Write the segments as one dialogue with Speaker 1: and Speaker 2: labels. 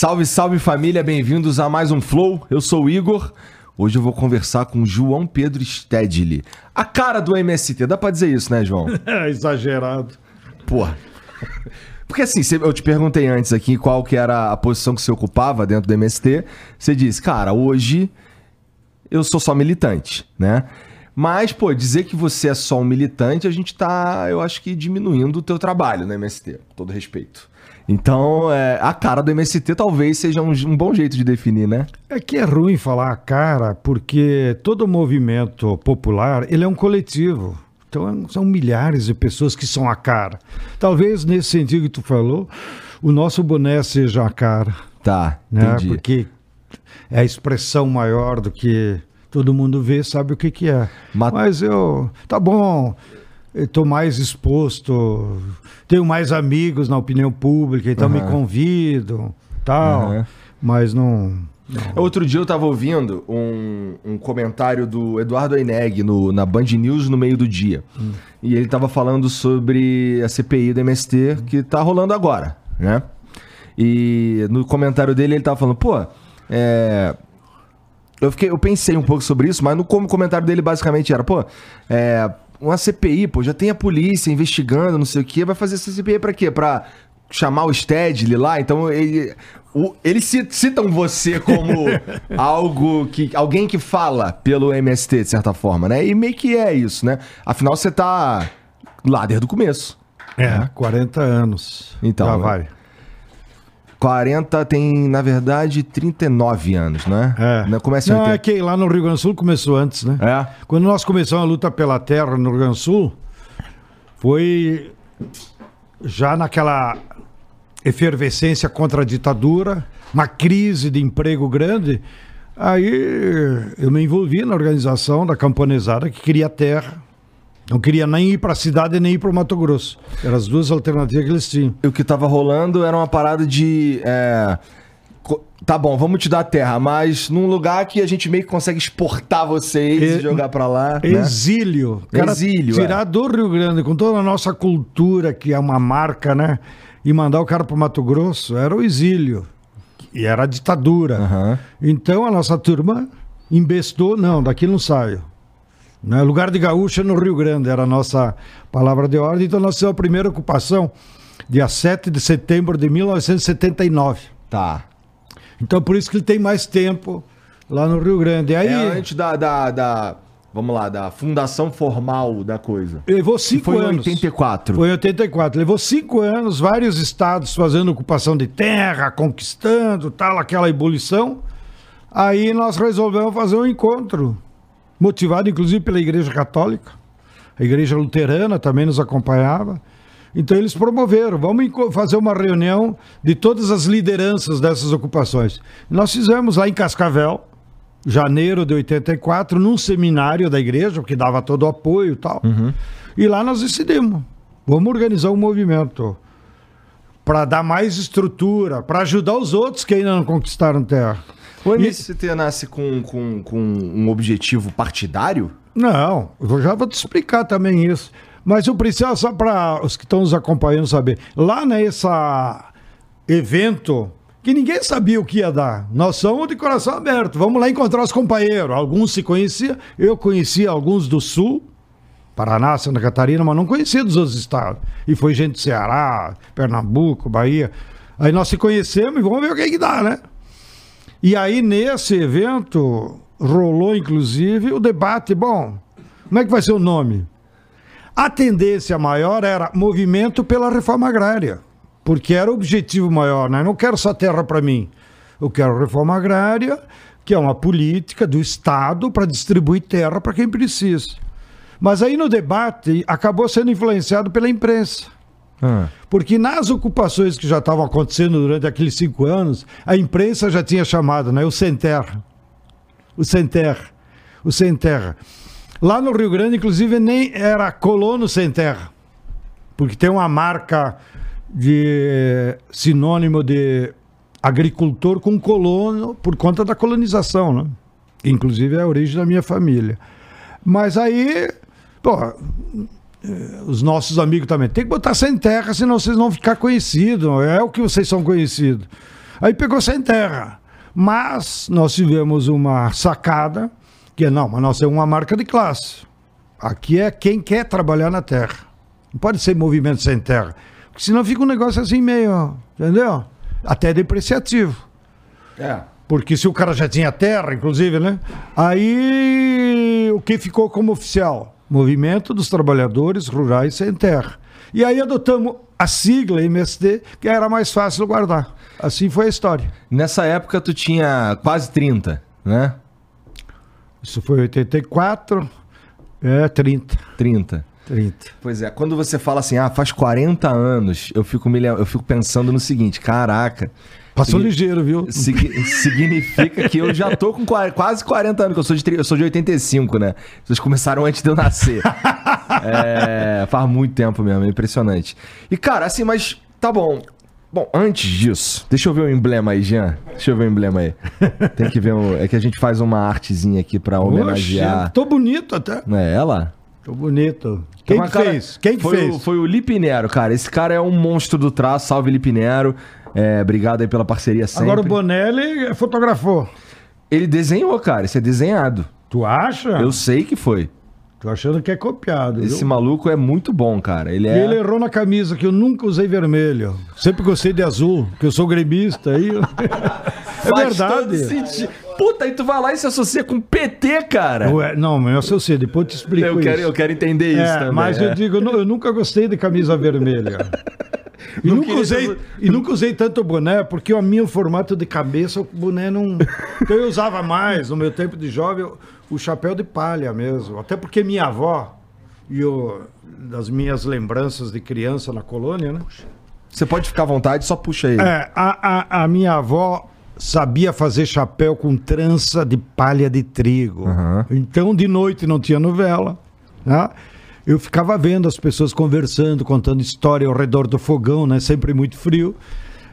Speaker 1: Salve, salve família, bem-vindos a mais um Flow. Eu sou o Igor. Hoje eu vou conversar com João Pedro Stedley, a cara do MST. Dá pra dizer isso, né, João?
Speaker 2: É exagerado.
Speaker 1: Porra. Porque assim, eu te perguntei antes aqui qual que era a posição que você ocupava dentro do MST. Você disse, cara, hoje eu sou só militante, né? Mas, pô, dizer que você é só um militante, a gente tá, eu acho que diminuindo o teu trabalho no MST, com todo respeito. Então, é, a cara do MST talvez seja um, um bom jeito de definir, né?
Speaker 2: É que é ruim falar a cara, porque todo movimento popular, ele é um coletivo. Então são milhares de pessoas que são a cara. Talvez nesse sentido que tu falou, o nosso boné seja a cara,
Speaker 1: Tá,
Speaker 2: né?
Speaker 1: entendi.
Speaker 2: Porque é a expressão maior do que todo mundo vê, sabe o que que é.
Speaker 1: Ma-
Speaker 2: Mas eu, tá bom, eu tô mais exposto, tenho mais amigos na opinião pública, então me
Speaker 1: Aham.
Speaker 2: convidam, tal,
Speaker 1: Aham.
Speaker 2: mas não...
Speaker 1: Outro dia eu tava ouvindo um, um comentário do Eduardo Eineg no, na Band News no meio do dia. E ele tava falando sobre a CPI do MST que tá rolando agora, né? E no comentário dele ele tava falando, pô, é. Eu, fiquei, eu pensei um pouco sobre isso, mas no com- comentário dele basicamente era, pô, é, uma CPI, pô, já tem a polícia investigando, não sei o quê, vai fazer essa CPI pra quê? Pra chamar o Stedley lá? Então ele, o- eles ci- citam você como algo que, alguém que fala pelo MST, de certa forma, né? E meio que é isso, né? Afinal, você tá lá desde o começo.
Speaker 2: É, 40 anos.
Speaker 1: Então,
Speaker 2: Já
Speaker 1: né?
Speaker 2: vai.
Speaker 1: 40 tem, na verdade, 39 anos, né?
Speaker 2: É.
Speaker 1: Né? Começa
Speaker 2: Não,
Speaker 1: 80.
Speaker 2: é que lá no Rio Grande do Sul começou antes, né?
Speaker 1: É.
Speaker 2: Quando nós começamos a luta pela terra no Rio Grande do Sul, foi já naquela efervescência contra a ditadura, uma crise de emprego grande. Aí eu me envolvi na organização da camponesada que queria terra. Não queria nem ir para a cidade nem ir para o Mato Grosso. Eram as duas alternativas que eles tinham.
Speaker 1: E o que tava rolando era uma parada de. é, Tá bom, vamos te dar terra, mas num lugar que a gente meio que consegue exportar vocês e,
Speaker 2: E-
Speaker 1: jogar pra lá. né?
Speaker 2: Exílio. Cara,
Speaker 1: Exílio,
Speaker 2: Tirar do Rio Grande, com toda a nossa cultura, que é uma marca, né? E mandar o cara para Mato Grosso, era o exílio. E era a ditadura.
Speaker 1: Aham.
Speaker 2: Então a nossa turma embestou, não, daqui não saio. Né? Lugar de gaúcho é no Rio Grande, era a nossa palavra de ordem. Então nós fizemos a primeira ocupação, dia 7 de setembro de 1979.
Speaker 1: Tá.
Speaker 2: Então por isso que ele tem mais tempo lá no Rio Grande. Aí
Speaker 1: É antes da, da, da- Vamos lá, da fundação formal da coisa.
Speaker 2: levou cinco
Speaker 1: foi em
Speaker 2: anos.
Speaker 1: 84.
Speaker 2: Foi em 84. Levou cinco anos, vários estados fazendo ocupação de terra, conquistando, tal, aquela ebulição. Aí nós resolvemos fazer um encontro, motivado inclusive pela Igreja Católica. A Igreja Luterana também nos acompanhava. Então eles promoveram, vamos fazer uma reunião de todas as lideranças dessas ocupações. Nós fizemos lá em Cascavel, janeiro de 84, num seminário da igreja, porque dava todo o apoio e tal. E lá nós decidimos, vamos organizar um movimento para dar mais estrutura, para ajudar os outros que ainda não conquistaram terra.
Speaker 1: O MST nasce com, com, com um objetivo partidário?
Speaker 2: Não, eu já vou te explicar também isso. Mas o principal, só para os que estão nos acompanhando saber, lá nesse evento, que ninguém sabia o que ia dar, nós somos de coração aberto, vamos lá encontrar os companheiros. Alguns se conheciam, eu conhecia alguns do Sul, Paraná, Santa Catarina, mas não conhecia dos outros estados. E foi gente do Ceará, Pernambuco, Bahia. Aí nós se conhecemos e vamos ver o que, que dá, né? E aí, nesse evento, rolou inclusive o debate: bom, como é que vai ser o nome? A tendência maior era movimento pela reforma agrária, porque era o objetivo maior, né? Não quero só terra para mim, eu quero reforma agrária, que é uma política do Estado para distribuir terra para quem precisa. Mas aí no debate acabou sendo influenciado pela imprensa. Porque nas ocupações que já estavam acontecendo durante aqueles cinco anos, a imprensa já tinha chamado, né? O sem terra. O sem terra. O sem terra. Lá no Rio Grande, inclusive, nem era colono sem terra. Porque tem uma marca de sinônimo de agricultor com colono por conta da colonização, né? Inclusive é a origem da minha família. Mas aí, pô, os nossos amigos também. Tem que botar sem terra, senão vocês vão ficar conhecidos. É o que vocês são conhecidos. Aí pegou sem terra. Mas nós tivemos uma sacada, que é, não, mas nós temos uma marca de classe. Aqui é quem quer trabalhar na terra. Não pode ser movimento sem terra. Porque senão fica um negócio assim meio, entendeu? Até depreciativo.
Speaker 1: É.
Speaker 2: Porque se o cara já tinha terra, inclusive, né? Aí o que ficou como oficial? Movimento dos Trabalhadores Rurais Sem Terra. E aí adotamos a sigla MST, que era mais fácil guardar. Assim foi a história.
Speaker 1: Nessa época tu tinha quase 30, né?
Speaker 2: Isso foi 84, é 30.
Speaker 1: 30.
Speaker 2: 30.
Speaker 1: Pois é, quando você fala assim, ah, faz 40 anos, eu fico, me, eu fico pensando no seguinte, caraca.
Speaker 2: Passou
Speaker 1: Signi-
Speaker 2: ligeiro, viu?
Speaker 1: Sig- significa que eu já tô com qua- quase 40 anos, que eu sou de, tri- eu sou de 85, né? Vocês começaram antes de eu nascer. É, faz muito tempo mesmo, é impressionante. E, cara, assim, mas tá bom. Bom, antes disso, deixa eu ver o emblema aí, Jean. Deixa eu ver o emblema aí. Tem que ver o. É que a gente faz uma artezinha aqui pra homenagear.
Speaker 2: Oxe, tô bonito até.
Speaker 1: Não é ela?
Speaker 2: Tô bonito. Quem
Speaker 1: Então,
Speaker 2: que
Speaker 1: cara,
Speaker 2: fez? Quem que
Speaker 1: foi
Speaker 2: fez?
Speaker 1: O, foi o Lipe Nero, cara. Esse cara é um monstro do traço. Salve, Lipe Nero. É, obrigado aí pela parceria sempre.
Speaker 2: Agora o Bonelli fotografou.
Speaker 1: Ele desenhou, cara. Isso é desenhado.
Speaker 2: Tu acha?
Speaker 1: Eu sei que foi.
Speaker 2: Tô achando que é copiado.
Speaker 1: Esse
Speaker 2: viu?
Speaker 1: maluco é muito bom, cara. Ele
Speaker 2: E
Speaker 1: é.
Speaker 2: ele errou na camisa, que eu nunca usei vermelho. Sempre gostei de azul, que eu sou gremista. Aí... é verdade.
Speaker 1: sentido. Puta, aí tu vai lá e se associa com PT, cara.
Speaker 2: Ué, não, mas eu sei, depois eu te explico
Speaker 1: Eu
Speaker 2: isso.
Speaker 1: quero, eu quero entender isso
Speaker 2: É,
Speaker 1: também.
Speaker 2: mas
Speaker 1: é.
Speaker 2: eu digo, eu nunca gostei de camisa vermelha. E
Speaker 1: Não
Speaker 2: nunca, usei,
Speaker 1: ter-
Speaker 2: e nunca usei tanto boné, porque o meu formato de cabeça, o boné não. Então eu usava mais, no meu tempo de jovem, o- chapéu de palha mesmo. Até porque minha avó, e o, das minhas lembranças de criança na colônia, né?
Speaker 1: Você pode ficar à vontade, só puxa aí.
Speaker 2: É, a, a, a minha avó sabia fazer chapéu com trança de palha de trigo.
Speaker 1: Aham.
Speaker 2: Então, de noite não tinha novela. Né? Eu ficava vendo as pessoas conversando, contando história ao redor do fogão, né? sempre muito frio.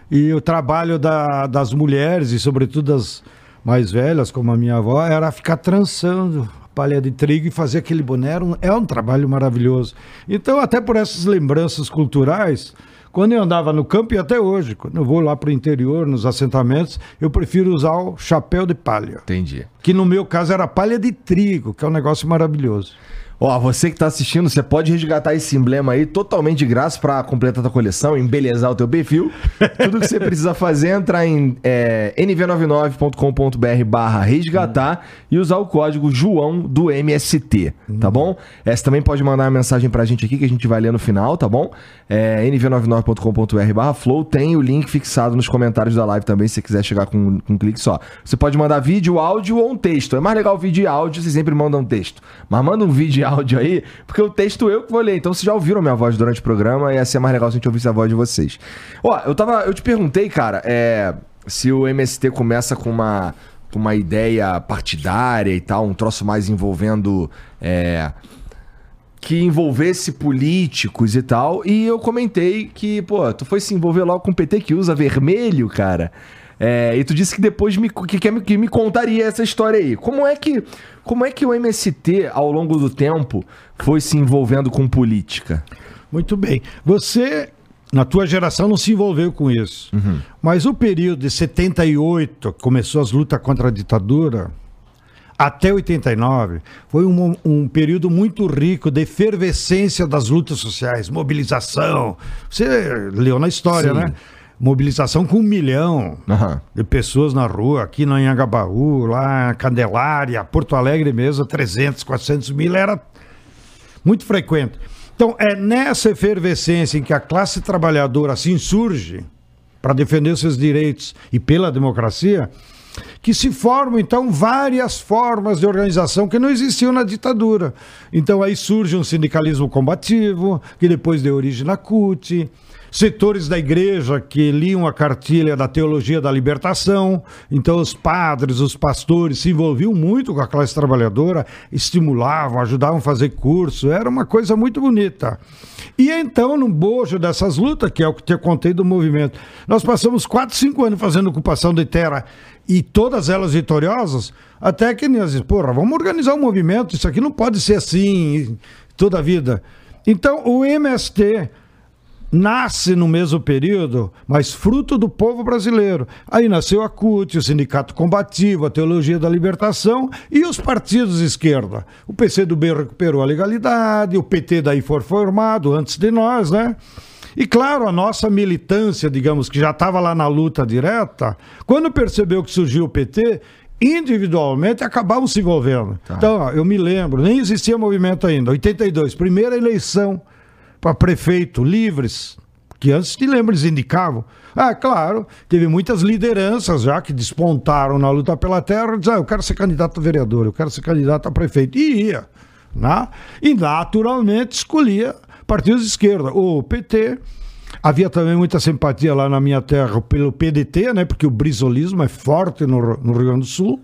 Speaker 2: E o trabalho da- das mulheres, e sobretudo das mais velhas, como a minha avó, era ficar trançando palha de trigo e fazer aquele boné. Era um- é um trabalho maravilhoso. Então, até por essas lembranças culturais, quando eu andava no campo e até hoje, quando eu vou lá para o interior, nos assentamentos, eu prefiro usar o chapéu de palha.
Speaker 1: Entendi.
Speaker 2: Que no meu caso era palha de trigo, que é um negócio maravilhoso.
Speaker 1: Ó, você que tá assistindo, você pode resgatar esse emblema aí totalmente de graça pra completar a tua coleção, embelezar o teu perfil. Tudo que você precisa fazer é entrar em é, nv99.com.br barra resgatar e usar o código João do MST, tá bom? É, você também pode mandar uma mensagem pra gente aqui que a gente vai ler no final, tá bom? É, nv99.com.br barra flow, tem o link fixado nos comentários da live também, se você quiser chegar com, com um clique só. Você pode mandar vídeo, áudio ou um texto. É mais legal vídeo e áudio, vocês sempre mandam um texto. Mas manda um vídeo áudio aí, porque o texto eu que vou ler. Então vocês já ouviram minha voz durante o programa e ia ser mais legal se a gente ouvisse a voz de vocês. Ó, eu tava. Eu te perguntei, cara, é, se o MST começa com uma, com uma ideia partidária e tal, um troço mais envolvendo. é, que envolvesse políticos e tal. E eu comentei que, pô, tu foi se envolver logo com o PT que usa vermelho, cara. É, e tu disse que depois me, que, que, que me contaria essa história aí. Como é que como é que o MST, ao longo do tempo, foi se envolvendo com política?
Speaker 2: Muito bem. Você, na tua geração, não se envolveu com isso. Mas o período de 78, que começou as lutas contra a ditadura, até 89, foi um, um período muito rico de efervescência das lutas sociais, mobilização. Você leu na história,
Speaker 1: Sim.
Speaker 2: né? Mobilização com um milhão
Speaker 1: Aham.
Speaker 2: de pessoas na rua, aqui na Anhangabaú, lá Candelária, Porto Alegre mesmo, 300, 400 mil, era muito frequente. Então, é nessa efervescência em que a classe trabalhadora se insurge para defender seus direitos e pela democracia, que se formam, então, várias formas de organização que não existiam na ditadura. Então, aí surge um sindicalismo combativo, que depois deu origem na CUT, setores da igreja que liam a cartilha da teologia da libertação. Então, os padres, os pastores se envolviam muito com a classe trabalhadora, estimulavam, ajudavam a fazer curso. Era uma coisa muito bonita. E então, no bojo dessas lutas, que é o que te contei do movimento, nós passamos 4, 5 anos fazendo ocupação de terra e todas elas vitoriosas, até que nós dizemos, porra, vamos organizar um movimento, isso aqui não pode ser assim toda a vida. Então, o MST nasce no mesmo período, mas fruto do povo brasileiro. Aí nasceu a CUT, o Sindicato Combativo, a Teologia da Libertação e os partidos de esquerda. O PCdoB recuperou a legalidade, o PT daí foi formado antes de nós, né? E claro, a nossa militância, digamos, que já estava lá na luta direta, quando percebeu que surgiu o PT, individualmente acabavam se envolvendo. Tá. Então, ó, eu me lembro, nem existia movimento ainda. 82, primeira eleição para prefeito, livres, que antes te lembro, eles indicavam. Ah, claro, teve muitas lideranças já que despontaram na luta pela terra, diziam, ah, eu quero ser candidato a vereador, eu quero ser candidato a prefeito. E ia. Né? E naturalmente escolhia partidos de esquerda. O PT, havia também muita simpatia lá na minha terra pelo PDT, né? Porque o brisolismo é forte no, no Rio Grande do Sul.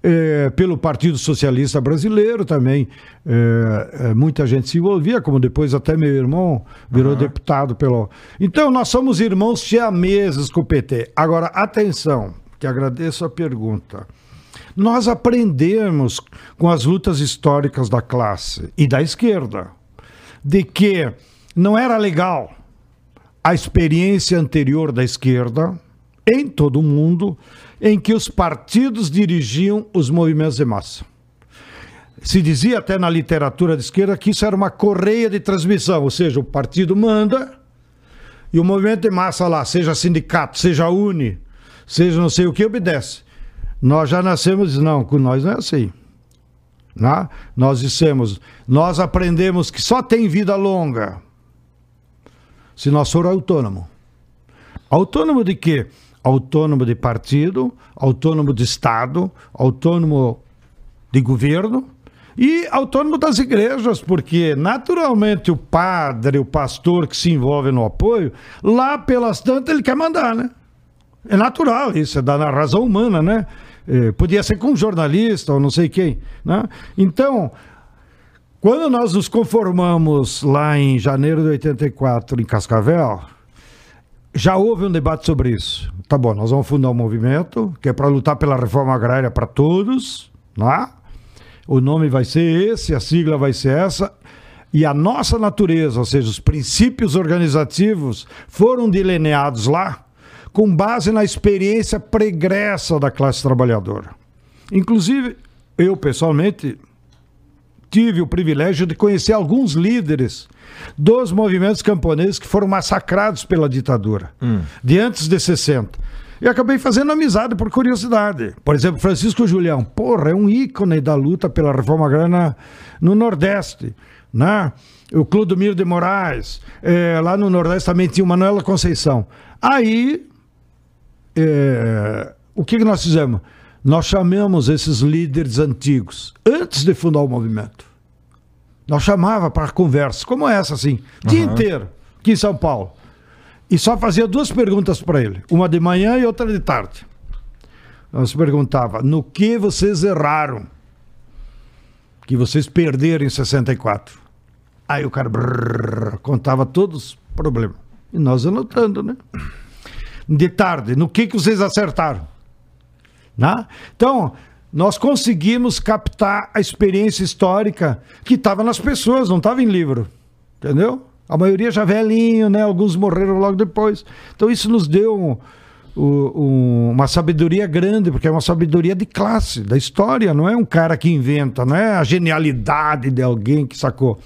Speaker 2: É, pelo Partido Socialista Brasileiro também é, é, muita gente se envolvia, como depois até meu irmão virou uhum. deputado pelo. Então nós somos irmãos siameses com o PT. Agora, atenção, que agradeço a pergunta. Nós aprendemos com as lutas históricas da classe e da esquerda de que não era legal a experiência anterior da esquerda em todo o mundo em que os partidos dirigiam os movimentos de massa. Se dizia até na literatura de esquerda que isso era uma correia de transmissão, ou seja, o partido manda e o movimento de massa lá, seja sindicato, seja uni, seja não sei o que, obedece. Nós já nascemos, não, com nós não é assim. Né? Nós dissemos, nós aprendemos que só tem vida longa se nós for autônomo. Autônomo de quê? Autônomo de partido, autônomo de Estado, autônomo de governo e autônomo das igrejas, porque naturalmente o padre, o pastor que se envolve no apoio, lá pelas tantas ele quer mandar, né? É natural isso, é da razão humana, né? Eh, podia ser com um jornalista ou não sei quem. Né? Então, quando nós nos conformamos lá em janeiro de 84 em Cascavel, já houve um debate sobre isso. Tá bom, nós vamos fundar um movimento que é para lutar pela reforma agrária para todos, né? O nome vai ser esse, a sigla vai ser essa. E a nossa natureza, ou seja, os princípios organizativos, foram delineados lá com base na experiência pregressa da classe trabalhadora. Inclusive, eu pessoalmente tive o privilégio de conhecer alguns líderes dos movimentos camponeses que foram massacrados pela ditadura, hum. de antes de 60. E acabei fazendo amizade por curiosidade. Por exemplo, Francisco Julião, porra, é um ícone da luta pela reforma agrária no Nordeste. Né? O Clodomiro de Moraes, é, lá no Nordeste também tinha o Manuela Conceição. Aí é, o que, que nós fizemos? Nós chamamos esses líderes antigos, antes de fundar o movimento. Nós chamava para conversa, como essa, assim, o dia inteiro, aqui em São Paulo. E só fazia duas perguntas para ele, uma de manhã e outra de tarde. Nós perguntava: no que vocês erraram? Que vocês perderam em 64. Aí o cara brrr, contava todos os problemas. E nós anotando, né? de tarde. No que, que vocês acertaram? Né? Então, nós conseguimos captar a experiência histórica que estava nas pessoas, não estava em livro. Entendeu? A maioria já velhinho, né? Alguns morreram logo depois. Então, isso nos deu um, um, uma sabedoria grande, porque é uma sabedoria de classe, da história, não é um cara que inventa, não é a genialidade de alguém que sacou.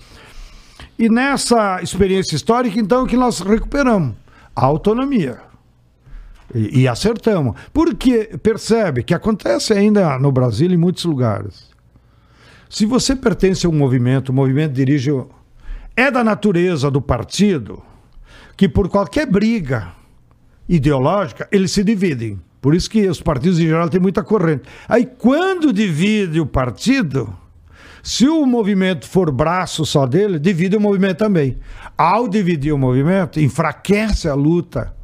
Speaker 2: E nessa experiência histórica, então, que nós recuperamos a autonomia. E, e acertamos. Porque, percebe, que acontece ainda no Brasil em muitos lugares. Se você pertence a um movimento, o movimento dirige. É da natureza do partido que, por qualquer briga ideológica, eles se dividem. Por isso que os partidos em geral têm muita corrente. Aí, quando divide o partido, se o movimento for braço só dele, divide o movimento também. Ao dividir o movimento, enfraquece a luta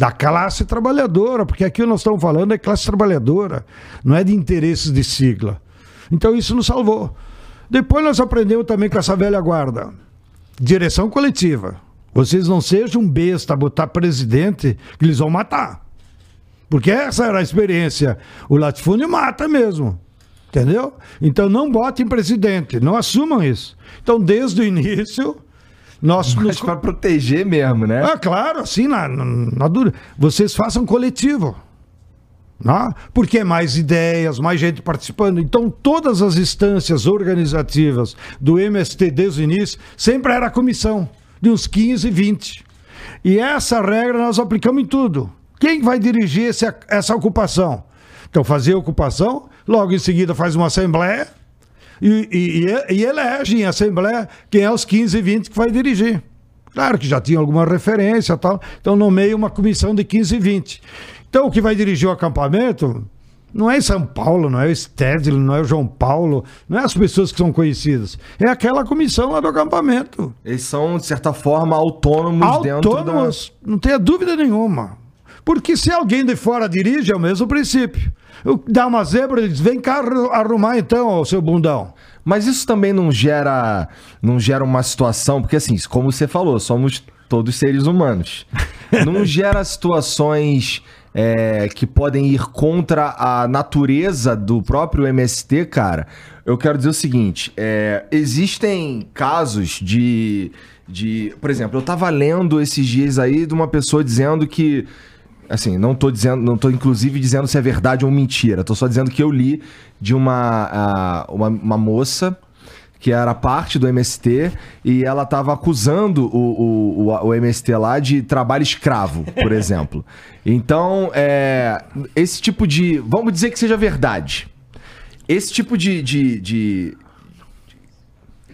Speaker 2: da classe trabalhadora, porque aqui nós estamos falando é classe trabalhadora, não é de interesses de sigla. Então isso nos salvou. Depois nós aprendemos também com essa velha guarda. Direção coletiva. Vocês não sejam besta botar presidente que eles vão matar. Porque essa era a experiência. O latifúndio mata mesmo. Entendeu? Então não botem presidente, não assumam isso. Então, desde o início, Nós
Speaker 1: Mas
Speaker 2: nos...
Speaker 1: pra proteger mesmo, né?
Speaker 2: Ah, claro, assim, na, na, na dura. Vocês façam coletivo. Né? Porque é mais ideias, mais gente participando. Então, todas as instâncias organizativas do MST desde o início sempre era comissão, de uns 15, 20. E essa regra nós aplicamos em tudo. Quem vai dirigir esse, essa ocupação? Então, fazer a ocupação, logo em seguida faz uma assembleia e, e, e elege em assembleia quem é os 15, 20 que vai dirigir. Claro que já tinha alguma referência tal. Então, nomeia uma comissão de 15 e 20. Então, o que vai dirigir o acampamento não é em São Paulo, não é o Stedley, não é o João Paulo, não é as pessoas que são conhecidas. É aquela comissão lá do acampamento.
Speaker 1: Eles são, de certa forma, autônomos, dentro da...
Speaker 2: Autônomos, não tenha dúvida nenhuma. Porque se alguém de fora dirige, é o mesmo princípio. Dá uma zebra, diz, vem cá arrumar então, seu bundão.
Speaker 1: Mas isso também não gera, não gera uma situação, porque assim, como você falou, somos todos seres humanos. Não gera situações é, que podem ir contra a natureza do próprio MST, cara. Eu quero dizer o seguinte: é, existem casos de, de. Por exemplo, eu tava lendo esses dias aí de uma pessoa dizendo que. Assim, não tô dizendo, não tô inclusive dizendo se é verdade ou mentira. Tô só dizendo que eu li de uma, uma, uma moça que era parte do MST, e ela estava acusando o, o, o, MST lá de trabalho escravo, por exemplo. Então, é, esse tipo de. Vamos dizer que seja verdade. Esse tipo de, de, de,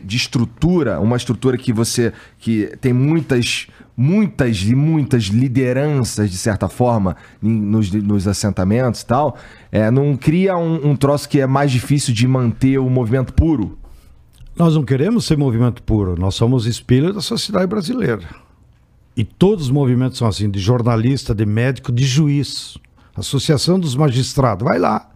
Speaker 1: de estrutura, uma estrutura que você. que tem muitas. Muitas e muitas lideranças, de certa forma, nos, nos assentamentos e tal, é, não cria um, um troço que é mais difícil de manter o movimento puro?
Speaker 2: Nós não queremos ser movimento puro, nós somos espelho da sociedade brasileira. E todos os movimentos são assim, de jornalista, de médico, de juiz. Associação dos magistrados, vai lá.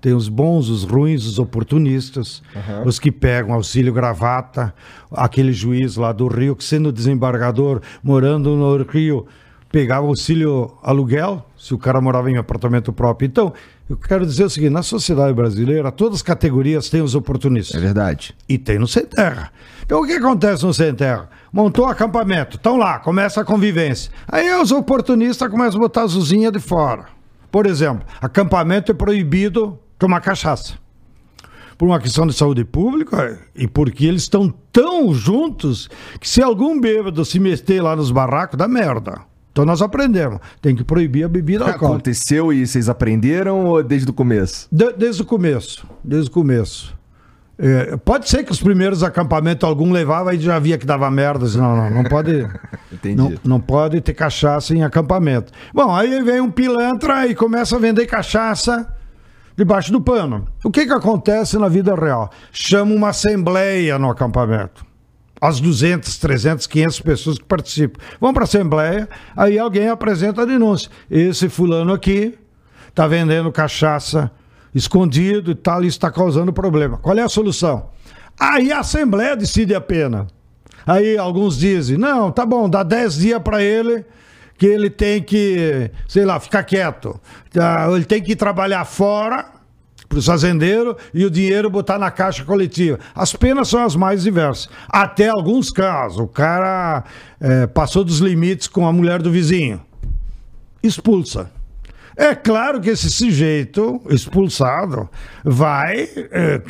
Speaker 2: Tem os bons, os ruins, os oportunistas, uhum. os que pegam auxílio gravata, aquele juiz lá do Rio que sendo desembargador, morando no Rio, pegava auxílio aluguel, se o cara morava em apartamento próprio. Então, eu quero dizer o seguinte: na sociedade brasileira, todas as categorias têm os oportunistas.
Speaker 1: É verdade.
Speaker 2: E tem no sem terra. Então, o que acontece no sem terra? Montou acampamento, estão lá, começa a convivência. Aí os oportunistas começam a botar usinhas de fora. Por exemplo, acampamento é proibido tomar cachaça. Por uma questão de saúde pública e porque eles estão tão juntos que se algum bêbado se meter lá nos barracos, dá merda. Então nós aprendemos. Tem que proibir a bebida alcoólica.
Speaker 1: Aconteceu e vocês aprenderam ou desde o começo?
Speaker 2: De, desde o começo. Desde o começo. É, pode ser que os primeiros acampamentos algum levava e já via que dava merda. Não, não, não pode. Entendi. Não, não pode ter cachaça em acampamento. Bom, aí vem um pilantra e começa a vender cachaça debaixo do pano. O que, que acontece na vida real? Chama uma assembleia no acampamento as 200, 300, 500 pessoas que participam. Vão para a Assembleia, aí alguém apresenta a denúncia. Esse fulano aqui está vendendo cachaça escondido e tal, e está causando problema. Qual é a solução? Aí a Assembleia decide a pena. Aí alguns dizem, não, tá bom, dá 10 dias para ele que ele tem que, sei lá, ficar quieto. Tá, ele tem que trabalhar fora para os fazendeiros e o dinheiro botar na caixa coletiva. As penas são as mais diversas. Até alguns casos, o cara é, passou dos limites com a mulher do vizinho. Expulsa. É claro que esse sujeito expulsado vai. É,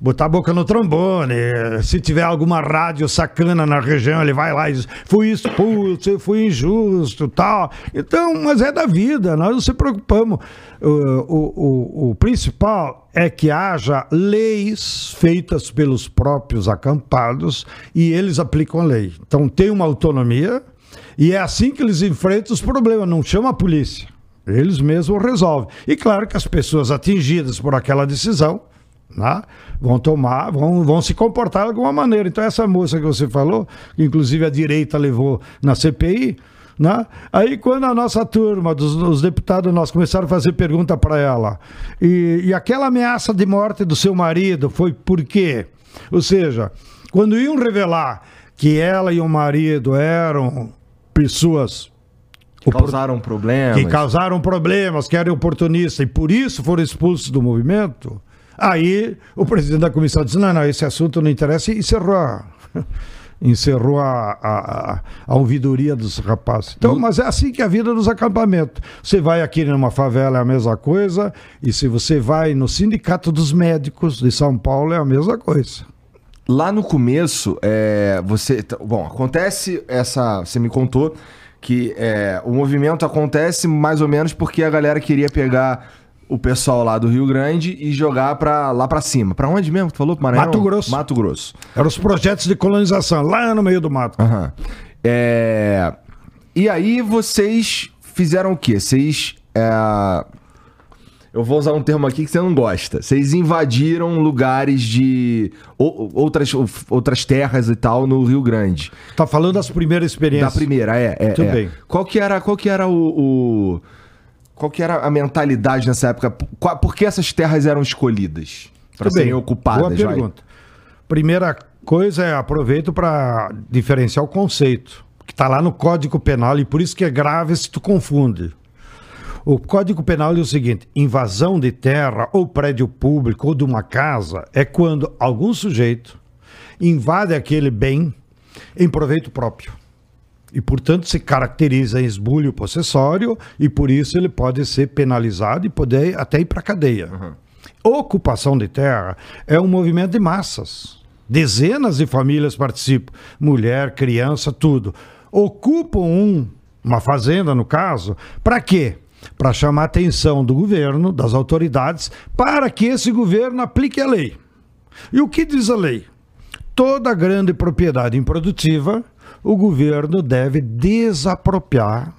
Speaker 2: botar a boca no trombone. Se tiver alguma rádio sacana na região, ele vai lá e diz: fui expulso, fui injusto, tal. Então, mas é da vida, nós não se preocupamos. O, o, o, o principal é que haja leis feitas pelos próprios acampados e eles aplicam a lei. Então, tem uma autonomia e é assim que eles enfrentam os problemas, não chama a polícia. Eles mesmos resolvem. E claro que as pessoas atingidas por aquela decisão né? vão tomar, vão, vão se comportar de alguma maneira. Então, essa moça que você falou, que inclusive a direita levou na CPI, né? Aí, quando a nossa turma, dos, os deputados nós começaram a fazer pergunta para ela, e, e aquela ameaça de morte do seu marido foi por quê? Ou seja, quando iam revelar que ela e o marido eram pessoas
Speaker 1: que causaram problemas.
Speaker 2: Que causaram problemas, que eram oportunistas e por isso foram expulsos do movimento. Aí o presidente da comissão disse: não, não, esse assunto não interessa e encerrou. encerrou a, a, a, a ouvidoria dos rapazes. Então, mas é assim que é a vida dos acampamentos. Você vai aqui numa favela é a mesma coisa, e se você vai no Sindicato dos Médicos de São Paulo é a mesma coisa.
Speaker 1: Lá no começo, é, você. Bom, acontece essa. Você me contou que é, o movimento acontece mais ou menos porque a galera queria pegar o pessoal lá do Rio Grande e jogar para lá para cima. Para onde mesmo? Tu falou? Maranhão?
Speaker 2: Mato Grosso.
Speaker 1: Mato Grosso.
Speaker 2: Eram os projetos de colonização, lá no meio do mato.
Speaker 1: Aham. É... E aí vocês fizeram o quê? Vocês. é, Eu vou usar um termo aqui que você não gosta. Vocês invadiram lugares de. ou- outras, outras terras e tal no Rio Grande.
Speaker 2: Tá falando das primeiras
Speaker 1: Da
Speaker 2: experiências.
Speaker 1: primeira, é. é
Speaker 2: Tudo
Speaker 1: é.
Speaker 2: bem.
Speaker 1: Qual que era, qual que era o, o- Qual que era a mentalidade nessa época? Por, que essas terras eram escolhidas? Para serem ocupadas?
Speaker 2: Boa
Speaker 1: vai?
Speaker 2: pergunta. Primeira coisa é aproveito para diferenciar o conceito, que está lá no Código Penal e por isso que é grave se tu confunde. O Código Penal é o seguinte: invasão de terra ou prédio público ou de uma casa é quando algum sujeito invade aquele bem em proveito próprio. E, portanto, se caracteriza em esbulho possessório e, por isso, ele pode ser penalizado e poder até ir para a cadeia. Ocupação de terra é um movimento de massas. Dezenas de famílias participam, mulher, criança, tudo. Ocupam um, uma fazenda, no caso, para quê? Para chamar a atenção do governo, das autoridades, para que esse governo aplique a lei. E o que diz a lei? Toda grande propriedade improdutiva, o governo deve desapropriar,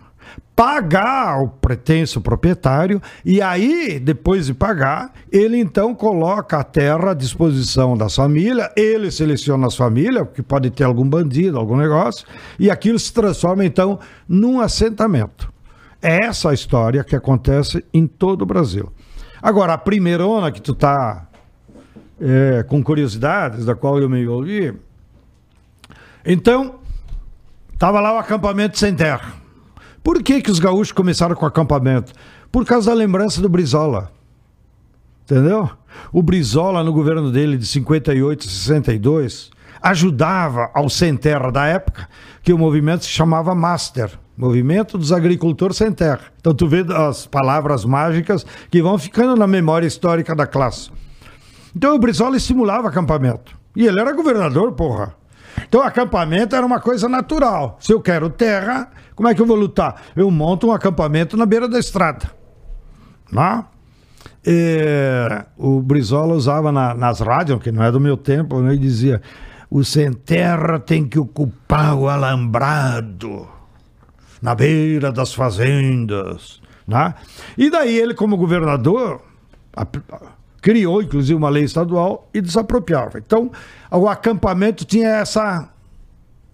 Speaker 2: pagar ao pretenso proprietário e aí, depois de pagar, ele então coloca a terra à disposição das famílias, ele seleciona as famílias, porque pode ter algum bandido, algum negócio, e aquilo se transforma então num assentamento. É essa a história que acontece em todo o Brasil. Agora, a primeira onda que tu tá é, com curiosidades, da qual eu me envolvi. Então, estava lá o acampamento sem terra. Por que, que os gaúchos começaram com o acampamento? Por causa da lembrança do Brizola. Entendeu? O Brizola, no governo dele de 58 a 62, ajudava ao Sem Terra da época, que o movimento se chamava Master Movimento dos Agricultores Sem Terra. Então, tu vê as palavras mágicas que vão ficando na memória histórica da classe. Então o Brizola estimulava acampamento. E ele era governador, porra. Então acampamento era uma coisa natural. Se eu quero terra, como é que eu vou lutar? Eu monto um acampamento na beira da estrada. Né? E, o Brizola usava na- nas rádios, que não é do meu tempo, né? ele dizia: o sem terra tem que ocupar o alambrado na beira das fazendas. Né? E daí ele, como governador, criou inclusive uma lei estadual e desapropriava. Então, o acampamento tinha essa,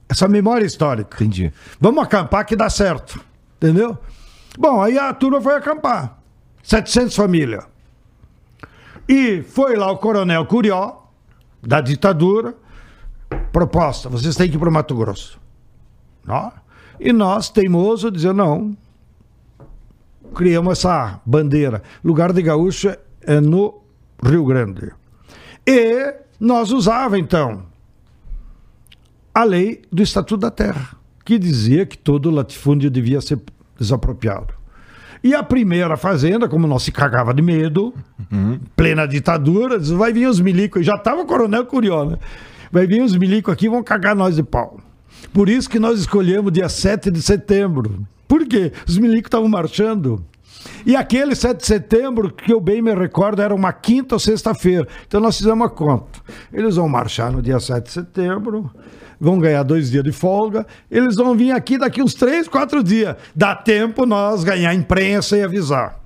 Speaker 2: essa memória histórica.
Speaker 1: Entendi.
Speaker 2: Vamos acampar que dá certo. Entendeu? Bom, aí a turma foi acampar. 700 famílias. E foi lá o coronel Curió, da ditadura, proposta, vocês têm que ir para o Mato Grosso. Ó. E nós, teimoso, dizer não. Criamos essa bandeira. Lugar de gaúcho é no Rio Grande. E nós usava, então, a lei do Estatuto da Terra, que dizia que todo latifúndio devia ser desapropriado. E a primeira fazenda, como nós se cagava de medo, plena ditadura, diz, vai vir os milicos, já estava o coronel Curió, né? Vai vir os milicos aqui vão cagar nós de pau. Por isso que nós escolhemos dia 7 de setembro. Por quê? Os milicos estavam marchando. E aquele 7 de setembro, que eu bem me recordo, era uma quinta ou sexta-feira. Então nós fizemos uma conta. Eles vão marchar no dia 7 de setembro, vão ganhar dois dias de folga, eles vão vir aqui daqui uns três, quatro dias. Dá tempo nós ganhar imprensa e avisar.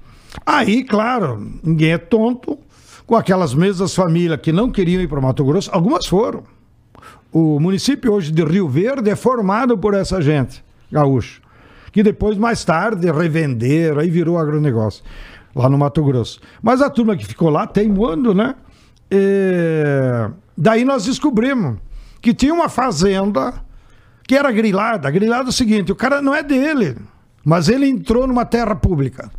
Speaker 2: Aí, claro, ninguém é tonto, com aquelas mesmas famílias que não queriam ir para Mato Grosso, algumas foram. O município hoje de Rio Verde é formado por essa gente, gaúcho, que depois, mais tarde, revenderam, aí virou agronegócio, lá no Mato Grosso. Mas a turma que ficou lá, teimando, né? É, Daí nós descobrimos que tinha uma fazenda que era grilada. Grilada é o seguinte, o cara não é dele, mas ele entrou numa terra pública,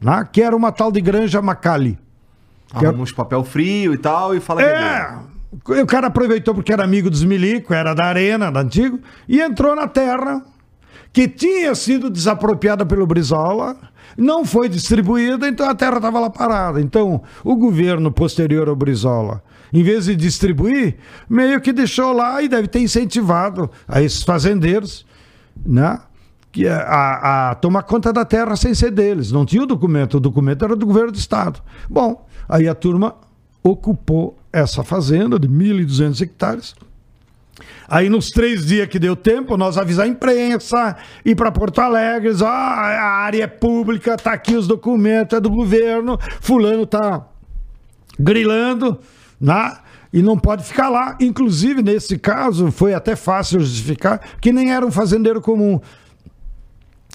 Speaker 2: né? que era uma tal de Granja Macali. Que
Speaker 1: Arruma uns papel frio e tal e fala que é
Speaker 2: É, o cara aproveitou porque era amigo dos milico, era da arena, da antigo, e entrou na terra que tinha sido desapropriada pelo Brizola, não foi distribuída, então a terra estava lá parada. Então, o governo posterior ao Brizola, em vez de distribuir, meio que deixou lá e deve ter incentivado a esses fazendeiros, né? Que a, a tomar conta da terra sem ser deles. Não tinha o documento, o documento era do governo do estado. Bom, aí a turma ocupou essa fazenda de 1.200 hectares. Aí, nos três dias que deu tempo, nós avisar a imprensa, ir para Porto Alegre, a área é pública, tá aqui os documentos, é do governo, fulano tá grilando, né? E não pode ficar lá. Inclusive, nesse caso, foi até fácil justificar que nem era um fazendeiro comum.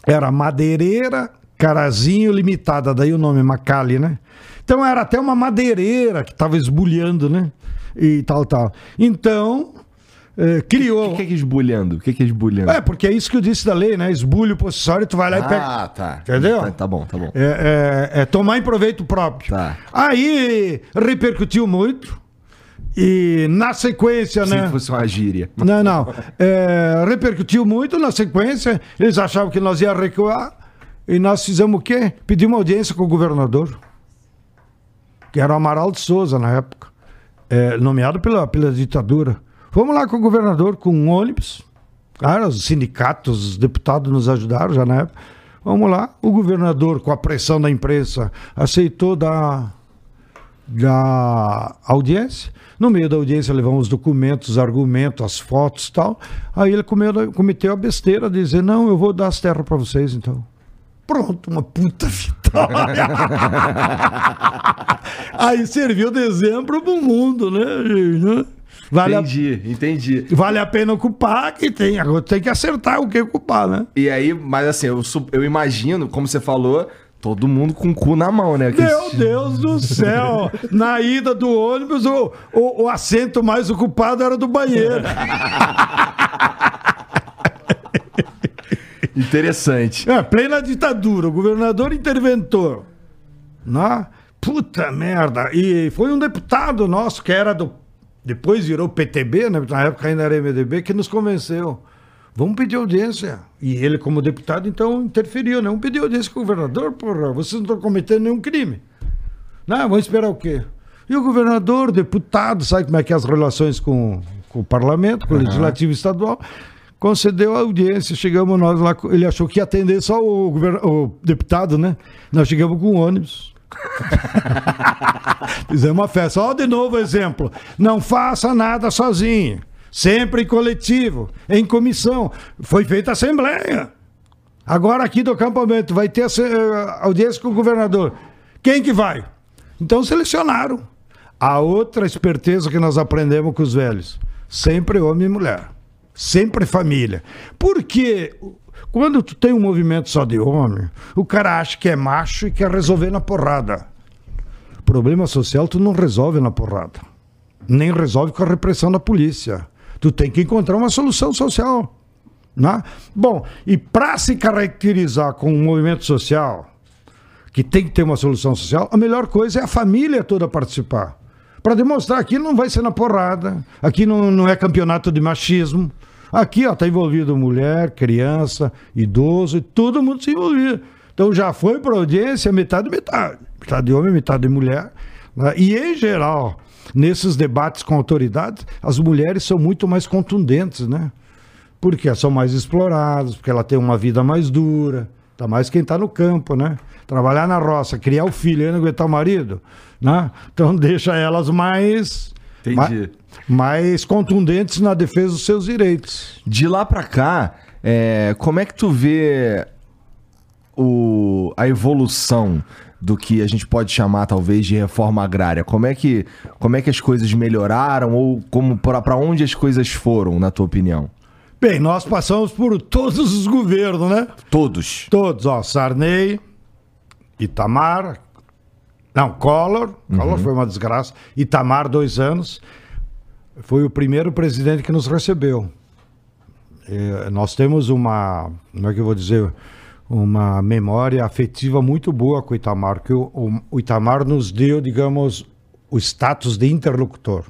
Speaker 2: Era madeireira, Carazinho Limitada, daí o nome Macali, né? Então era até uma madeireira que estava esbulhando, né? E tal, tal. Então, eh, criou.
Speaker 1: O que, que é esbulhando? O que, que é esbulhando?
Speaker 2: É, porque é isso que eu disse da lei, né? Esbulho possessório, tu vai lá e pega.
Speaker 1: Ah, tá.
Speaker 2: Entendeu?
Speaker 1: Tá, tá bom, tá bom.
Speaker 2: É, é- é tomar em proveito próprio.
Speaker 1: Tá.
Speaker 2: Aí repercutiu muito. E na sequência,
Speaker 1: Se
Speaker 2: né?
Speaker 1: fosse uma gíria.
Speaker 2: Não, não. É, repercutiu muito na sequência. Eles achavam que nós ia recuar. E nós fizemos o quê? Pedimos audiência com o governador. Que era o Amaral de Souza na época. É, nomeado pela, pela ditadura. Fomos lá com o governador com um ônibus. Cara, os sindicatos, os deputados nos ajudaram já na época. Vamos lá. O governador, com a pressão da imprensa, aceitou dar da audiência. No meio da audiência levamos os documentos, os argumentos, as fotos tal. Aí ele cometeu a besteira de dizer, não, eu vou dar as terras para vocês então. Pronto, uma puta vitória. Aí serviu de exemplo pro mundo, né, gente, Vale a,
Speaker 1: Entendi, entendi.
Speaker 2: vale a pena ocupar, que tem. Agora tem que acertar o que ocupar, né?
Speaker 1: E aí, mas assim, eu, eu imagino, como você falou, todo mundo com o cu na mão, né?
Speaker 2: Meu Deus do céu! Na ida do ônibus, o, o, o assento mais ocupado era do banheiro.
Speaker 1: Interessante.
Speaker 2: É, plena ditadura, o governador interventor. Né? Puta merda. E foi um deputado nosso que era do. Depois virou PTB, né? na época ainda era MDB, que nos convenceu. Vamos pedir audiência. E ele, como deputado, então interferiu, né? Vamos pedir audiência com o governador, porra. Vocês não estão cometendo nenhum crime. Não, vamos esperar o quê? E o governador, deputado, sabe como é que é as relações com, com o parlamento, com o legislativo estadual, concedeu a audiência. Chegamos nós lá, ele achou que ia atender só o, o deputado, né? Nós chegamos com o ônibus. Fizemos uma festa. Olha de novo o exemplo. Não faça nada sozinho. Sempre em coletivo, em comissão. Foi feita assembleia. Agora aqui do acampamento vai ter eh, audiência com o governador. Quem que vai? Então selecionaram. A outra esperteza que nós aprendemos com os velhos. Sempre homem e mulher. Sempre família. Porque quando tu tem um movimento só de homem, o cara acha que é macho e quer resolver na porrada. Problema social tu não resolve na porrada. Nem resolve com a repressão da polícia. Tu tem que encontrar uma solução social. Né? Bom, e para se caracterizar com um movimento social, que tem que ter uma solução social, a melhor coisa é a família toda participar. Para demonstrar que não vai ser na porrada, aqui não, não é campeonato de machismo. Aqui está envolvido mulher, criança, idoso, e todo mundo se envolvido. Então já foi para audiência metade metade. Metade de homem, metade de mulher. né? E em geral, nesses debates com autoridades, as mulheres são muito mais contundentes, né? Porque são mais exploradas, porque ela tem uma vida mais dura, tá mais quem está no campo, né? Trabalhar na roça, criar o filho e não aguentar o marido, né? Então deixa elas mais,
Speaker 1: Entendi.
Speaker 2: mais, mais contundentes na defesa dos seus direitos.
Speaker 1: De lá pra cá, é, como é que tu vê o, a evolução do que a gente pode chamar talvez de reforma agrária? Como é que, como é que as coisas melhoraram ou como para onde as coisas foram, na tua opinião?
Speaker 2: Bem, nós passamos por todos os governos, né?
Speaker 1: Todos.
Speaker 2: Todos, ó, Sarney, Itamar, não, Collor, Collor foi uma desgraça, Itamar, dois anos, foi o primeiro presidente que nos recebeu. Eh, nós temos uma, como é que eu vou dizer, uma memória afetiva muito boa com o Itamar, que o, o- o Itamar nos deu, digamos, o status de interlocutor.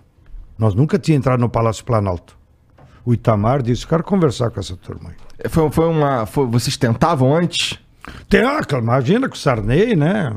Speaker 2: Nós nunca tínhamos entrado no Palácio Planalto. O Itamar disse: quero conversar com essa turma aí.
Speaker 1: Foi, foi uma. foi- vocês tentavam antes?
Speaker 2: Tem, ah, imagina com o Sarney, né?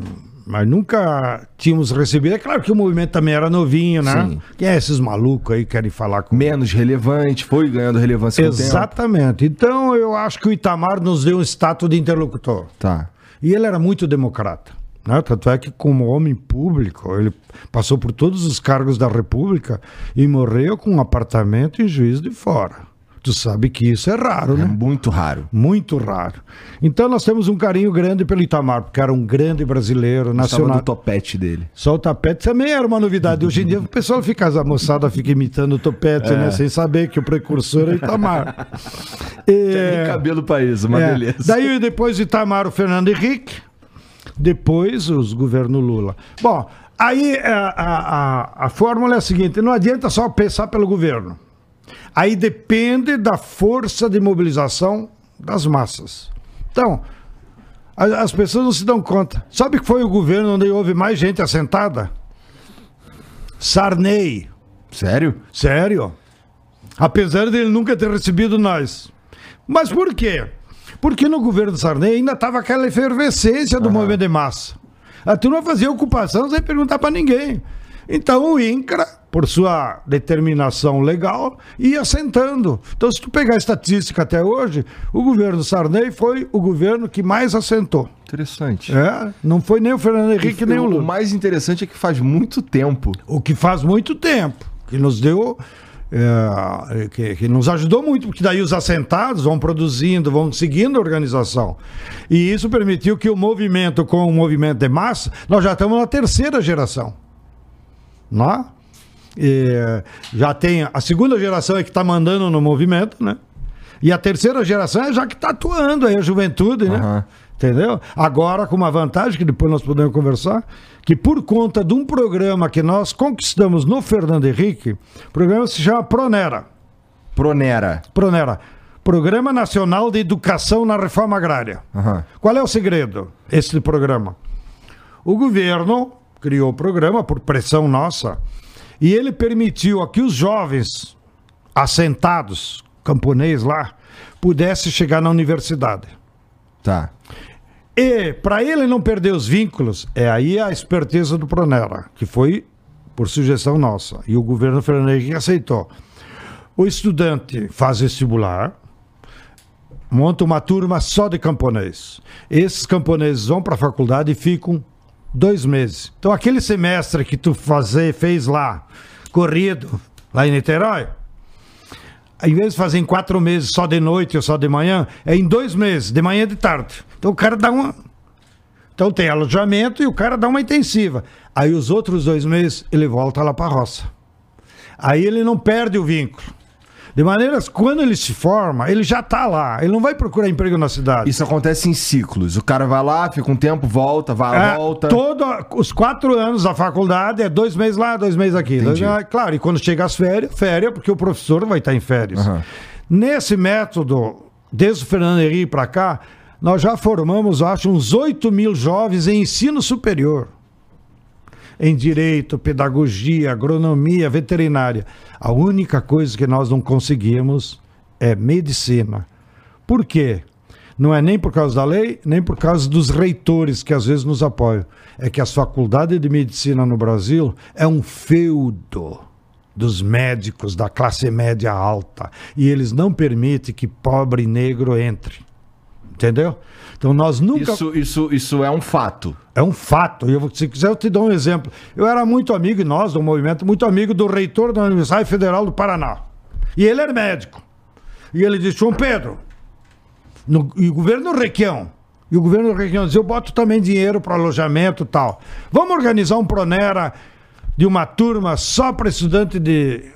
Speaker 2: Mas nunca tínhamos recebido. É claro que o movimento também era novinho, né?
Speaker 1: Sim.
Speaker 2: Quem é esses malucos aí que querem falar com
Speaker 1: Menos relevante, foi ganhando relevância.
Speaker 2: Exatamente. Então eu acho que o Itamar nos deu um status de interlocutor.
Speaker 1: Tá.
Speaker 2: E ele era muito democrata. Né? Tanto é que, como homem público, ele passou por todos os cargos da República e morreu com um apartamento em Juiz de Fora. Tu sabe que isso é raro,
Speaker 1: É
Speaker 2: né?
Speaker 1: muito raro.
Speaker 2: Muito raro. Então nós temos um carinho grande pelo Itamar, porque era um grande brasileiro, nacional.
Speaker 1: do topete dele.
Speaker 2: Só o tapete também era uma novidade. Hoje em dia o pessoal fica, a moçada fica imitando o topete, né? Sem saber que o precursor é o Itamar.
Speaker 1: Tem
Speaker 2: É,
Speaker 1: cabelo pra isso, uma
Speaker 2: é.
Speaker 1: beleza.
Speaker 2: Daí depois de Itamar, o Fernando Henrique. Depois os governo Lula. Bom, aí a, a, a, a fórmula é a seguinte: não adianta só pensar pelo governo. Aí depende da força de mobilização das massas. Então, as pessoas não se dão conta. Sabe que foi o governo onde houve mais gente assentada? Sarney.
Speaker 1: Sério?
Speaker 2: Sério? Apesar dele nunca ter recebido nós. Mas por quê? Porque no governo Sarney ainda estava aquela efervescência do movimento de massa. A turma fazia ocupação sem perguntar para ninguém. Então o INCRA, por sua determinação legal, ia assentando. Então, se tu pegar a estatística até hoje, o governo Sarney foi o governo que mais assentou.
Speaker 1: Interessante.
Speaker 2: É, não foi nem o Fernando Henrique, nem o
Speaker 1: o
Speaker 2: Lula.
Speaker 1: mais interessante é que faz muito tempo.
Speaker 2: O que faz muito tempo, que nos deu. é, que, que nos ajudou muito, porque daí os assentados vão produzindo, vão seguindo a organização. E isso permitiu que o movimento com o movimento de massa, nós já estamos na terceira geração. Não é? E, já tem a segunda geração é que está mandando no movimento, né? E a terceira geração é já que está atuando aí, a juventude, né?
Speaker 1: Aham.
Speaker 2: Entendeu? Agora, com uma vantagem que depois nós podemos conversar, que por conta de um programa que nós conquistamos no Fernando Henrique, o programa se chama Pronera.
Speaker 1: Pronera.
Speaker 2: Pronera. Programa Nacional de Educação na Reforma Agrária.
Speaker 1: Aham.
Speaker 2: Qual é o segredo? Esse programa. O governo criou o programa por pressão nossa e ele permitiu a que os jovens assentados, camponês lá, pudessem chegar na universidade.
Speaker 1: Tá.
Speaker 2: E para ele não perder os vínculos, é aí a esperteza do Pronera, que foi por sugestão nossa. E o governo Fernando Henrique aceitou. O estudante faz vestibular, monta uma turma só de camponês. Esses camponeses vão para a faculdade e ficam dois meses. Então, aquele semestre que tu fazer, fez lá, corrido, lá em Niterói, em vez de fazer em quatro meses só de noite ou só de manhã, é em dois meses, de manhã e de tarde. Então o cara dá uma. Então tem alojamento e o cara dá uma intensiva. Aí os outros dois meses ele volta lá para a roça. Aí ele não perde o vínculo. De maneira que quando ele se forma, ele já está lá. Ele não vai procurar emprego na cidade.
Speaker 1: Isso acontece em ciclos. O cara vai lá, fica um tempo, volta, vai,
Speaker 2: É,
Speaker 1: volta.
Speaker 2: todo, os quatro anos da faculdade é dois meses lá, dois meses aqui.
Speaker 1: Entendi.
Speaker 2: Ah, Claro, e quando chega as férias, férias, porque o professor vai estar em férias.
Speaker 1: Aham.
Speaker 2: Nesse método, desde o Fernando Henrique para cá, nós já formamos, acho, uns 8 mil jovens em ensino superior. Em direito, pedagogia, agronomia, veterinária. A única coisa que nós não conseguimos é medicina. Por quê? Não é nem por causa da lei, nem por causa dos reitores que às vezes nos apoiam. É que as faculdades de medicina no Brasil é um feudo dos médicos da classe média alta. E eles não permitem que pobre negro entre. Entendeu? Então nós nunca.
Speaker 1: Isso, isso, isso é um fato.
Speaker 2: É um fato. Eu, se quiser, eu te dou um exemplo. Eu era muito amigo, e nós do movimento, muito amigo do reitor da Universidade Federal do Paraná. E ele era médico. E ele disse: João Pedro, no, e o governo Requião. E o governo Requião dizia: Eu boto também dinheiro para alojamento e tal. Vamos organizar um Pronera de uma turma só para estudante de,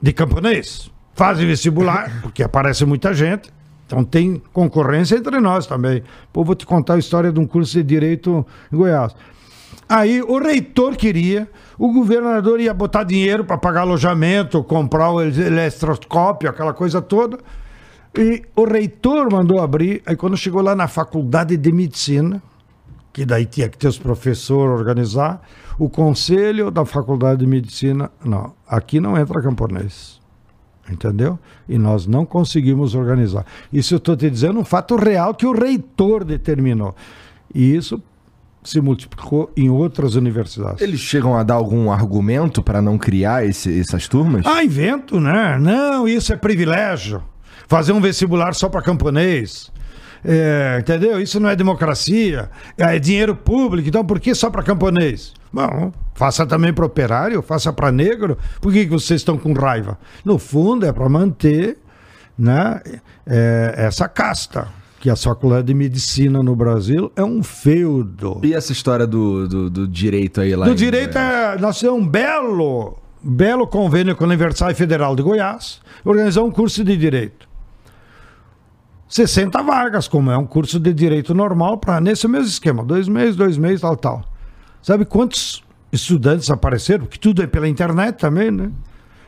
Speaker 2: de camponês? Fazem vestibular, porque aparece muita gente. Então tem concorrência entre nós também. Pô, vou te contar a história de um curso de direito em Goiás. Aí o reitor queria, o governador ia botar dinheiro para pagar alojamento, comprar o eletroscópio, aquela coisa toda. E o reitor mandou abrir. Aí quando chegou lá na faculdade de medicina, que daí tinha que ter os professores organizar. O conselho da faculdade de medicina, não, aqui não entra camponês. Entendeu? E nós não conseguimos organizar. Isso eu estou te dizendo um fato real que o reitor determinou. E isso se multiplicou em outras universidades.
Speaker 1: Eles chegam a dar algum argumento para não criar esse- essas turmas?
Speaker 2: Ah, invento, né? Não, isso é privilégio. Fazer um vestibular só para camponês. É, entendeu? Isso não é democracia. É dinheiro público, então por que só para camponês? Bom, faça também para operário, faça para negro. Por que, que vocês estão com raiva? No fundo, é para manter né, é, essa casta. Que a faculdade de medicina no Brasil é um feudo.
Speaker 1: E essa história do, do, do direito aí lá?
Speaker 2: Do direito é. Nós temos um belo, belo convênio com a Universidade Federal de Goiás, organizar um curso de direito. 60 vagas, como é um curso de direito normal, para nesse mesmo esquema, dois meses, dois meses, tal, tal. Sabe quantos estudantes apareceram? Porque tudo é pela internet também, né?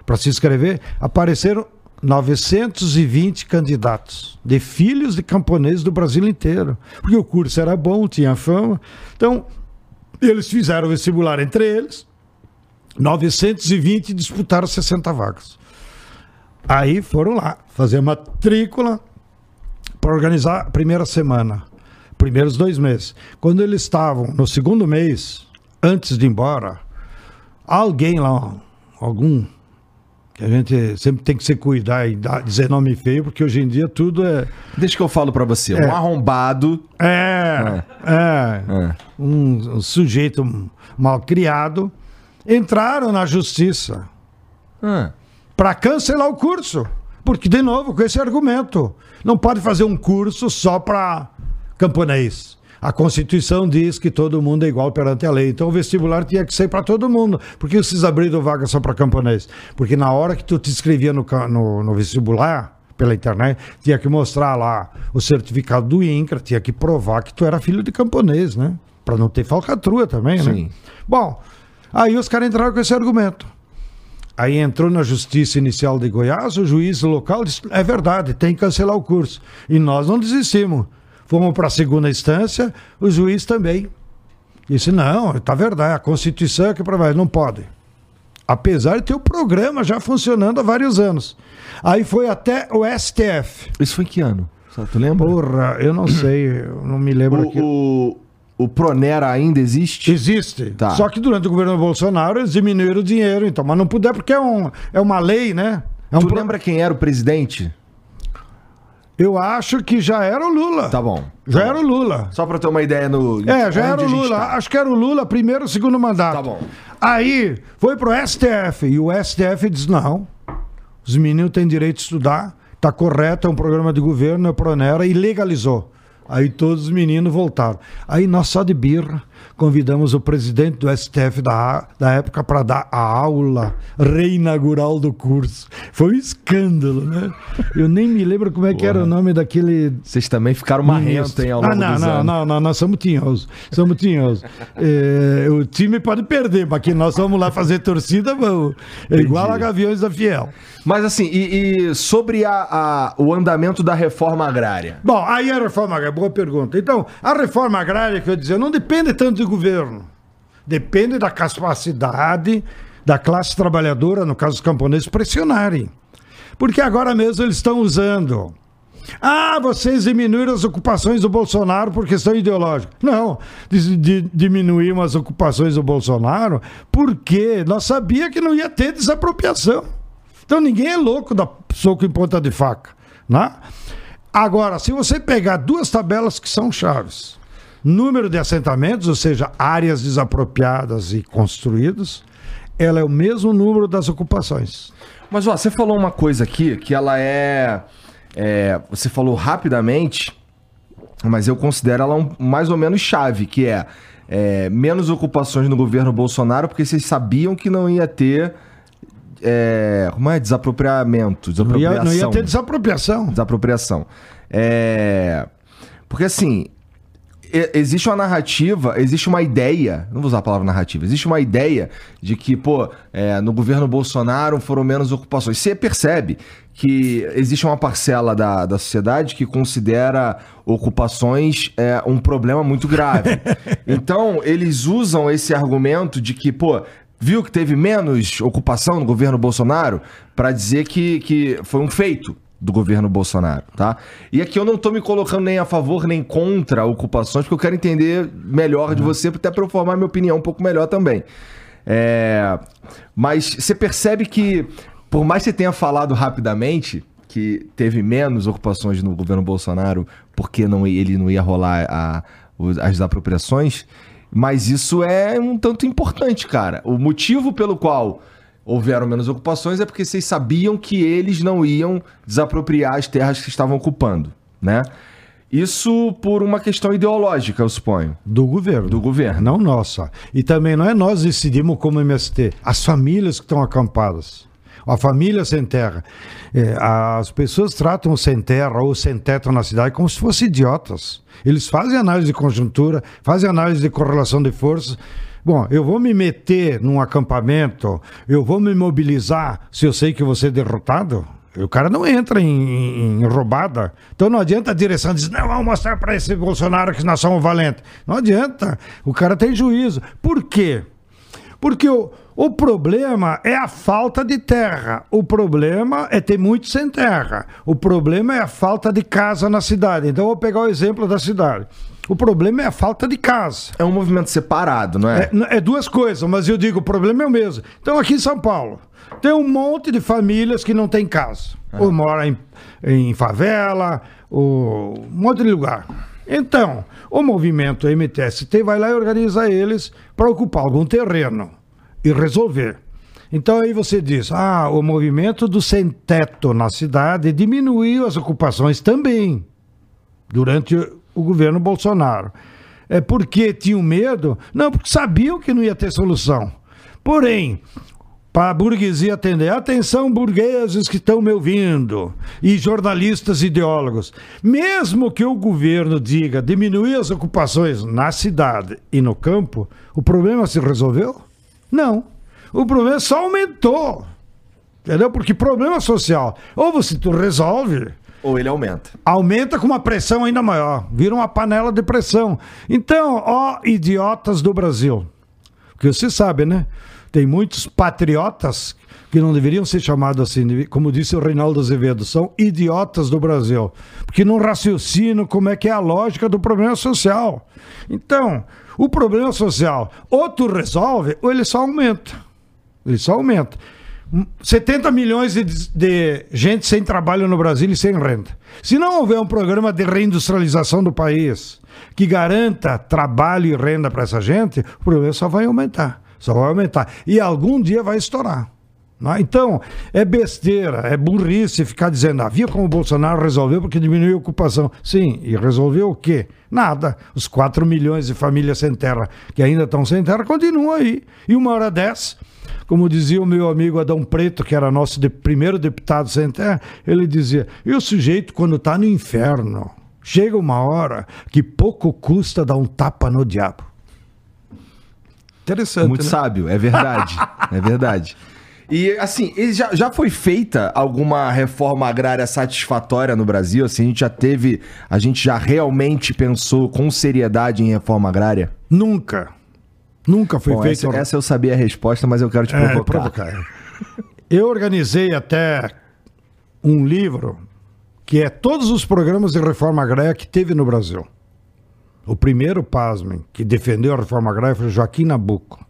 Speaker 2: Para se inscrever, apareceram 920 candidatos de filhos de camponeses do Brasil inteiro. Porque o curso era bom, tinha fama. Então, eles fizeram vestibular entre eles, 920 disputaram 60 vagas. Aí foram lá fazer matrícula para organizar a primeira semana, primeiros dois meses. Quando eles estavam no segundo mês, antes de ir embora, alguém lá, algum que a gente sempre tem que se cuidar e dar- dizer nome feio, porque hoje em dia tudo é
Speaker 1: Deixa que eu falo pra você.
Speaker 2: É.
Speaker 1: Um arrombado.
Speaker 2: é, é,
Speaker 1: É.
Speaker 2: um, um sujeito mal criado, entraram na justiça
Speaker 1: Ah,
Speaker 2: para cancelar o curso. Porque, de novo, com esse argumento, não pode fazer um curso só para camponês. A Constituição diz que todo mundo é igual perante a lei. Então o vestibular tinha que ser para todo mundo. Por que vocês abriram vaga só para camponês? Porque na hora que tu te inscrevia no, no, no vestibular, pela internet, tinha que mostrar lá o certificado do INCRA, tinha que provar que tu era filho de camponês, né? Para não ter falcatrua também, né?
Speaker 1: Sim.
Speaker 2: Bom, aí os caras entraram com esse argumento. Aí entrou na Justiça Inicial de Goiás, o juiz local disse: é verdade, tem que cancelar o curso. E nós não desistimos. Fomos para a segunda instância, o juiz também. Disse: não, está verdade, a Constituição é que prevê, não pode. Apesar de ter o programa já funcionando há vários anos. Aí foi até o STF.
Speaker 1: isso foi que ano? Só- Tu lembra?
Speaker 2: Porra, eu não sei, eu não me lembro.
Speaker 1: O, o, o Pronera ainda existe?
Speaker 2: Existe.
Speaker 1: Tá.
Speaker 2: Só que durante o governo Bolsonaro eles diminuíram o dinheiro, então. Mas não puder porque é, um, é uma lei, né? É um
Speaker 1: Tu
Speaker 2: pro-
Speaker 1: lembra quem era o presidente?
Speaker 2: Eu acho que já era o Lula.
Speaker 1: Tá bom.
Speaker 2: Já
Speaker 1: Tá
Speaker 2: era
Speaker 1: bom.
Speaker 2: o Lula.
Speaker 1: Só pra ter uma ideia no.
Speaker 2: É, já era o Lula.
Speaker 1: tá.
Speaker 2: Acho que era o Lula primeiro ou segundo mandato.
Speaker 1: Tá bom.
Speaker 2: Aí foi pro STF e o STF diz: não, os meninos têm direito de estudar, tá correto, é um programa de governo, é Pronera, e legalizou. Aí todos os meninos voltaram. Aí nós só de birra convidamos o presidente do STF da, da época para dar a aula reinaugural do curso. Foi um escândalo, né? Eu nem me lembro como é que era o nome daquele
Speaker 1: Vocês também ficaram marrentos, hein, ao longo
Speaker 2: ah, não, não, não, não, nós somos tinhosos. Somos tinhosos. É, o time pode perder, mas que nós vamos lá fazer torcida, vamos. É igual a Gaviões da Fiel.
Speaker 1: Mas assim, e, e sobre a, a- o andamento da reforma agrária?
Speaker 2: Bom, aí a reforma agrária, boa pergunta. Então, a reforma agrária, que eu dizer, não depende tanto do governo. Depende da capacidade da classe trabalhadora, no caso dos camponeses, pressionarem. Porque agora mesmo eles estão usando. Ah, vocês diminuíram as ocupações do Bolsonaro por questão ideológica. Não, diminuímos as ocupações do Bolsonaro porque nós sabíamos que não ia ter desapropriação. Então ninguém é louco da soco em ponta de faca. Né? Agora, se você pegar duas tabelas que são chaves, número de assentamentos, ou seja, áreas desapropriadas e construídas, ela é o mesmo número das ocupações.
Speaker 1: Mas ó, você falou uma coisa aqui que ela é, é, Você falou rapidamente, mas eu considero ela um, mais ou menos chave, que é, é, menos ocupações no governo Bolsonaro, porque vocês sabiam que não ia ter. é, como é? Desapropriamento.
Speaker 2: Não ia,
Speaker 1: Desapropriação.
Speaker 2: não ia ter desapropriação.
Speaker 1: Desapropriação. É, porque assim. Existe uma narrativa, existe uma ideia, não vou usar a palavra narrativa, existe uma ideia de que, pô, é, no governo Bolsonaro foram menos ocupações. Você percebe que existe uma parcela da, da sociedade que considera ocupações é, um problema muito grave. então, eles usam esse argumento de que, pô, viu que teve menos ocupação no governo Bolsonaro para dizer que, que foi um feito do governo Bolsonaro, tá? E aqui eu não tô me colocando nem a favor nem contra ocupações, porque eu quero entender melhor de você, até para eu formar minha opinião um pouco melhor também. É, Mas você percebe que, por mais que você tenha falado rapidamente que teve menos ocupações no governo Bolsonaro porque não, ele não ia rolar a- as apropriações, mas isso é um tanto importante, cara. O motivo pelo qual houveram menos ocupações é porque vocês sabiam que eles não iam desapropriar as terras que estavam ocupando, né? Isso por uma questão ideológica, eu suponho,
Speaker 2: Do governo.
Speaker 1: do governo.
Speaker 2: Não nossa. E também não é nós decidimos como MST. As famílias que estão acampadas. A família sem terra. É, as pessoas tratam o sem terra ou sem teto na cidade como se fossem idiotas. Eles fazem análise de conjuntura, fazem análise de correlação de forças. Bom, eu vou me meter num acampamento, eu vou me mobilizar se eu sei que vou ser derrotado? O cara não entra em, em- em roubada. Então não adianta a direção dizer, não, vamos mostrar para esse Bolsonaro que nós somos valentes. Não adianta. O cara tem juízo. Por quê? Porque o, o problema é a falta de terra. O problema é ter muito sem terra. O problema é a falta de casa na cidade. Então eu vou pegar o exemplo da cidade. O problema é a falta de casa.
Speaker 1: É um movimento separado, não é?
Speaker 2: É, é duas coisas, mas eu digo, o problema é o mesmo. Então, aqui em São Paulo, tem um monte de famílias que não tem casa. Ou mora em, em favela, ou um monte de lugar. Então, o movimento MTST vai lá e organiza eles para ocupar algum terreno e resolver. Então aí você diz, ah, o movimento do sem-teto na cidade diminuiu as ocupações também durante o governo Bolsonaro. É porque tinham medo? Não, porque sabiam que não ia ter solução. Porém, para a burguesia atender, atenção burgueses que estão me ouvindo e jornalistas ideólogos, mesmo que o governo diga diminuir as ocupações na cidade e no campo, o problema se resolveu? Não. O problema só aumentou. Entendeu? Porque problema social, ou você tu resolve,
Speaker 1: Ou ele aumenta.
Speaker 2: aumenta com uma pressão ainda maior, vira uma panela de pressão. Então, ó, idiotas do Brasil, porque você sabe, né? Tem muitos patriotas que não deveriam ser chamados assim, como disse o Reinaldo Azevedo, são idiotas do Brasil, porque não raciocinam como é que é a lógica do problema social. Então, o problema social, ou tu resolve, ou ele só aumenta. Ele só aumenta. 70 milhões de, de gente sem trabalho no Brasil e sem renda. Se não houver um programa de reindustrialização do país que garanta trabalho e renda para essa gente, o problema só vai aumentar. Só vai aumentar. E algum dia vai estourar. Não é? Então, é besteira, é burrice ficar dizendo, ah, viu como o Bolsonaro resolveu porque diminuiu a ocupação. Sim, e resolveu o quê? Nada. Os 4 milhões de famílias sem terra que ainda estão sem terra continuam aí. E uma hora dessa, como dizia o meu amigo Adão Preto, que era nosso de- primeiro deputado sem terra, ele dizia: e o sujeito, quando está no inferno, chega uma hora que pouco custa dar um tapa no diabo. Interessante.
Speaker 1: Muito
Speaker 2: né?
Speaker 1: sábio, é verdade. é verdade. E assim, já, já foi feita alguma reforma agrária satisfatória no Brasil? Assim, a gente já teve. A gente já realmente pensou com seriedade em reforma agrária?
Speaker 2: Nunca. Nunca foi
Speaker 1: Bom,
Speaker 2: feito.
Speaker 1: essa, essa eu sabia a resposta, mas eu quero te
Speaker 2: É,
Speaker 1: provocar.
Speaker 2: provocar. Eu organizei até um livro que é todos os programas de reforma agrária que teve no Brasil. O primeiro, pasmem, que defendeu a reforma agrária foi Joaquim Nabuco.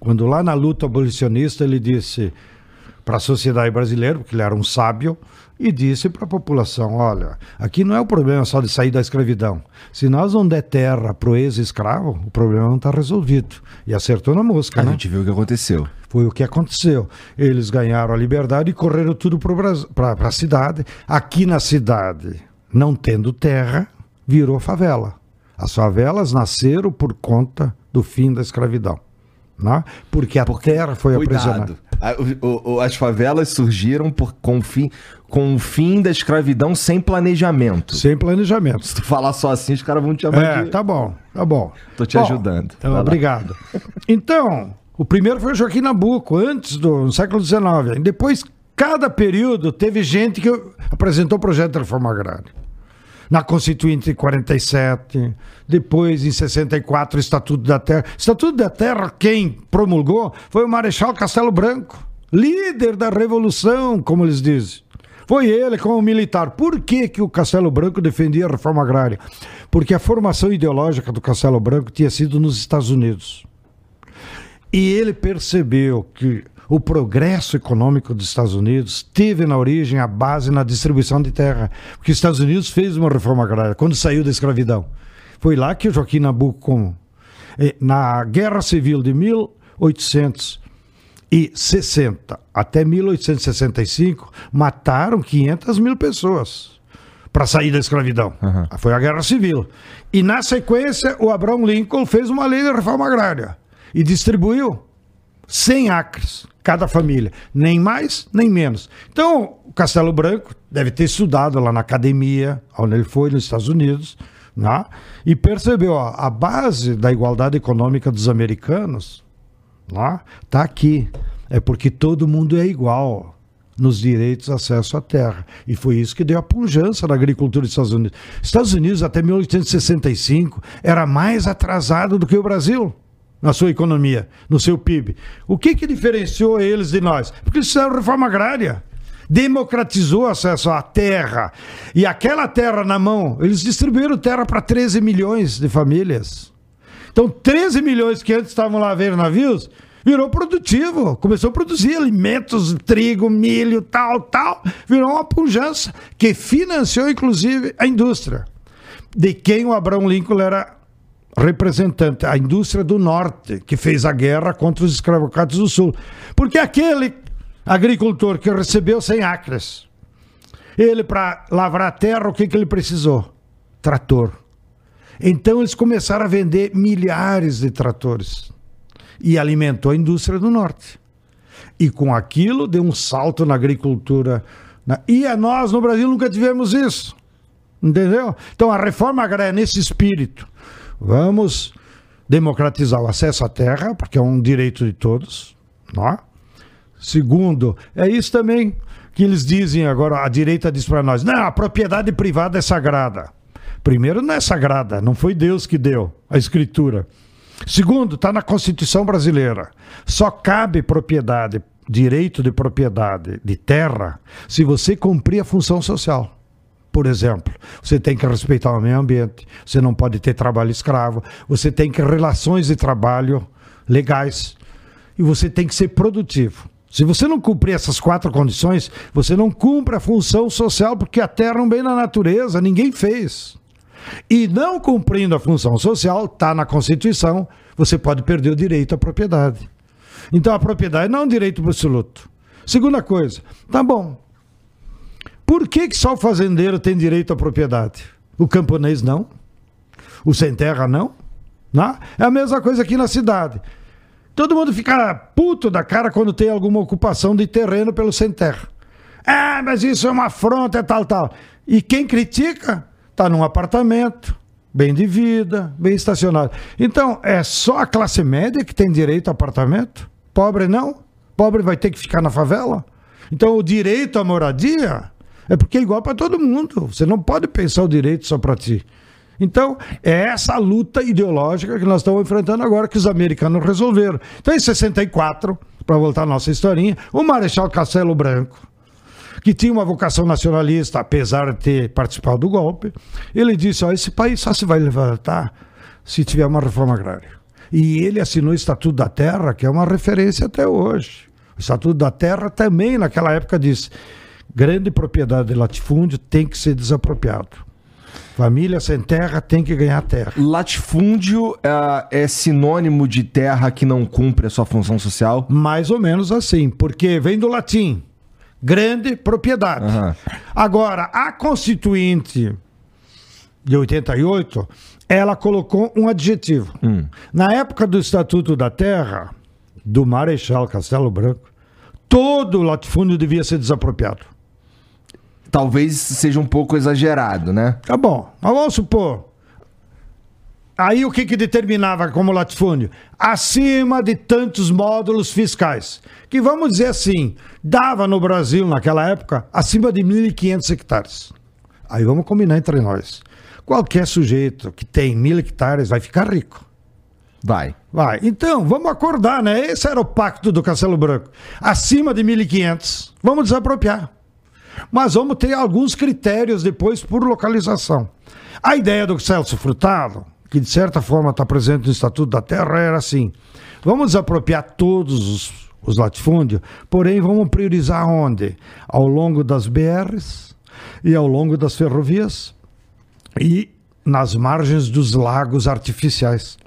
Speaker 2: Quando lá na luta abolicionista ele disse para a sociedade brasileira, porque ele era um sábio, e disse para a população: olha, aqui não é o problema só de sair da escravidão. Se nós não der terra para o ex-escravo, o problema não está resolvido. E acertou na mosca,
Speaker 1: A
Speaker 2: né?
Speaker 1: gente viu o que aconteceu.
Speaker 2: Foi o que aconteceu. Eles ganharam a liberdade e correram tudo para a cidade. Aqui na cidade, não tendo terra, virou favela. As favelas nasceram por conta do fim da escravidão. Né? Porque a terra foi
Speaker 1: Cuidado.
Speaker 2: aprisionada.
Speaker 1: O- o- as favelas surgiram por, com, o fim, com o fim da escravidão sem planejamento.
Speaker 2: Sem planejamento.
Speaker 1: Se tu falar só assim, os caras vão te chamar
Speaker 2: É,
Speaker 1: de...
Speaker 2: tá bom, tá bom.
Speaker 1: Tô te
Speaker 2: Bom,
Speaker 1: ajudando.
Speaker 2: Então, obrigado. Então, o primeiro foi o Joaquim Nabuco, antes do século XIX. Depois, cada período, teve gente que apresentou projeto de reforma agrária. Na Constituinte em 47, depois em 64, o Estatuto da Terra. Estatuto da Terra, quem promulgou foi o Marechal Castelo Branco, líder da Revolução, como eles dizem. Foi ele como militar. Por que, que o Castelo Branco defendia a reforma agrária? Porque a formação ideológica do Castelo Branco tinha sido nos Estados Unidos. E ele percebeu que o progresso econômico dos Estados Unidos teve na origem a base na distribuição de terra. Porque os Estados Unidos fez uma reforma agrária quando saiu da escravidão. Foi lá que o Joaquim Nabuco, com- eh, na Guerra Civil de 1860 até 1865, mataram 500 mil pessoas para sair da escravidão. Foi a Guerra Civil. E na sequência, o Abraham Lincoln fez uma lei de reforma agrária e distribuiu 100 acres cada família, nem mais nem menos. Então, o Castelo Branco deve ter estudado lá na academia, onde ele foi nos Estados Unidos, né? e percebeu ó, a base da igualdade econômica dos americanos lá tá aqui. É porque todo mundo é igual nos direitos de acesso à terra. E foi isso que deu a pujança na agricultura dos Estados Unidos. Estados Unidos, até 1865, era mais atrasado do que o Brasil na sua economia, no seu PIB. O que, que diferenciou eles de nós? Porque eles fizeram reforma agrária. Democratizou o acesso à terra. E aquela terra na mão, eles distribuíram terra para 13 milhões de famílias. Então, 13 milhões que antes estavam lá ver navios, virou produtivo. Começou a produzir alimentos, trigo, milho, tal, tal. Virou uma pujança que financiou, inclusive, a indústria. De quem o Abraham Lincoln era representante, a indústria do norte, que fez a guerra contra os escravocratas do sul. Porque aquele agricultor que recebeu 100 acres, ele, para lavrar a terra, o que, que ele precisou? Trator. Então eles começaram a vender milhares de tratores e alimentou a indústria do norte. E com aquilo deu um salto na agricultura. E a nós no Brasil nunca tivemos isso. Entendeu? Então a reforma agrária nesse espírito. Vamos democratizar o acesso à terra, porque é um direito de todos. Não é? Segundo, é isso também que eles dizem agora, a direita diz para nós: não, a propriedade privada é sagrada. Primeiro, não é sagrada, não foi Deus que deu a escritura. Segundo, está na Constituição brasileira. Só cabe propriedade, direito de propriedade de terra, se você cumprir a função social. Por exemplo, você tem que respeitar o meio ambiente, você não pode ter trabalho escravo, você tem que relações de trabalho legais e você tem que ser produtivo. Se você não cumprir essas quatro condições, você não cumpre a função social, porque a terra é um bem da natureza, ninguém fez. E não cumprindo a função social, está na Constituição, você pode perder o direito à propriedade. Então a propriedade não é um direito absoluto. Segunda coisa, tá bom. Por que, que só o fazendeiro tem direito à propriedade? O camponês não? O sem terra não? não? É a mesma coisa aqui na cidade. Todo mundo fica puto da cara quando tem alguma ocupação de terreno pelo sem terra. Ah, mas isso é uma afronta, é tal, tal. E quem critica está num apartamento, bem de vida, bem estacionado. Então, é só a classe média que tem direito a apartamento? Pobre não? Pobre vai ter que ficar na favela? Então, o direito à moradia é porque é igual para todo mundo. Você não pode pensar o direito só para ti. Então, é essa luta ideológica que nós estamos enfrentando agora, que os americanos resolveram. Então, em 64, para voltar à nossa historinha, o Marechal Castelo Branco, que tinha uma vocação nacionalista, apesar de ter participado do golpe, ele disse: ó, esse país só se vai levantar se tiver uma reforma agrária. E ele assinou o Estatuto da Terra, que é uma referência até hoje. O Estatuto da Terra também, naquela época, disse: grande propriedade de latifúndio tem que ser desapropriado. Família sem terra tem que ganhar terra.
Speaker 1: Latifúndio é, é sinônimo de terra que não cumpre a sua função social?
Speaker 2: Mais ou menos assim, porque vem do latim. Grande propriedade.
Speaker 1: Aham.
Speaker 2: Agora, a Constituinte de 88, ela colocou um adjetivo. Na época do Estatuto da Terra, do Marechal Castelo Branco, todo latifúndio devia ser desapropriado.
Speaker 1: Talvez seja um pouco exagerado, né?
Speaker 2: Tá bom, mas vamos supor. Aí o que, que determinava como latifúndio? Acima de tantos módulos fiscais. Que vamos dizer assim, dava no Brasil naquela época acima de 1.500 hectares. Aí vamos combinar entre nós. Qualquer sujeito que tem mil hectares vai ficar rico.
Speaker 1: Vai.
Speaker 2: Vai. Então, vamos acordar, né? Esse era o pacto do Castelo Branco. Acima de 1.500, vamos desapropriar. Mas vamos ter alguns critérios depois por localização. A ideia do Celso Frutado, que de certa forma está presente no Estatuto da Terra, era assim: vamos desapropriar todos os, os latifúndios, porém vamos priorizar onde? Ao longo das BRs e ao longo das ferrovias e nas margens dos lagos artificiais.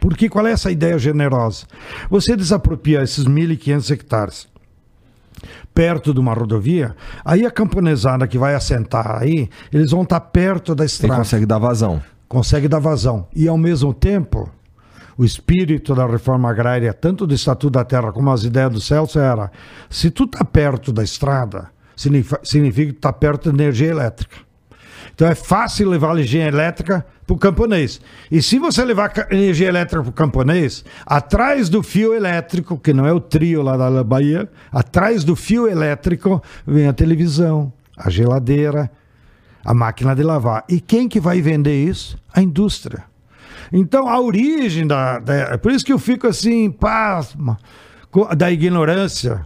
Speaker 2: Porque qual é essa ideia generosa? Você desapropria esses 1.500 hectares perto de uma rodovia, aí a camponesada que vai assentar aí, eles vão estar perto da
Speaker 1: Ele
Speaker 2: estrada.
Speaker 1: consegue dar vazão.
Speaker 2: Consegue dar vazão. E ao mesmo tempo, o espírito da reforma agrária, tanto do Estatuto da Terra como as ideias do Celso, era: se tu tá perto da estrada, significa, significa que tá perto da energia elétrica. Então é fácil levar energia elétrica para o camponês. E se você levar energia elétrica para o camponês, atrás do fio elétrico, que não é o trio lá da Bahia, atrás do fio elétrico vem a televisão, a geladeira, a máquina de lavar. E quem que vai vender isso? A indústria. Então, a origem da. da é por isso que eu fico assim, pasma, da ignorância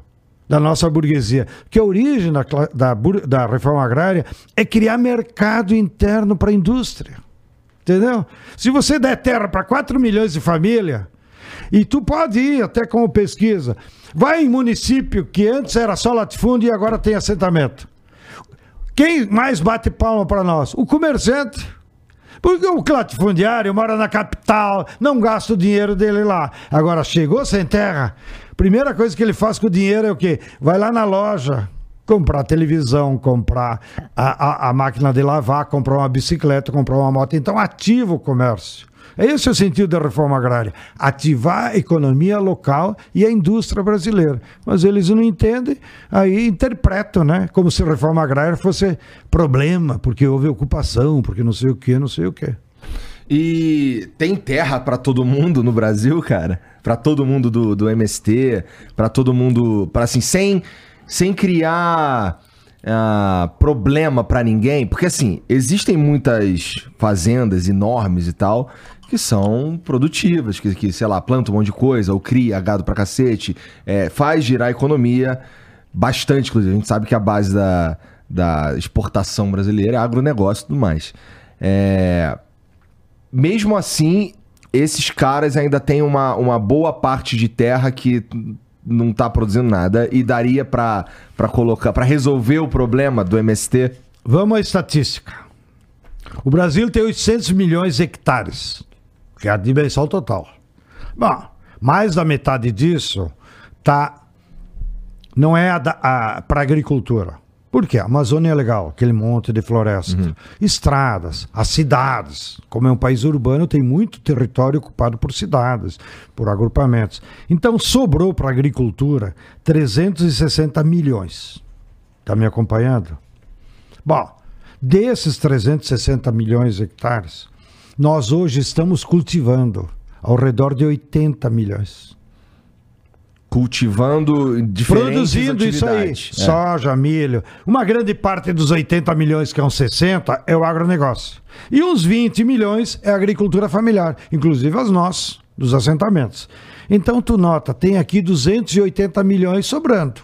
Speaker 2: da nossa burguesia. Que a origem da, da, da reforma agrária é criar mercado interno para a indústria. Entendeu? Se você der terra para 4 milhões de famílias, e tu pode ir até como pesquisa, vai em município que antes era só latifúndio e agora tem assentamento. Quem mais bate palma para nós? O comerciante. Porque o latifundiário mora na capital, não gasta o dinheiro dele lá. Agora, chegou sem terra, primeira coisa que ele faz com o dinheiro é o quê? Vai lá na loja, comprar televisão, comprar a, a, a máquina de lavar, comprar uma bicicleta, comprar uma moto. Então, ativa o comércio. Esse é o sentido da reforma agrária: ativar a economia local e a indústria brasileira. Mas eles não entendem, aí interpretam, né? Como se a reforma agrária fosse problema, porque houve ocupação, porque não sei o que, não sei o que.
Speaker 1: E tem terra pra todo mundo no Brasil, cara? Pra todo mundo do, do MST, pra todo mundo, para assim, sem sem criar ah, problema pra ninguém, porque assim, existem muitas fazendas enormes e tal que são produtivas, que, que sei lá, plantam um monte de coisa, ou cria gado pra cacete, é, faz girar a economia bastante, inclusive. A gente sabe que a base da, da exportação brasileira é agronegócio e tudo mais. É, mesmo assim, esses caras ainda têm uma, uma boa parte de terra que não tá produzindo nada e daria pra colocar, para resolver o problema do MST.
Speaker 2: Vamos à estatística. O Brasil tem 800 milhões de hectares, que é a dimensão total. Bom, mais da metade disso tá não é para agricultura. Por quê? A Amazônia é legal, aquele monte de floresta. Estradas, as cidades. Como é um país urbano, tem muito território ocupado por cidades, por agrupamentos. Então sobrou para a agricultura 360 milhões. Está me acompanhando? Bom, desses 360 milhões de hectares, nós hoje estamos cultivando ao redor de 80 milhões.
Speaker 1: Cultivando diferentes
Speaker 2: Produzindo isso aí.
Speaker 1: É.
Speaker 2: Soja, milho. Uma grande parte dos 80 milhões, que é uns 60, é o agronegócio. E uns 20 milhões é a agricultura familiar, inclusive as nossas, dos assentamentos. Então tu nota, tem aqui 280 milhões sobrando.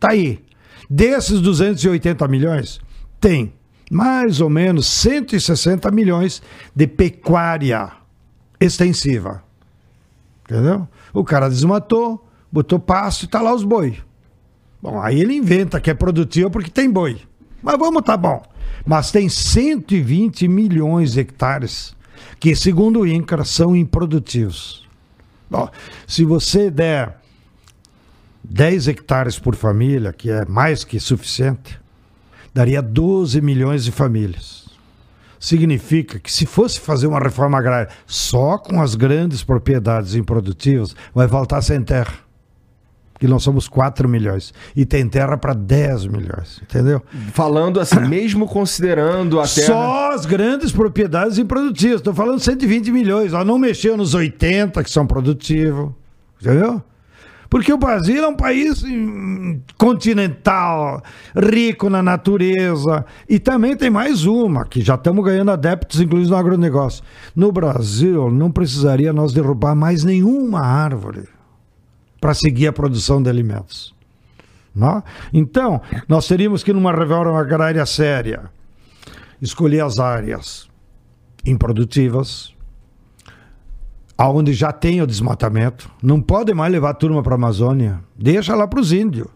Speaker 2: Tá aí. Desses 280 milhões, tem mais ou menos 160 milhões de pecuária extensiva. Entendeu? O cara desmatou, botou pasto e tá lá os boi. Bom, aí ele inventa que é produtivo porque tem boi. Mas vamos, tá bom. Mas tem 120 milhões de hectares que, segundo o INCRA, são improdutivos. Bom, se você der 10 hectares por família, que é mais que suficiente, daria 12 milhões de famílias. Significa que se fosse fazer uma reforma agrária só com as grandes propriedades improdutivas, vai faltar sem terra. Que nós somos 4 milhões. E tem terra para 10 milhões, entendeu?
Speaker 1: Falando assim, mesmo considerando a terra.
Speaker 2: Só as grandes propriedades improdutivas. Estou falando 120 milhões. Ó, não mexeu nos 80 que são produtivos. Entendeu? Porque o Brasil é um país hum, continental, rico na natureza. E também tem mais uma, que já estamos ganhando adeptos, inclusive no agronegócio. No Brasil, não precisaria nós derrubar mais nenhuma árvore para seguir a produção de alimentos. Não? Então, nós teríamos que, numa reforma agrária séria, escolher as áreas improdutivas, aonde já tem o desmatamento. Não pode mais levar a turma para a Amazônia. Deixa lá para os índios.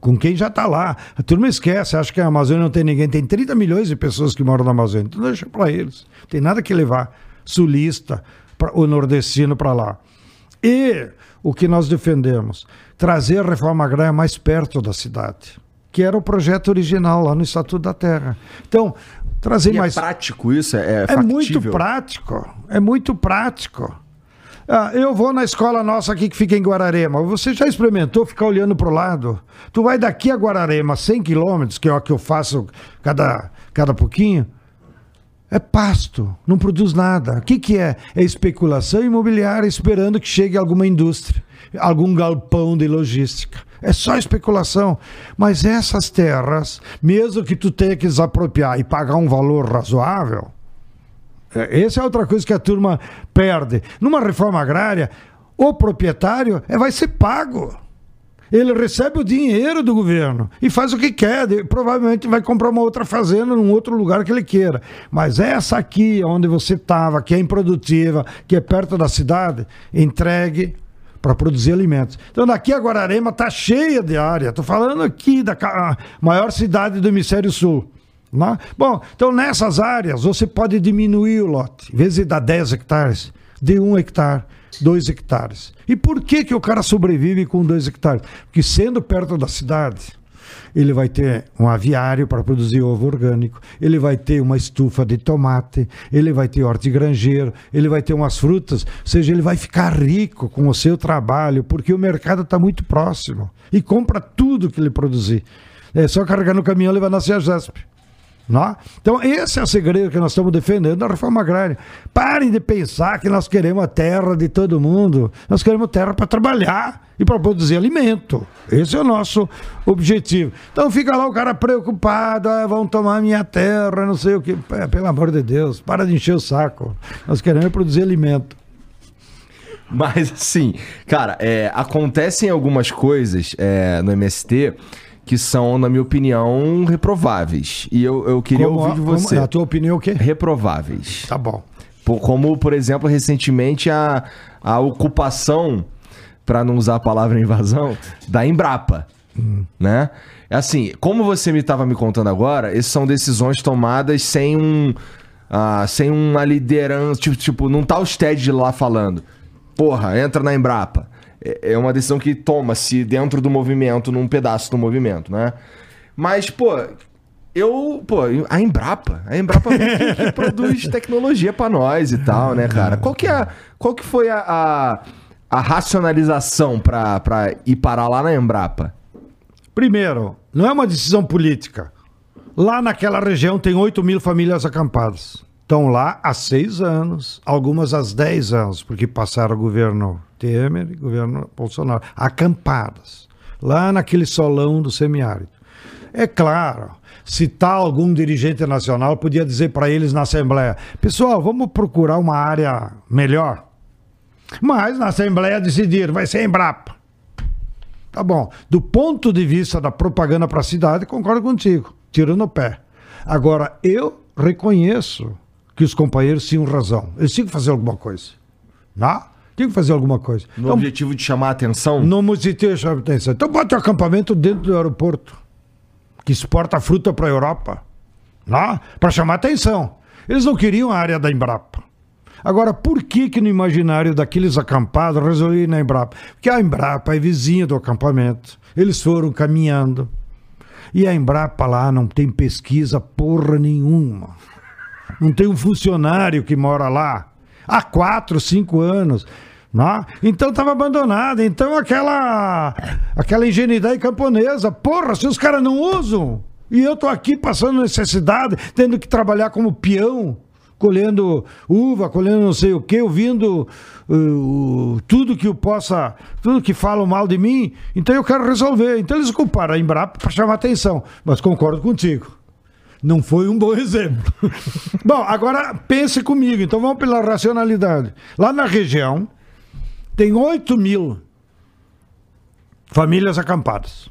Speaker 2: Com quem já está lá. A turma esquece, acha que a Amazônia não tem ninguém. Tem 30 milhões de pessoas que moram na Amazônia. Então deixa para eles. Tem nada que levar sulista, o nordestino para lá. E o que nós defendemos? Trazer a reforma agrária mais perto da cidade, que era o projeto original lá no Estatuto da Terra. Então, trazer
Speaker 1: E
Speaker 2: mais.
Speaker 1: é prático isso? É, é,
Speaker 2: É muito prático. É muito prático. Ah, eu vou na escola nossa aqui que fica em Guararema. Você já experimentou ficar olhando para o lado? Tu vai daqui a Guararema, 100 quilômetros, que é o que eu faço cada, cada pouquinho. É pasto, não produz nada. O que, que é? É especulação imobiliária esperando que chegue alguma indústria, algum galpão de logística. É só especulação. Mas essas terras, mesmo que tu tenha que desapropriar e pagar um valor razoável, é, essa é outra coisa que a turma perde. Numa reforma agrária, o proprietário é, vai ser pago. Ele recebe o dinheiro do governo e faz o que quer. De- Provavelmente vai comprar uma outra fazenda num outro lugar que ele queira. Mas essa aqui, onde você estava, que é improdutiva, que é perto da cidade, entregue para produzir alimentos. Então daqui a Guararema está cheia de área. Estou falando aqui da maior cidade do Hemisfério Sul. Né? Bom, então nessas áreas você pode diminuir o lote. Em vez de dar 10 hectares, dê 1 hectare, 2 hectares. E por que, que o cara sobrevive com 2 hectares? Porque sendo perto da cidade, ele vai ter um aviário para produzir ovo orgânico, ele vai ter uma estufa de tomate, ele vai ter hortigranjeiro, ele vai ter umas frutas, ou seja, ele vai ficar rico com o seu trabalho, porque o mercado está muito próximo e compra tudo que ele produzir. É só carregar no caminhão e levar na CEAGESP. Não? Então, esse é o segredo que nós estamos defendendo na reforma agrária. Parem de pensar que nós queremos a terra de todo mundo. Nós queremos terra para trabalhar e para produzir alimento. Esse é o nosso objetivo. Então, fica lá o cara preocupado: ah, vão tomar minha terra, não sei o que. Pelo amor de Deus, para de encher o saco. Nós queremos produzir alimento.
Speaker 1: Mas assim, cara, é, acontecem algumas coisas é, no MST que são, na minha opinião, reprováveis. E eu, eu queria
Speaker 2: Como-
Speaker 1: ouvir de
Speaker 2: como-
Speaker 1: você.
Speaker 2: a tua opinião é o quê?
Speaker 1: Reprováveis.
Speaker 2: Tá bom.
Speaker 1: Por- como, por exemplo, recentemente a, a ocupação, para não usar a palavra invasão, da Embrapa. Né? Assim, como você me estava me contando agora, essas são decisões tomadas sem um. ah, sem uma liderança. Tipo, tipo, não tá o Sted lá falando. Porra, entra na Embrapa. É é uma decisão que toma-se dentro do movimento, num pedaço do movimento, né? Mas, pô, eu, pô, a Embrapa, a Embrapa que, que produz tecnologia pra nós e tal, né, cara? Qual que, é, qual que foi a, a, a racionalização pra ir parar lá na Embrapa?
Speaker 2: Primeiro, não é uma decisão política. Lá naquela região tem 8 mil famílias acampadas. Estão lá há seis anos, algumas há 10 anos, porque passaram o governo Temer e governo Bolsonaro. Acampadas. Lá naquele solão do semiárido. É claro, se tal algum dirigente nacional podia dizer para eles na Assembleia: pessoal, vamos procurar uma área melhor. Mas na Assembleia decidiram, vai ser Embrapa. Tá bom. Do ponto de vista da propaganda para a cidade, concordo contigo. Tiro no pé. Agora, eu reconheço que os companheiros tinham razão. Eles tinham que fazer alguma coisa. Não? Tinham que fazer alguma coisa.
Speaker 1: No
Speaker 2: Então,
Speaker 1: objetivo de chamar a atenção?
Speaker 2: no museu chama atenção. Então, bota o acampamento dentro do aeroporto, que exporta fruta para a Europa. Para chamar atenção. Eles não queriam a área da Embrapa. Agora, por que que no imaginário daqueles acampados resolveram ir na Embrapa? Porque a Embrapa é vizinha do acampamento. Eles foram caminhando. E a Embrapa lá não tem pesquisa porra nenhuma. Não tem um funcionário que mora lá há quatro, cinco anos. Né? Então estava abandonada. Então aquela aquela ingenuidade camponesa, porra, se os caras não usam, e eu tô aqui passando necessidade, tendo que trabalhar como peão, colhendo uva, colhendo não sei o que, ouvindo uh, tudo que eu possa, tudo que falam mal de mim, então eu quero resolver. Então eles culparam a Embrapa para chamar atenção, mas concordo contigo. Não foi um bom exemplo. bom, agora pense comigo, então vamos pela racionalidade. Lá na região, tem 8 mil famílias acampadas.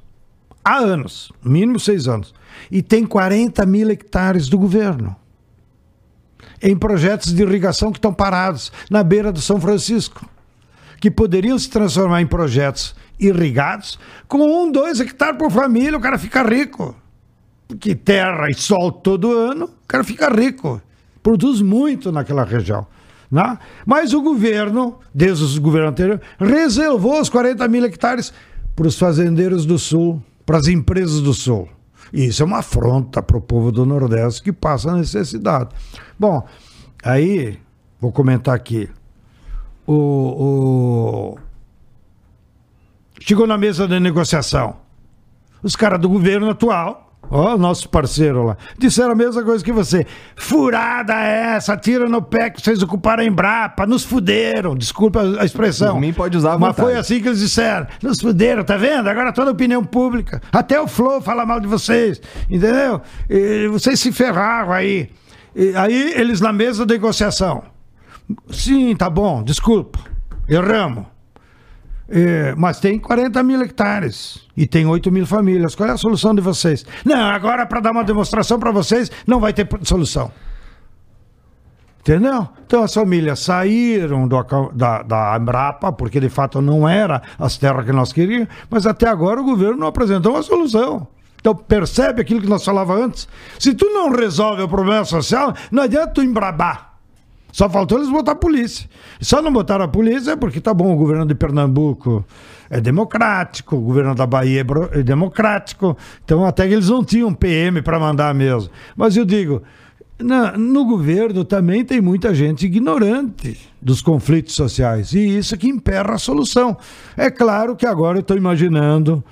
Speaker 2: Há anos, mínimo seis anos. E tem 40 mil hectares do governo em projetos de irrigação que estão parados na beira do São Francisco, que poderiam se transformar em projetos irrigados com um, dois hectares por família, o cara fica rico. Porque terra e sol todo ano, o cara fica rico. Produz muito naquela região. Né? Mas o governo, desde os governos anteriores, reservou os 40 mil hectares para os fazendeiros do Sul, para as empresas do Sul. E isso é uma afronta para o povo do Nordeste que passa necessidade. Bom, aí, vou comentar aqui. O, o... Chegou na mesa de negociação. Os caras do governo atual Ó, nosso parceiro lá. Disseram a mesma coisa que você. Furada é essa, tira no pé que vocês ocuparam a Embrapa, nos fuderam. Desculpa a expressão.
Speaker 1: Por mim pode usar a
Speaker 2: Mas foi assim que eles disseram. Nos fuderam, tá vendo? Agora toda a opinião pública. Até o Flow fala mal de vocês. Entendeu? E vocês se ferraram aí. E aí eles na mesa de negociação. Sim, tá bom, desculpa. Erramos. É, mas tem 40 mil hectares e tem 8 mil famílias. Qual é a solução de vocês? Não, agora para dar uma demonstração para vocês, não vai ter solução. Entendeu? Então as famílias saíram do, da, da Embrapa, porque de fato não era as terras que nós queríamos, mas até agora o governo não apresentou uma solução. Então percebe aquilo que nós falávamos antes? Se tu não resolve o problema social, não adianta tu embrabar. Só faltou eles botar a polícia. Só não botaram a polícia porque tá bom, o governo de Pernambuco é democrático, o governo da Bahia é, é democrático, então até que eles não tinham PM para mandar mesmo. Mas eu digo, na, no governo também tem muita gente ignorante dos conflitos sociais e isso que emperra a solução. É claro que agora eu estou imaginando,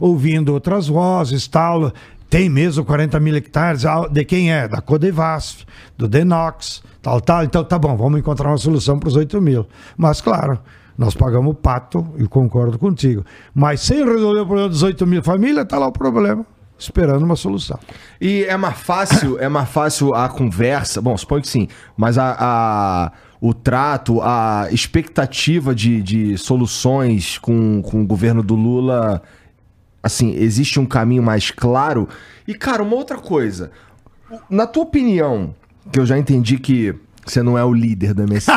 Speaker 2: ouvindo outras vozes, tal, tem mesmo 40 mil hectares, ah, de quem é? Da Codevasf, do Denox, tal, tal. Então tá bom, vamos encontrar uma solução para os 8 mil. Mas claro, nós pagamos o pato, e concordo contigo. Mas sem resolver o problema dos 8 mil famílias, está lá o problema. Esperando uma solução.
Speaker 1: E é mais fácil, é mais fácil a conversa. Bom, suponho que sim, mas a, a o trato, a expectativa de, de soluções com, com o governo do Lula. Assim, existe um caminho mais claro. E, cara, uma outra coisa. Na tua opinião, que eu já entendi que você não é o líder do MST.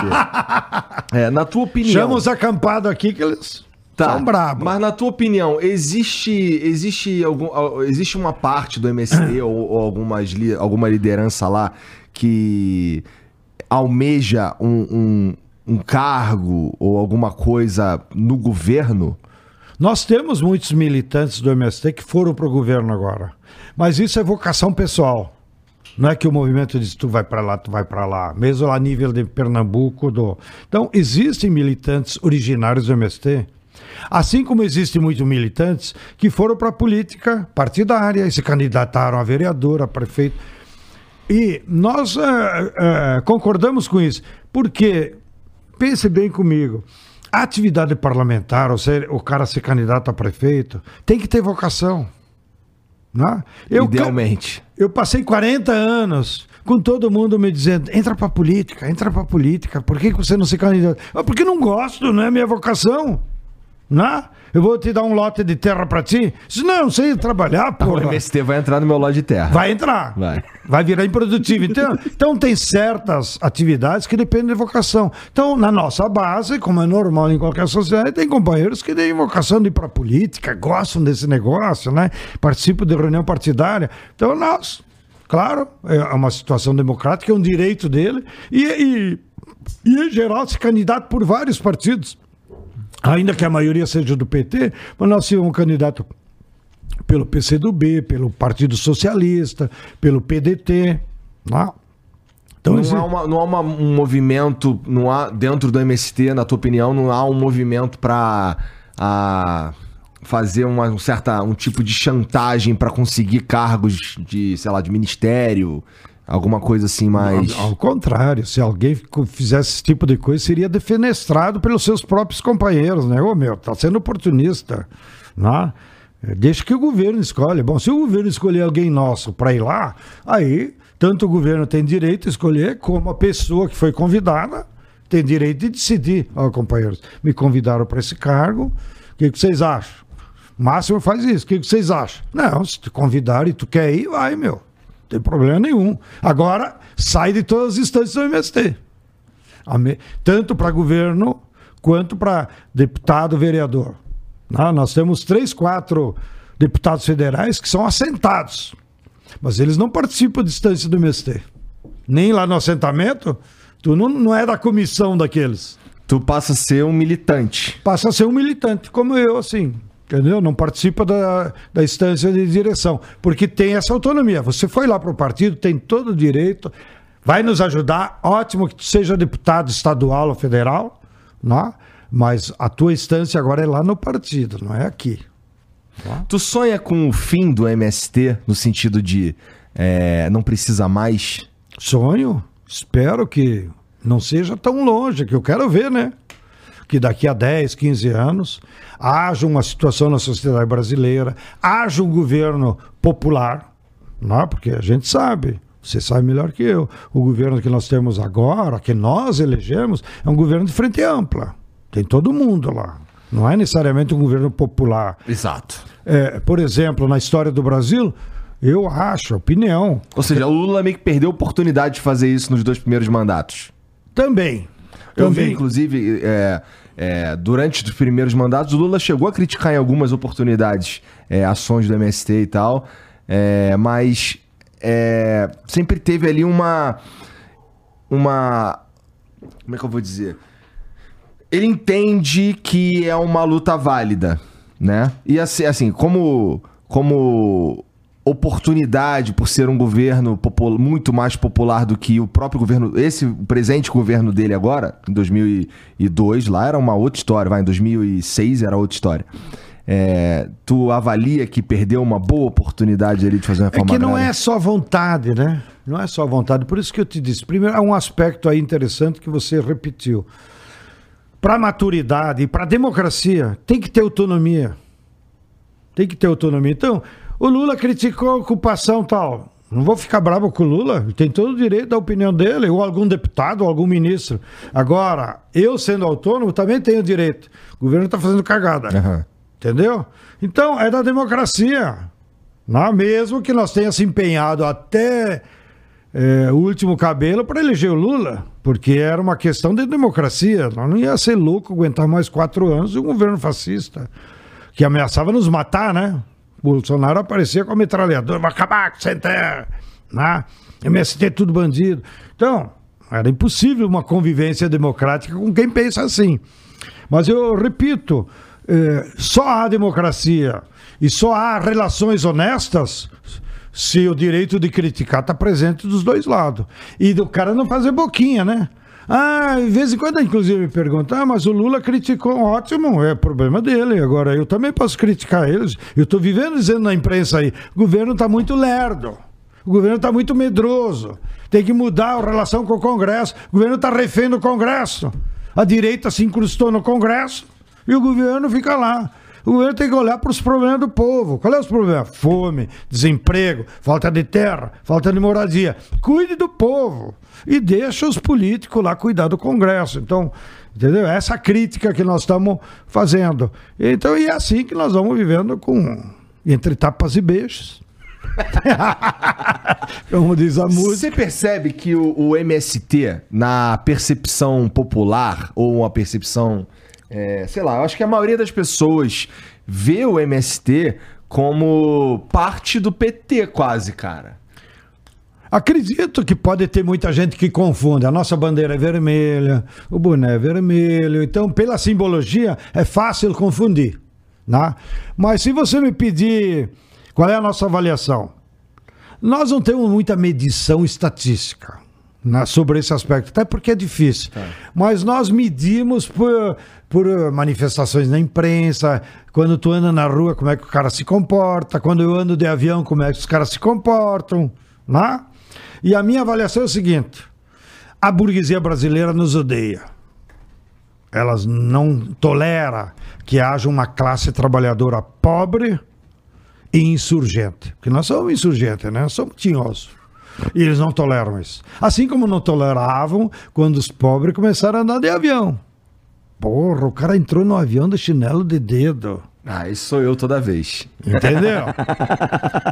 Speaker 1: é, na tua opinião.
Speaker 2: Chama os acampados aqui que eles tá, são bravos.
Speaker 1: Mas na tua opinião, existe existe algum, existe uma parte do MST ou, ou alguma, alguma liderança lá que almeja um, um, um cargo ou alguma coisa no governo?
Speaker 2: Nós temos muitos militantes do MST que foram para o governo agora. Mas isso é vocação pessoal. Não é que o movimento diz tu vai para lá, tu vai para lá. Mesmo a nível de Pernambuco. Do... Então, existem militantes originários do MST. Assim como existem muitos militantes que foram para a política partidária e se candidataram a vereador, a prefeito. E nós uh, uh, concordamos com isso, porque, pense bem comigo, a atividade parlamentar, ou seja, o cara ser candidato a prefeito, tem que ter vocação. Né?
Speaker 1: Eu, Idealmente.
Speaker 2: Eu passei 40 anos com todo mundo me dizendo: entra pra política, entra pra política, por que você não se candidata? Ah, porque não gosto, não é minha vocação. Né? Eu vou te dar um lote de terra para ti. Se não, eu sei trabalhar,
Speaker 1: pô. O MST vai entrar no meu lote de terra.
Speaker 2: Vai entrar. Vai. Vai virar improdutivo. Então, então tem certas atividades que dependem de vocação. Então, na nossa base, como é normal em qualquer sociedade, tem companheiros que têm vocação de ir para política, gostam desse negócio, né? Participam de reunião partidária. Então, nós, claro, é uma situação democrática, é um direito dele. E, e, e em geral, se candidato por vários partidos ainda que a maioria seja do PT, mas nós tínhamos um candidato pelo PCdoB, pelo Partido Socialista, pelo PDT, né? Então,
Speaker 1: não
Speaker 2: esse-
Speaker 1: há, uma- não há uma- um movimento, não há dentro do MST, na tua opinião, não há um movimento pra a, fazer uma um certa um tipo de chantagem pra conseguir cargos de, sei lá, de ministério, alguma coisa assim mais.
Speaker 2: Ao, ao contrário, se alguém fizesse esse tipo de coisa, seria defenestrado pelos seus próprios companheiros, né? Ô meu, tá sendo oportunista, né? É, Deixa que o governo escolhe. Bom, se o governo escolher alguém nosso para ir lá, aí tanto o governo tem direito a escolher, como a pessoa que foi convidada tem direito de decidir. Ó, companheiros, me convidaram para esse cargo, o que, que vocês acham? Máximo faz isso, o que, que vocês acham? Não, se te convidaram e tu quer ir, vai, meu. Não tem problema nenhum. Agora, sai de todas as instâncias do MST. Tanto para governo quanto para deputado, vereador. Né? Nós temos três, quatro deputados federais que são assentados. Mas eles não participam de instância do MST. Nem lá no assentamento, tu não, não é da comissão daqueles.
Speaker 1: Tu passa a ser um militante.
Speaker 2: Passa a ser um militante, como eu, assim. Entendeu? Não participa da, da instância de direção. Porque tem essa autonomia. Você foi lá para o partido, tem todo o direito, vai nos ajudar. Ótimo que seja deputado estadual ou federal, né? mas a tua instância agora é lá no partido, não é aqui.
Speaker 1: Tu sonha com o fim do MST no sentido de é, não precisa mais?
Speaker 2: Sonho, espero que não seja tão longe, que eu quero ver, né? Que daqui a 10, 15 anos haja uma situação na sociedade brasileira, haja um governo popular, não? é? porque a gente sabe, você sabe melhor que eu, o governo que nós temos agora, que nós elegemos, é um governo de frente ampla. Tem todo mundo lá. Não é necessariamente um governo popular.
Speaker 1: Exato.
Speaker 2: É, por exemplo, na história do Brasil, eu acho, opinião,
Speaker 1: Ou seja, o Lula meio que perdeu a oportunidade de fazer isso nos dois primeiros mandatos.
Speaker 2: também.
Speaker 1: Eu vi,
Speaker 2: também.
Speaker 1: inclusive, é, é, durante os primeiros mandatos, o Lula chegou a criticar em algumas oportunidades é, ações do MST e tal, é, mas é, sempre teve ali uma. Uma. Como é que eu vou dizer? Ele entende que é uma luta válida, né? E assim, assim como, como oportunidade por ser um governo muito mais popular do que o próprio governo, esse presente governo dele agora, em 2002, lá era uma outra história, vai, em 2006 era outra história. É, tu avalia que perdeu uma boa oportunidade ali de fazer uma
Speaker 2: É
Speaker 1: reforma
Speaker 2: que não
Speaker 1: agrária?
Speaker 2: é só vontade, né? Não é só vontade. Por isso que eu te disse. Primeiro, há um aspecto aí interessante que você repetiu. Para maturidade e para democracia, tem que ter autonomia. Tem que ter autonomia. Então, o Lula criticou a ocupação tal. Não vou ficar bravo com o Lula, tem todo o direito da opinião dele, ou algum deputado, ou algum ministro. Agora, eu sendo autônomo também tenho direito. O governo está fazendo cagada.
Speaker 1: Aham.
Speaker 2: Entendeu? Então, é da democracia. Não, mesmo que nós tenha se empenhado até é, o último cabelo para eleger o Lula, porque era uma questão de democracia. Nós não ia ser louco aguentar mais quatro anos de um governo fascista que ameaçava nos matar, né? Bolsonaro aparecia com a metralhadora, vai acabar com você terra, né? MST tudo bandido. Então, era impossível uma convivência democrática com quem pensa assim. Mas eu repito, eh, só há democracia e só há relações honestas se o direito de criticar está presente dos dois lados. E do cara não fazer boquinha, né? Ah, de vez em quando, inclusive, me perguntam, ah, mas o Lula criticou, ótimo, é problema dele. Agora, eu também posso criticar eles. Eu estou vivendo dizendo na imprensa aí, o governo está muito lerdo. O governo está muito medroso. Tem que mudar a relação com o Congresso. O governo está refém do Congresso. A direita se incrustou no Congresso e o governo fica lá. O governo tem que olhar para os problemas do povo. Qual é os problemas? Fome, desemprego, falta de terra, falta de moradia. Cuide do povo e deixa os políticos lá cuidar do Congresso. Então, entendeu? Essa crítica que nós estamos fazendo. Então, e é assim que nós vamos vivendo com entre tapas e beijos. Como diz a música.
Speaker 1: Você percebe que o, o MST, na percepção popular, ou uma percepção, é, sei lá, eu acho que a maioria das pessoas vê o MST como parte do PT, quase, cara.
Speaker 2: Acredito que pode ter muita gente que confunde. A nossa bandeira é vermelha, o boné é vermelho. Então, pela simbologia, é fácil confundir. Né? Mas se você me pedir qual é a nossa avaliação, nós não temos muita medição estatística. Na- sobre esse aspecto, até porque é difícil. Mas nós medimos por, por eh, manifestações na imprensa, quando tu anda na rua, como é que o cara se comporta, quando eu ando de avião, como é que os caras se comportam, né? E a minha avaliação é o seguinte: a burguesia brasileira nos odeia. Elas não tolera que haja uma classe trabalhadora pobre e insurgente. Porque nós somos insurgentes, né? Nós somos tinhosos. E eles não toleram isso. Assim como não toleravam quando os pobres começaram a andar de avião. Porra, o cara entrou no avião de chinelo de dedo.
Speaker 1: Ah, isso sou eu toda vez.
Speaker 2: Entendeu?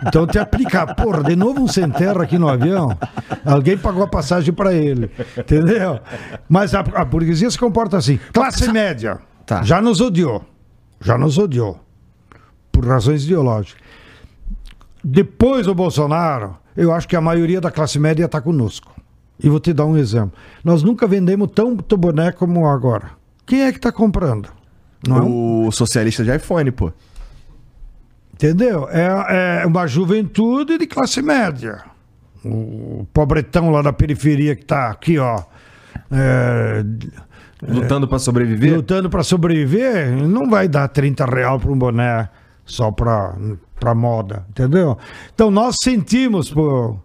Speaker 2: Então te aplicar, porra, de novo um sem terra aqui no avião. Alguém pagou a passagem para ele. Entendeu? Mas a, a burguesia se comporta assim. Classe média.
Speaker 1: Tá.
Speaker 2: Já nos odiou. Já nos odiou. Por razões ideológicas. Depois do Bolsonaro, eu acho que a maioria da classe média está conosco. E vou te dar um exemplo. Nós nunca vendemos tanto boné como agora. Quem é que está comprando? Não é
Speaker 1: O socialista de iPhone, pô.
Speaker 2: Entendeu? É, é uma juventude de classe média. O pobretão lá da periferia que tá aqui, ó. é,
Speaker 1: Lutando pra sobreviver.
Speaker 2: lutando para sobreviver, não vai dar 30 real para um boné só para para moda, entendeu? Então nós sentimos por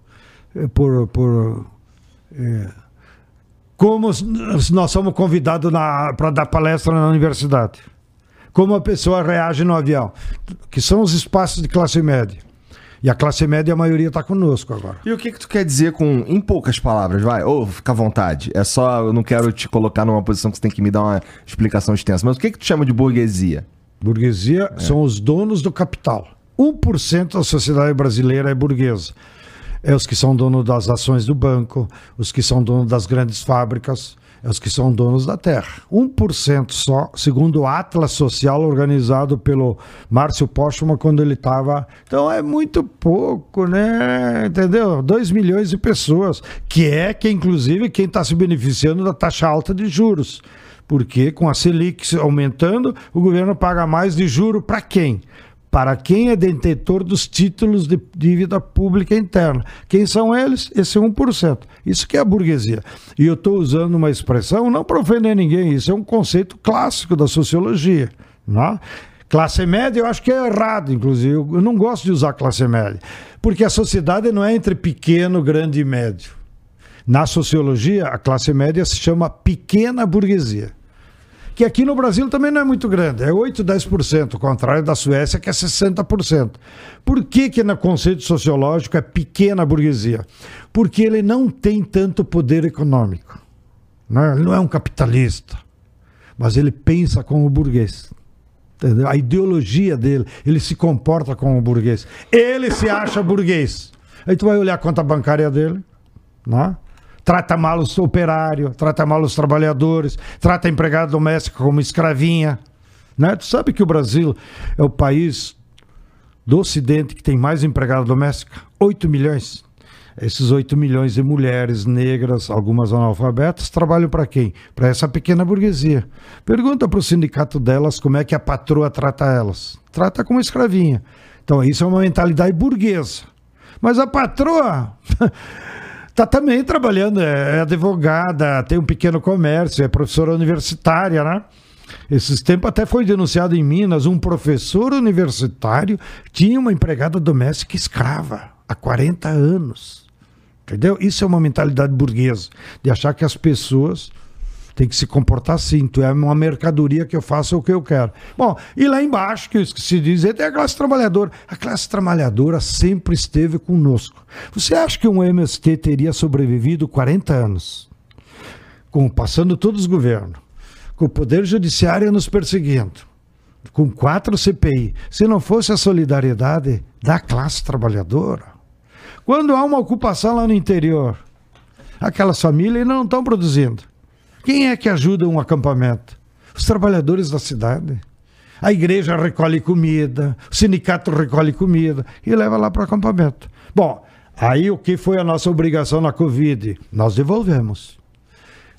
Speaker 2: por, por é, como nós somos convidados para dar palestra na universidade. Como a pessoa reage no avião, que são os espaços de classe média. E a classe média, a maioria está conosco agora.
Speaker 1: E o que que tu quer dizer com, em poucas palavras, vai? Ou fica à vontade. É só, eu não quero te colocar numa posição que você tem que me dar uma explicação extensa. Mas o que que tu chama de burguesia?
Speaker 2: Burguesia são os donos do capital. 1% da sociedade brasileira é burguesa. É os que são donos das ações do banco, os que são donos das grandes fábricas, é os que são donos da terra. 1% só, segundo o Atlas Social organizado pelo Márcio Postuma quando ele estava. Então é muito pouco, né? Entendeu? 2 milhões de pessoas, que é que, inclusive, quem está se beneficiando da taxa alta de juros. Porque com a Selic aumentando, o governo paga mais de juro para quem? Para quem é detentor dos títulos de dívida pública interna. Quem são eles? Esse 1%. Isso que é a burguesia. E eu estou usando uma expressão não para ofender ninguém, isso é um conceito clássico da sociologia. Não? Classe média eu acho que é errado, inclusive. Eu não gosto de usar classe média. Porque a sociedade não é entre pequeno, grande e médio. Na sociologia, a classe média se chama pequena burguesia. Que aqui no Brasil também não é muito grande, é 8, 10%, ao contrário da Suécia, que é 60%. Por que, que no conceito sociológico é pequena burguesia? Porque ele não tem tanto poder econômico. Né? Ele não é um capitalista, mas ele pensa como burguês. Entendeu? A ideologia dele, ele se comporta como burguês. Ele se acha burguês. Aí tu vai olhar a conta bancária dele, né? Trata mal os operários, trata mal os trabalhadores, trata a empregada doméstica como escravinha. Né? Tu sabe que o Brasil é o país do Ocidente que tem mais empregada doméstica? 8 milhões. Esses 8 milhões de mulheres negras, algumas analfabetas, trabalham para quem? Para essa pequena burguesia. Pergunta para o sindicato delas como é que a patroa trata elas. Trata como escravinha. Então, isso é uma mentalidade burguesa. Mas a patroa está também trabalhando, é advogada, tem um pequeno comércio, é professora universitária, né? Esses tempos até foi denunciado em Minas, um professor universitário tinha uma empregada doméstica escrava há 40 anos. Entendeu? Isso é uma mentalidade burguesa, de achar que as pessoas têm que se comportar assim. Tu é uma mercadoria que eu faço o que eu quero. Bom, e lá embaixo, que eu esqueci de dizer, tem a classe trabalhadora. A classe trabalhadora sempre esteve conosco. Você acha que um MST teria sobrevivido 40 anos? Com, passando todos os governos, com o Poder Judiciário nos perseguindo, com quatro CPI, se não fosse a solidariedade da classe trabalhadora? Quando há uma ocupação lá no interior, aquelas famílias não estão produzindo. Quem é que ajuda um acampamento? Os trabalhadores da cidade. A igreja recolhe comida, o sindicato recolhe comida e leva lá para o acampamento. Bom, aí o que foi a nossa obrigação na Covid? Nós devolvemos.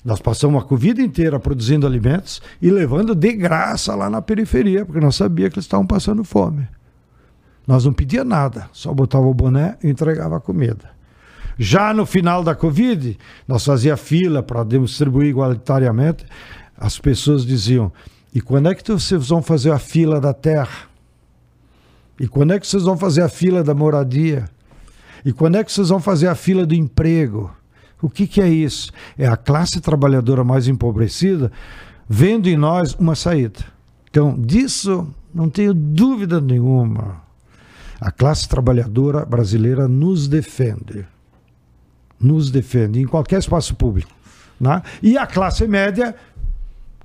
Speaker 2: Nós passamos a Covid inteira produzindo alimentos e levando de graça lá na periferia, porque nós sabíamos que eles estavam passando fome. Nós não pedia nada, só botava o boné e entregava a comida. Já no final da Covid, nós fazia fila para distribuir igualitariamente. As pessoas diziam: e quando é que vocês vão fazer a fila da terra? E quando é que vocês vão fazer a fila da moradia? E quando é que vocês vão fazer a fila do emprego? O que, que é isso? É a classe trabalhadora mais empobrecida vendo em nós uma saída. Então, disso não tenho dúvida nenhuma. A classe trabalhadora brasileira nos defende. Nos defende em qualquer espaço público. Né? E a classe média,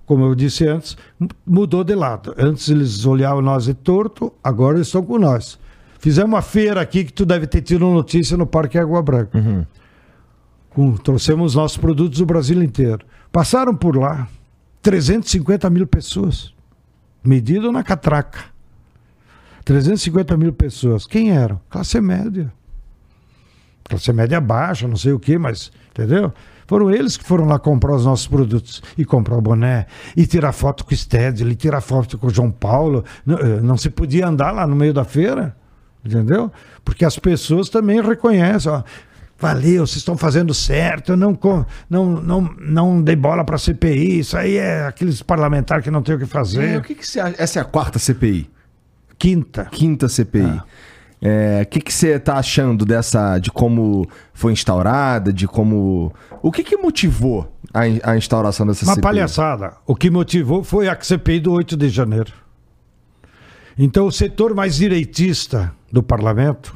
Speaker 2: como eu disse antes, mudou de lado. Antes eles olhavam nós de torto, agora eles estão com nós. Fizemos uma feira aqui que tu deve ter tido notícia no Parque Água Branca. Uhum. Com, trouxemos nossos produtos do Brasil inteiro. Passaram por lá 350 mil pessoas. Medido na catraca. 350 mil pessoas. Quem eram? Classe média. Classe média baixa, não sei o que, mas, entendeu? Foram eles que foram lá comprar os nossos produtos. E comprar o boné, e tirar foto com o Stedley, tirar foto com o João Paulo. Não, eh, não se podia andar lá no meio da feira, entendeu? Porque as pessoas também reconhecem. Ó, valeu, vocês estão fazendo certo, eu não, não, não, não dei bola para a CPI, isso aí é aqueles parlamentares que não tem o que fazer.
Speaker 1: É, o que, que você acha? Essa é a quarta CPI?
Speaker 2: Quinta.
Speaker 1: Quinta CPI. Ah. É, o que, que você está achando dessa, de como foi instaurada, de como... O que, que motivou a, a instauração dessa
Speaker 2: Uma
Speaker 1: CPI?
Speaker 2: Uma palhaçada. O que motivou foi a CPI do 8 de janeiro. Então, o setor mais direitista do parlamento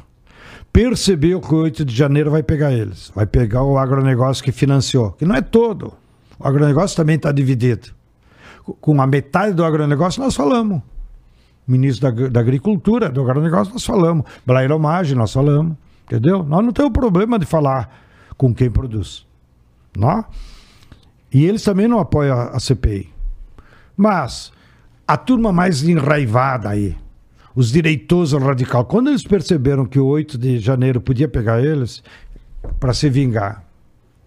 Speaker 2: percebeu que o 8 de janeiro vai pegar eles. Vai pegar o agronegócio que financiou, que não é todo. O agronegócio também está dividido. Com a metade do agronegócio nós falamos ministro da, da Agricultura, do Agronegócio, nós falamos. Blairomagem, nós falamos. Entendeu? Nós não temos problema de falar com quem produz. Não? E eles também não apoiam a, a CPI. Mas a turma mais enraivada aí, os direitosos radical, quando eles perceberam que o 8 de janeiro podia pegar eles, para se vingar,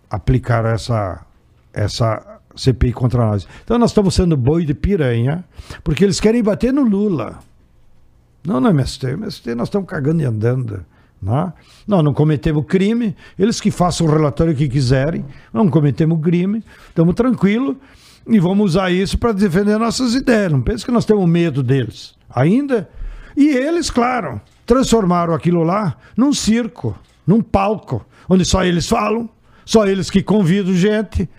Speaker 2: aplicaram essa, essa CPI contra nós. Então nós estamos sendo boi de piranha, porque eles querem bater no Lula. Não no MST. MST nós estamos cagando e andando. Não, né? nós não cometemos crime, eles que façam o relatório que quiserem, não cometemos crime, estamos tranquilos e vamos usar isso para defender nossas ideias. Não pense que nós temos medo deles. Ainda. E eles, claro, transformaram aquilo lá num circo, num palco, onde só eles falam, só eles que convidam gente,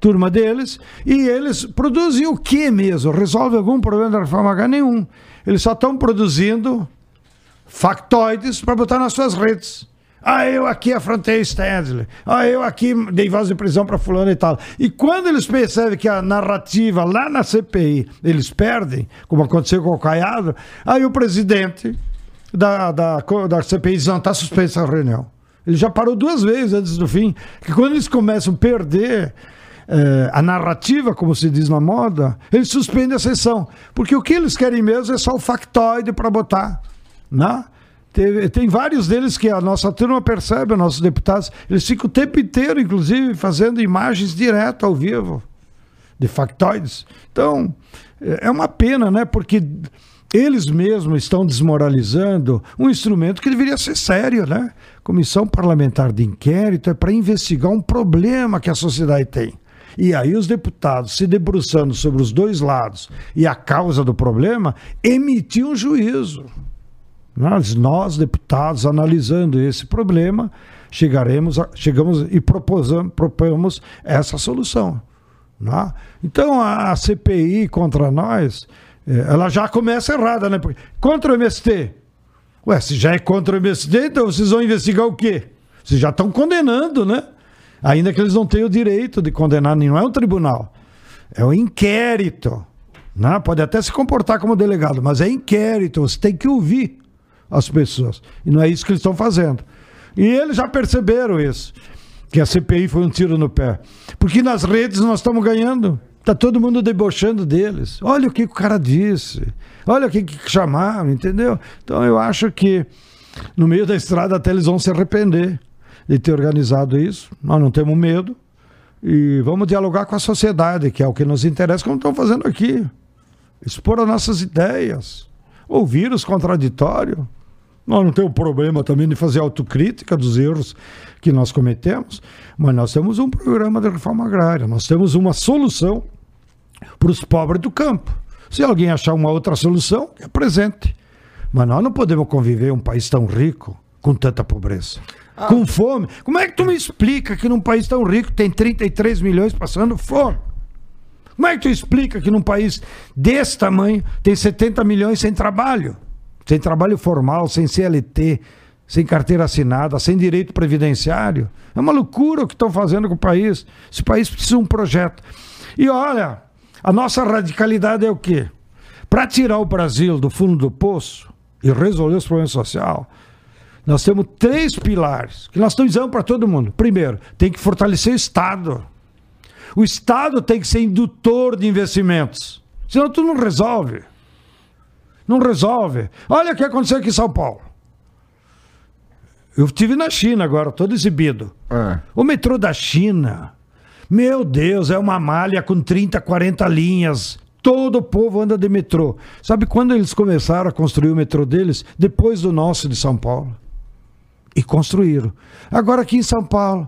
Speaker 2: turma deles, e eles produzem o que mesmo? Resolve algum problema da reforma H? Nenhum. Eles só estão produzindo factoides para botar nas suas redes. Ah, eu aqui afrontei Stanley. Ah, eu aqui dei voz de prisão para fulano e tal. E quando eles percebem que a narrativa lá na CPI eles perdem, como aconteceu com o Caiado, aí o presidente da, da, da CPI diz: não, está suspensa a reunião. Ele já parou duas vezes antes do fim. Que quando eles começam a perder eh, a narrativa, como se diz na moda, eles suspendem a sessão. Porque o que eles querem mesmo é só o factoide para botar. Né? Tem, tem, vários deles que a nossa turma percebe, nossos deputados, eles ficam o tempo inteiro, inclusive, fazendo imagens direto ao vivo de factoides. Então, é uma pena, né? Porque eles mesmos estão desmoralizando um instrumento que deveria ser sério, né? Comissão Parlamentar de Inquérito é para investigar um problema que a sociedade tem. E aí os deputados, se debruçando sobre os dois lados e a causa do problema, emitiam um juízo. Nós, nós, deputados, analisando esse problema, chegaremos a, chegamos e propomos essa solução. Né? Então a, a CPI contra nós, eh, ela já começa errada, né? Porque, contra o MST. Ué, se já é contra o MST, então vocês vão investigar o quê? Vocês já estão condenando, né? Ainda que eles não tenham o direito de condenar, não é um tribunal. É um inquérito. Né? Pode até se comportar como delegado, mas é inquérito. Você tem que ouvir as pessoas. E não é isso que eles estão fazendo. E eles já perceberam isso. Que a CPI foi um tiro no pé. Porque nas redes nós estamos ganhando. Está todo mundo debochando deles. Olha o que o cara disse. Olha o que, que chamaram, entendeu? Então eu acho que no meio da estrada até eles vão se arrepender de ter organizado isso. Nós não temos medo. E vamos dialogar com a sociedade, que é o que nos interessa, como estão fazendo aqui. Expor as nossas ideias. Ouvir os contraditórios. Nós não temos problema também de fazer autocrítica dos erros que nós cometemos, mas nós temos um programa de reforma agrária, nós temos uma solução para os pobres do campo. Se alguém achar uma outra solução, é presente. Mas nós não podemos conviver em um país tão rico com tanta pobreza. Ah. Com fome. Como é que tu me explica que num país tão rico tem 33 milhões passando fome? Como é que tu explica que num país desse tamanho tem 70 milhões sem trabalho? Sem trabalho formal, sem CLT, sem carteira assinada, sem direito previdenciário. É uma loucura o que estão fazendo com o país. Esse país precisa de um projeto. E olha, a nossa radicalidade é o quê? Para tirar o Brasil do fundo do poço e resolver os problemas sociais, nós temos três pilares que nós estamos dizendo para todo mundo. Primeiro, tem que fortalecer o Estado. O Estado tem que ser indutor de investimentos. Senão tu não resolve. Não resolve. Olha o que aconteceu aqui em São Paulo. Eu estive na China agora, todo exibido. Ah. O metrô da China, meu Deus, é uma malha com 30, 40 linhas. Todo o povo anda de metrô. Sabe quando eles começaram a construir o metrô deles? Depois do nosso de São Paulo. E construíram. Agora aqui em São Paulo,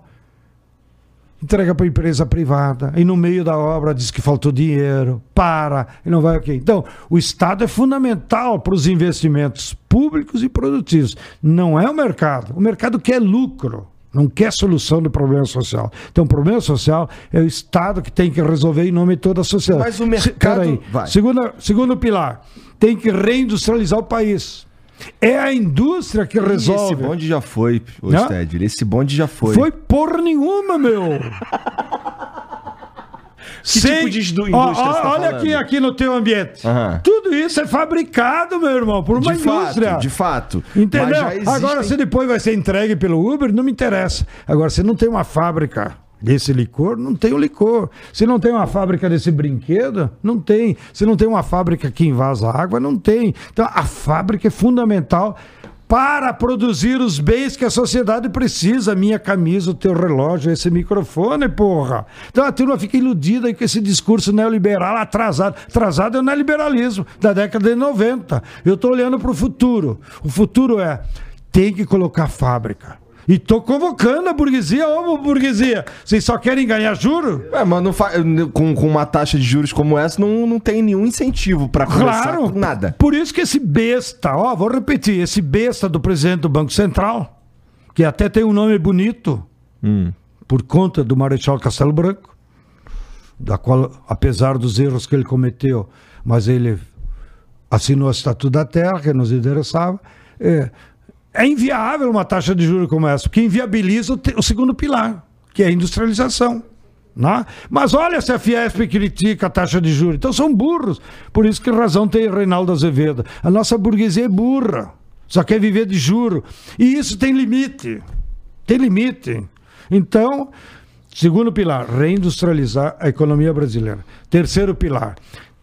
Speaker 2: entrega para empresa privada, e no meio da obra diz que faltou dinheiro, para, e não vai o quê? Então, o Estado é fundamental para os investimentos públicos e produtivos. Não é o mercado. O mercado quer lucro, não quer solução do problema social. Então, o problema social é o Estado que tem que resolver em nome de toda a sociedade.
Speaker 1: Mas o mercado.
Speaker 2: Peraí. Segundo, segundo pilar, tem que reindustrializar o país. É a indústria que resolve.
Speaker 1: Esse bonde já foi, Sted. Esse bonde já foi.
Speaker 2: Foi porra nenhuma, meu.
Speaker 1: Que Sem... tipo de indústria
Speaker 2: ó, ó, tá Olha aqui, aqui no teu ambiente. Uhum. Tudo isso é fabricado, meu irmão, por uma
Speaker 1: de
Speaker 2: indústria.
Speaker 1: Fato, de fato.
Speaker 2: Entendeu? Existem... Agora, se depois vai ser entregue pelo Uber, não me interessa. Agora, se não tem uma fábrica desse licor, não tem o licor. Se não tem uma fábrica desse brinquedo, não tem. Se não tem uma fábrica que invasa água, não tem. Então a fábrica é fundamental para produzir os bens que a sociedade precisa. Minha camisa, o teu relógio, esse microfone, porra. Então a turma fica iludida com esse discurso neoliberal atrasado. Atrasado é o neoliberalismo da década de 90. Eu estou olhando para o futuro. O futuro é tem que colocar fábrica e tô convocando a burguesia, ô burguesia. Vocês só querem ganhar juro?
Speaker 1: É, mas não fa... com, com uma taxa de juros como essa, não, não tem nenhum incentivo para começar claro, com nada.
Speaker 2: Por isso que esse besta, ó, vou repetir, esse besta do presidente do Banco Central, que até tem um nome bonito, hum. por conta do Marechal Castelo Branco, da qual, apesar dos erros que ele cometeu, mas ele assinou o Estatuto da Terra, que nos interessava. É, é inviável uma taxa de juros como essa, porque inviabiliza o, te, o segundo pilar, que é a industrialização. Né? Mas olha se a Fiesp critica a taxa de juros. Então são burros. Por isso que razão tem Reinaldo Azevedo. A nossa burguesia é burra. Só quer viver de juro. E isso tem limite. Tem limite. Então, segundo pilar, reindustrializar a economia brasileira. Terceiro pilar,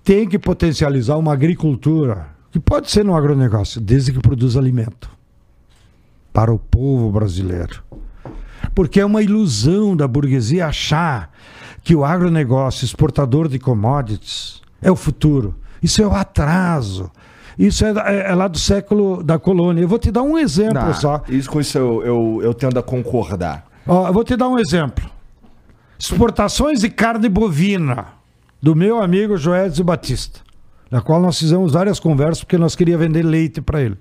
Speaker 2: tem que potencializar uma agricultura, que pode ser no agronegócio, desde que produza alimento para o povo brasileiro. Porque é uma ilusão da burguesia achar que o agronegócio exportador de commodities é o futuro. Isso é o atraso. Isso é, é, é lá do século da colônia. Eu vou te dar um exemplo Não, só.
Speaker 1: Isso com isso eu, eu, eu tendo a concordar.
Speaker 2: Ó, eu vou te dar um exemplo. Exportações de carne bovina do meu amigo Joésio Batista, na qual nós fizemos várias conversas porque nós queríamos vender leite para ele.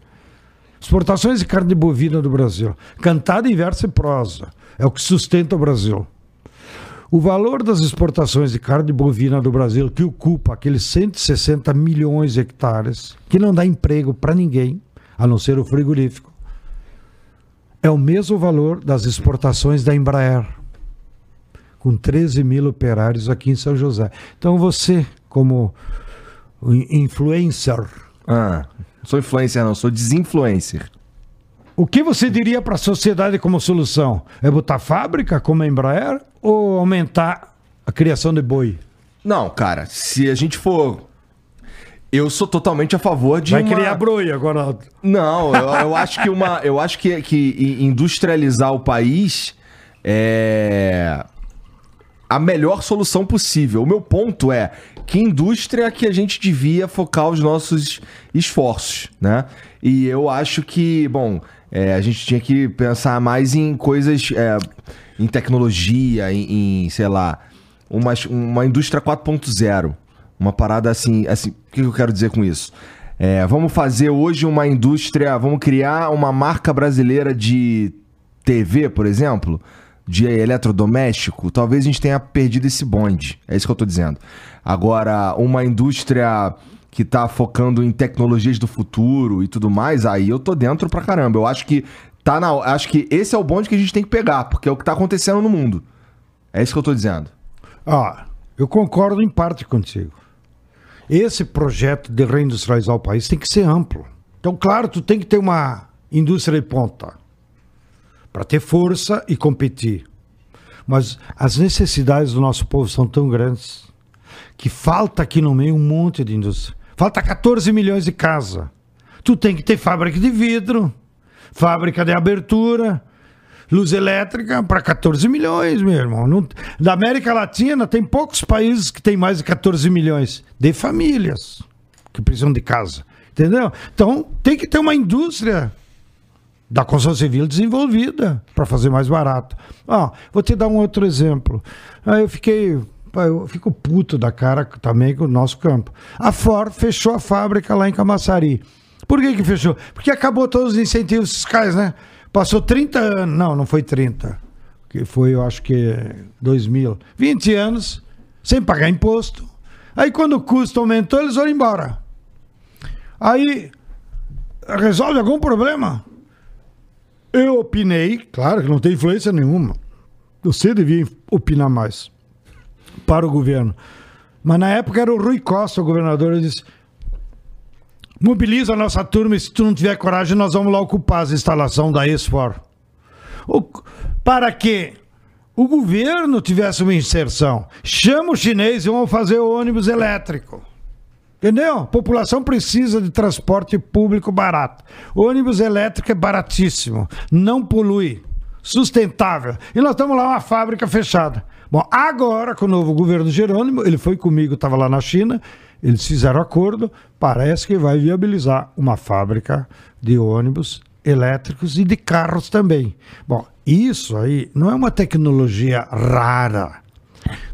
Speaker 2: Exportações de carne bovina do Brasil. Cantada em verso e prosa. É o que sustenta o Brasil. O valor das exportações de carne bovina do Brasil, que ocupa aqueles 160 milhões de hectares, que não dá emprego para ninguém, a não ser o frigorífico, é o mesmo valor das exportações da Embraer, com 13 mil operários aqui em São José. Então você, como influencer,
Speaker 1: ah. Sou influencer, não, sou desinfluencer.
Speaker 2: O que você diria para a sociedade como solução? É botar fábrica como a Embraer ou aumentar a criação de boi?
Speaker 1: Não, cara, se a gente for. Eu sou totalmente a favor de.
Speaker 2: Vai uma... criar broi agora.
Speaker 1: Não, eu, eu acho que uma. Eu acho que, que industrializar o país é a melhor solução possível. O meu ponto é que indústria que a gente devia focar os nossos esforços, né? E eu acho que, bom, é, a gente tinha que pensar mais em coisas, é, em tecnologia, em, em, sei lá, uma, uma indústria 4.0. Uma parada assim, assim, o que eu quero dizer com isso? É, vamos fazer hoje uma indústria, vamos criar uma marca brasileira de TV, por exemplo, de eletrodoméstico, talvez a gente tenha perdido esse bonde. É isso que eu tô dizendo. Agora, uma indústria que tá focando em tecnologias do futuro e tudo mais, aí eu tô dentro pra caramba. Eu acho que tá na, acho que esse é o bonde que a gente tem que pegar, porque é o que tá acontecendo no mundo. É isso que eu tô dizendo.
Speaker 2: Ah, eu concordo em parte contigo. Esse projeto de reindustrializar o país tem que ser amplo. Então, claro, tu tem que ter uma indústria de ponta para ter força e competir. Mas as necessidades do nosso povo são tão grandes que falta aqui no meio um monte de indústria. Falta 14 milhões de casa. Tu tem que ter fábrica de vidro, fábrica de abertura, luz elétrica para 14 milhões, meu irmão. Não, da América Latina tem poucos países que tem mais de 14 milhões de famílias que precisam de casa. Entendeu? Então tem que ter uma indústria da construção civil desenvolvida para fazer mais barato. Ah, vou te dar um outro exemplo. Aí eu fiquei. Eu fico puto da cara também com o nosso campo. A Ford fechou a fábrica lá em Camaçari. Por que, que fechou? Porque acabou todos os incentivos fiscais, né? Passou 30 anos. Não, não foi 30. Que foi, eu acho que 2000. 20 anos sem pagar imposto. Aí quando o custo aumentou, eles foram embora. Aí resolve algum problema? Eu opinei, claro que não tem influência nenhuma. Você devia opinar mais para o governo. Mas na época era o Rui Costa, o governador, ele disse: mobiliza a nossa turma e se tu não tiver coragem, nós vamos lá ocupar as instalações da Esfor. Para que o governo tivesse uma inserção. Chama o chinês e vamos fazer o ônibus elétrico. Entendeu? A população precisa de transporte público barato. Ônibus elétrico é baratíssimo, não polui, sustentável. E nós estamos lá uma fábrica fechada. Bom, agora com o novo governo Jerônimo, ele foi comigo, estava lá na China, eles fizeram acordo, parece que vai viabilizar uma fábrica de ônibus elétricos e de carros também. Bom, isso aí não é uma tecnologia rara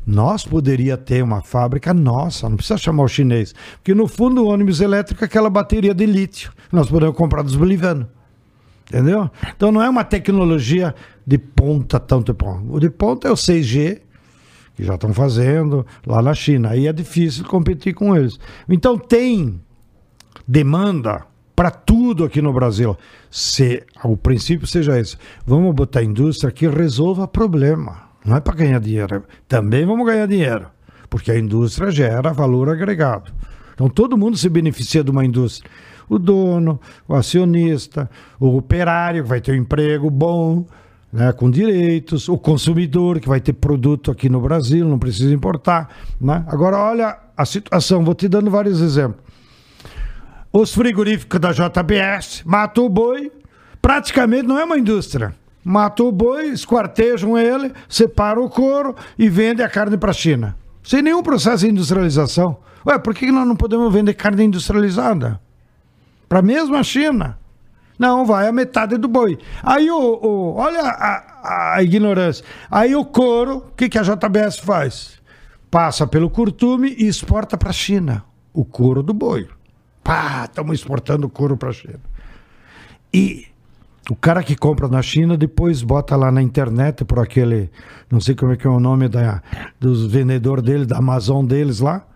Speaker 2: nós poderia ter uma fábrica nossa, não precisa chamar o chinês. Porque no fundo o ônibus elétrico é aquela bateria de lítio. Nós podemos comprar dos bolivianos. Entendeu? Então não é uma tecnologia de ponta tanto ponta. O de ponta é o 6G, que já estão fazendo lá na China. Aí é difícil competir com eles. Então tem demanda para tudo aqui no Brasil. Se o princípio seja esse, vamos botar indústria que resolva problema. Não é para ganhar dinheiro. Também vamos ganhar dinheiro, porque a indústria gera valor agregado. Então todo mundo se beneficia de uma indústria. O dono, o acionista, o operário que vai ter um emprego bom, né, com direitos, o consumidor que vai ter produto aqui no Brasil, não precisa importar. Né? Agora olha a situação, vou te dando vários exemplos. Os frigoríficos da JBS matou o boi, praticamente não é uma indústria matou o boi, esquartejam ele, separam o couro e vende a carne para a China. Sem nenhum processo de industrialização. Ué, por que nós não podemos vender carne industrializada? Para a mesma China. Não, vai a metade do boi. Aí o. o olha a, a, ignorância. Aí o couro, o que, que a JBS faz? Passa pelo curtume e exporta para a China. O couro do boi. Pá, estamos exportando couro para a China. E o cara que compra na China depois bota lá na internet por aquele, não sei como é que é o nome da, dos vendedores dele, da Amazon deles lá,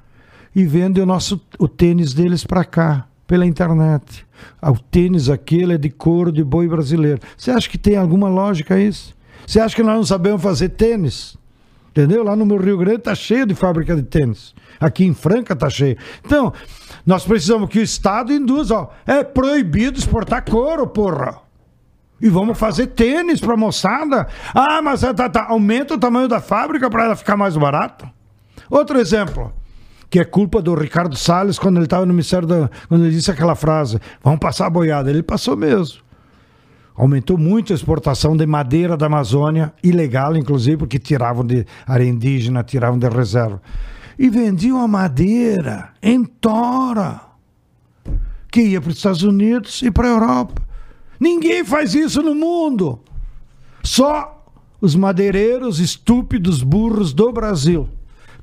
Speaker 2: e vende o nosso o tênis deles para cá, pela internet. Ah, o tênis aquele é de couro de boi brasileiro. Você acha que tem alguma lógica isso? Você acha que nós não sabemos fazer tênis? Entendeu? Lá no meu Rio Grande tá cheio de fábrica de tênis. Aqui em Franca tá cheio. Então, nós precisamos que o Estado induza, ó, é proibido exportar couro, porra. E vamos fazer tênis para moçada. Ah, mas tá, tá, aumenta o tamanho da fábrica para ela ficar mais barata. Outro exemplo, que é culpa do Ricardo Salles quando ele estava no Ministério da. quando ele disse aquela frase: vamos passar a boiada. Ele passou mesmo. Aumentou muito a exportação de madeira da Amazônia, ilegal, inclusive, porque tiravam de área indígena, tiravam de reserva. e vendiam a madeira em tora, que ia para os Estados Unidos e para a Europa. Ninguém faz isso no mundo. Só os madeireiros estúpidos burros do Brasil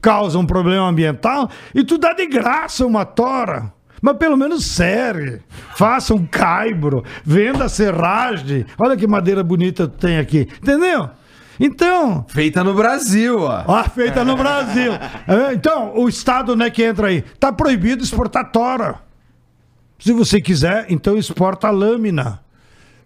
Speaker 2: causam um problema ambiental e tu dá de graça uma tora. Mas pelo menos serve. Faça um caibro, venda serragem. Olha que madeira bonita tu tem aqui. Entendeu? Então.
Speaker 1: Feita no Brasil, ó.
Speaker 2: Ah, feita no Brasil. É, então, o Estado, né, que entra aí, tá proibido exportar tora. Se você quiser, então exporta a lâmina.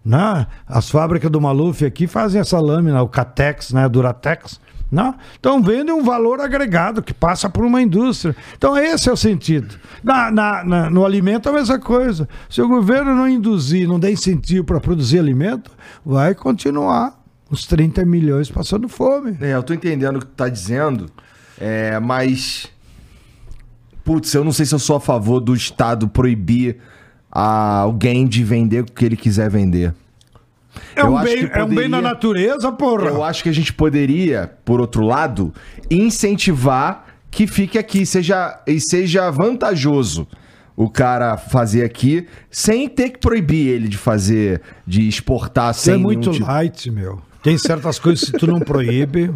Speaker 2: Né? As fábricas do Maluf aqui fazem essa lâmina, o Catex, né, Duratex. Né? Então vende um valor agregado que passa por uma indústria. Então esse é o sentido. Na, na, na, no alimento é a mesma coisa. Se o governo não induzir, não der incentivo para produzir alimento, vai continuar os 30 milhões passando fome.
Speaker 1: É, eu tô entendendo o que tu tá dizendo, é, mas. Putz, eu não sei se eu sou a favor do Estado proibir a alguém de vender o que ele quiser vender.
Speaker 2: É um, bem, poderia, é um bem na natureza, porra.
Speaker 1: Eu acho que a gente poderia, por outro lado, incentivar que fique aqui, seja, e seja vantajoso o cara fazer aqui, sem ter que proibir ele de fazer, de exportar sem.
Speaker 2: É muito tipo... light, meu. Tem certas coisas que tu não proíbe,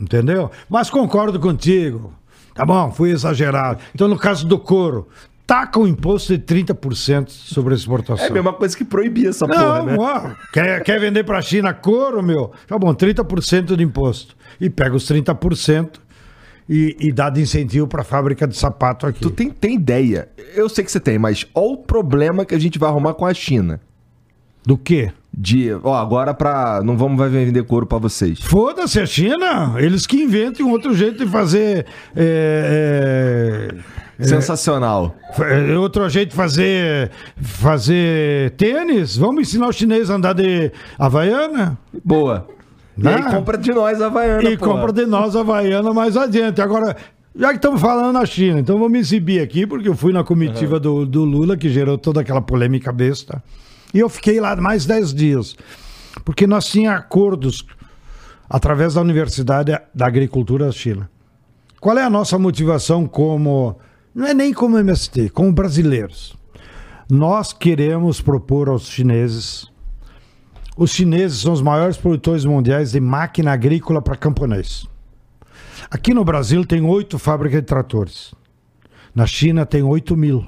Speaker 2: entendeu? Mas concordo contigo. Tá bom, fui exagerado. Então, no caso do couro, taca o imposto de 30% sobre a exportação. É
Speaker 1: a mesma coisa que proibir essa não, porra, né?
Speaker 2: Ó, quer, quer vender pra China couro, meu? Tá bom, 30% de imposto. E pega os 30% e, e dá de incentivo pra fábrica de sapato aqui.
Speaker 1: Tu tem, tem ideia? Eu sei que você tem, mas olha o problema que a gente vai arrumar com a China.
Speaker 2: Do quê?
Speaker 1: De, ó, agora pra. Não vamos vai vender couro para vocês.
Speaker 2: Foda-se a China. Eles que inventem um outro jeito de fazer. É,
Speaker 1: é, Sensacional.
Speaker 2: É, outro jeito de fazer. Fazer tênis. Vamos ensinar o chinês a andar de Havaiana?
Speaker 1: Boa. E aí ah. compra de nós a Havaiana.
Speaker 2: E compra de nós a Havaiana mais adiante. Agora. Já que estamos falando na China, então vamos exibir aqui, porque eu fui na comitiva uhum. do, do Lula, que gerou toda aquela polêmica besta. E eu fiquei lá mais 10 dias, porque nós tínhamos acordos através da Universidade da Agricultura da China. Qual é a nossa motivação como, não é nem como MST, como brasileiros? Nós queremos propor aos chineses, os chineses são os maiores produtores mundiais de máquina agrícola para camponês. Aqui no Brasil tem oito fábricas de tratores. Na China tem oito mil.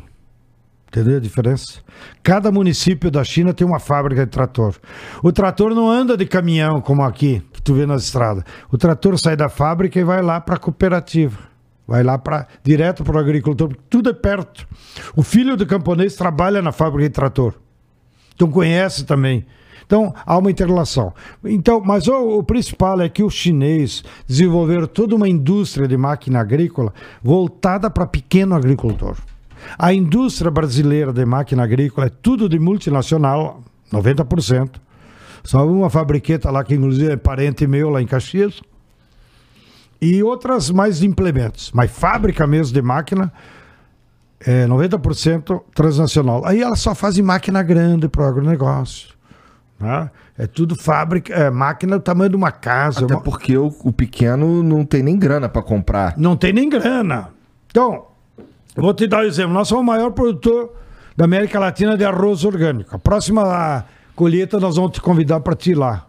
Speaker 2: Entendeu a diferença? Cada município da China tem uma fábrica de trator. O trator não anda de caminhão como aqui, que tu vê nas estradas. O trator sai da fábrica e vai lá para a cooperativa. Vai lá para direto para o agricultor, porque tudo é perto. O filho do camponês trabalha na fábrica de trator. Então conhece também. Então há uma interrelação. Então, mas o, o principal é que os chineses desenvolveram toda uma indústria de máquina agrícola voltada para pequeno agricultor. A indústria brasileira de máquina agrícola é tudo de multinacional, 90%. Só uma fabriqueta lá, que inclusive é parente meu lá em Caxias. E outras mais implementos. Mas fábrica mesmo de máquina, é 90% transnacional. Aí elas só fazem máquina grande para o agronegócio. Né? É tudo fábrica, é máquina do tamanho de uma casa.
Speaker 1: Até
Speaker 2: uma...
Speaker 1: porque o, o pequeno não tem nem grana para comprar.
Speaker 2: Não tem nem grana. Então, Vou te dar um exemplo. Nós somos o maior produtor da América Latina de arroz orgânico. A próxima colheita nós vamos te convidar para ti lá.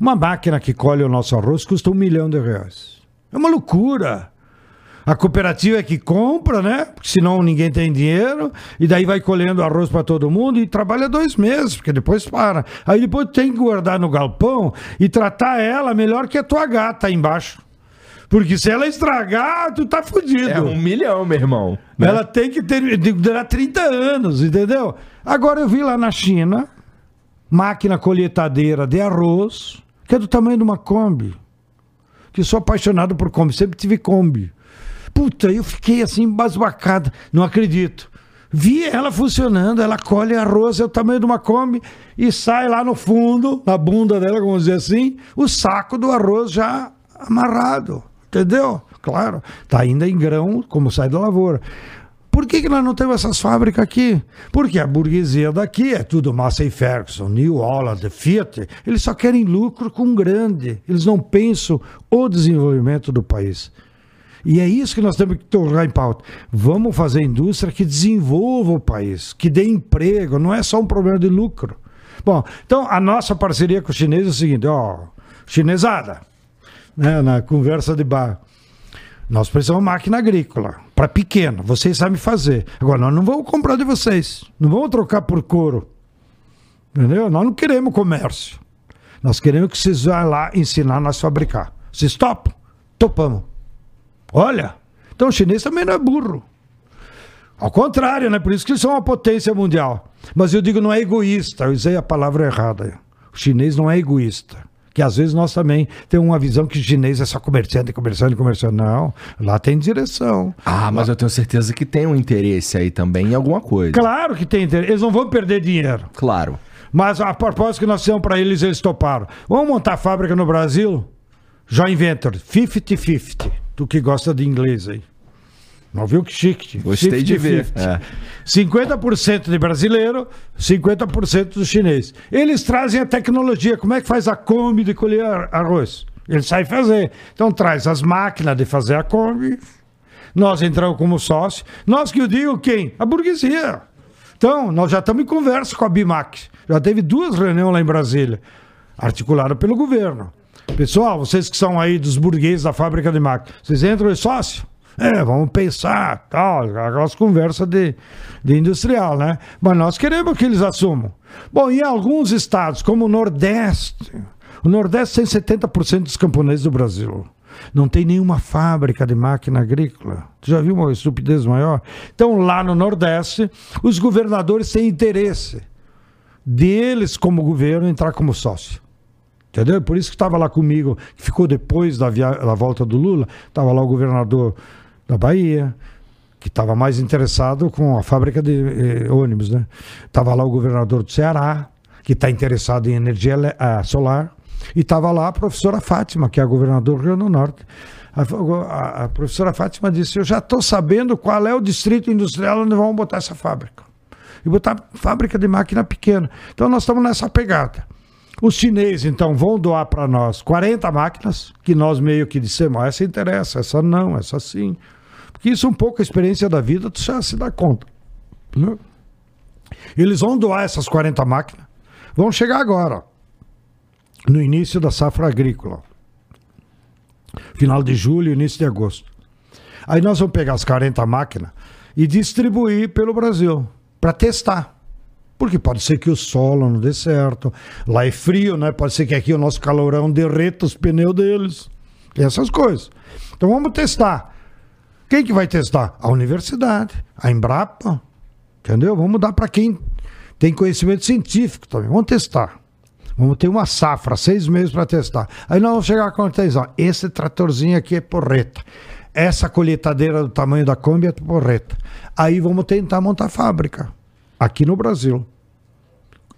Speaker 2: Uma máquina que colhe o nosso arroz custa um milhão de reais. É uma loucura. A cooperativa é que compra, né? Porque senão ninguém tem dinheiro. E daí vai colhendo arroz para todo mundo e trabalha dois meses, porque depois para. Aí depois tem que guardar no galpão e tratar ela melhor que a tua gata aí embaixo. Porque se ela estragar, tu tá fudido. É
Speaker 1: um milhão, meu irmão.
Speaker 2: Né? Ela tem que ter, durar 30 anos, entendeu? Agora eu vi lá na China, máquina colheitadeira de arroz, que é do tamanho de uma Kombi. Que sou apaixonado por Kombi, sempre tive Kombi. Puta, eu fiquei assim, embasbacado. Não acredito. Vi ela funcionando, ela colhe arroz, é o tamanho de uma Kombi, e sai lá no fundo, na bunda dela, vamos dizer assim, o saco do arroz já amarrado. Entendeu? Claro, está ainda em grão, como sai da lavoura. Por que, que nós não temos essas fábricas aqui? Porque a burguesia daqui é tudo Massey Ferguson, New Holland, Fiat. Eles só querem lucro com grande. Eles não pensam o desenvolvimento do país. E é isso que nós temos que tornar em pauta. Vamos fazer indústria que desenvolva o país, que dê emprego, não é só um problema de lucro. Bom, então a nossa parceria com o chinês é o seguinte, ó, chinesada, né, na conversa de bar. Nós precisamos de máquina agrícola, para pequeno, vocês sabem fazer. Agora, nós não vamos comprar de vocês, não vamos trocar por couro. Entendeu? Nós não queremos comércio. Nós queremos que vocês vá lá ensinar nós a fabricar. Vocês topam? Topamos. Olha, então o chinês também não é burro. Ao contrário, né? Por isso que eles são uma potência mundial. Mas eu digo, não é egoísta. Eu usei a palavra errada. O chinês não é egoísta. Que às vezes nós também temos uma visão que o chinês é só comerciante, comerciante, comerciante. Não, lá tem direção.
Speaker 1: Ah, mas
Speaker 2: lá...
Speaker 1: eu tenho certeza que tem um interesse aí também em alguma coisa.
Speaker 2: Claro que tem interesse. Eles não vão perder dinheiro.
Speaker 1: Claro.
Speaker 2: Mas a propósito que nós temos para eles, eles toparam. Vamos montar fábrica no Brasil? Joint Venture, 50-50. Tu que gosta de inglês aí. Não viu que chique?
Speaker 1: Gostei 50, de ver. É.
Speaker 2: 50% de brasileiro, 50% do chinês. Eles trazem a tecnologia. Como é que faz a Kombi de colher arroz? Eles sabem fazer. Então traz as máquinas de fazer a Kombi. Nós entramos como sócio. Nós que eu digo quem? A burguesia. Então, nós já estamos em conversa com a BIMAC. Já teve duas reuniões lá em Brasília, articulada pelo governo. Pessoal, vocês que são aí dos burgueses da fábrica de máquinas, vocês entram em sócio? É, vamos pensar, tal, aquelas conversas de, de industrial, né? Mas nós queremos que eles assumam. Bom, em alguns estados, como o Nordeste, o Nordeste tem 70% dos camponeses do Brasil. Não tem nenhuma fábrica de máquina agrícola. Já viu uma estupidez maior? Então, lá no Nordeste, os governadores têm interesse deles, como governo, entrar como sócio. Entendeu? Por isso que estava lá comigo, que ficou depois da, via... da volta do Lula, estava lá o governador da Bahia, que estava mais interessado com a fábrica de eh, ônibus, né? Estava lá o governador do Ceará, que está interessado em energia uh, solar. E estava lá a professora Fátima, que é a governadora do Rio do Norte. A, a, a professora Fátima disse: Eu já estou sabendo qual é o distrito industrial onde vamos botar essa fábrica. E botar fábrica de máquina pequena. Então nós estamos nessa pegada. Os chineses, então, vão doar para nós 40 máquinas, que nós meio que dissemos: essa interessa, essa não, essa sim. Porque isso é um pouco a experiência da vida, tu já se dá conta. Né? Eles vão doar essas 40 máquinas. Vão chegar agora no início da safra agrícola. Final de julho, início de agosto. Aí nós vamos pegar as 40 máquinas e distribuir pelo Brasil para testar. Porque pode ser que o solo não dê certo. Lá é frio, né? Pode ser que aqui o nosso calorão derreta os pneus deles. Essas coisas. Então vamos testar. Quem que vai testar? A universidade, a Embrapa. Entendeu? Vamos dar para quem tem conhecimento científico também. Vamos testar. Vamos ter uma safra, seis meses para testar. Aí nós vamos chegar a conclusão: esse tratorzinho aqui é porreta. Essa colheitadeira do tamanho da Kombi é porreta. Aí vamos tentar montar fábrica aqui no Brasil.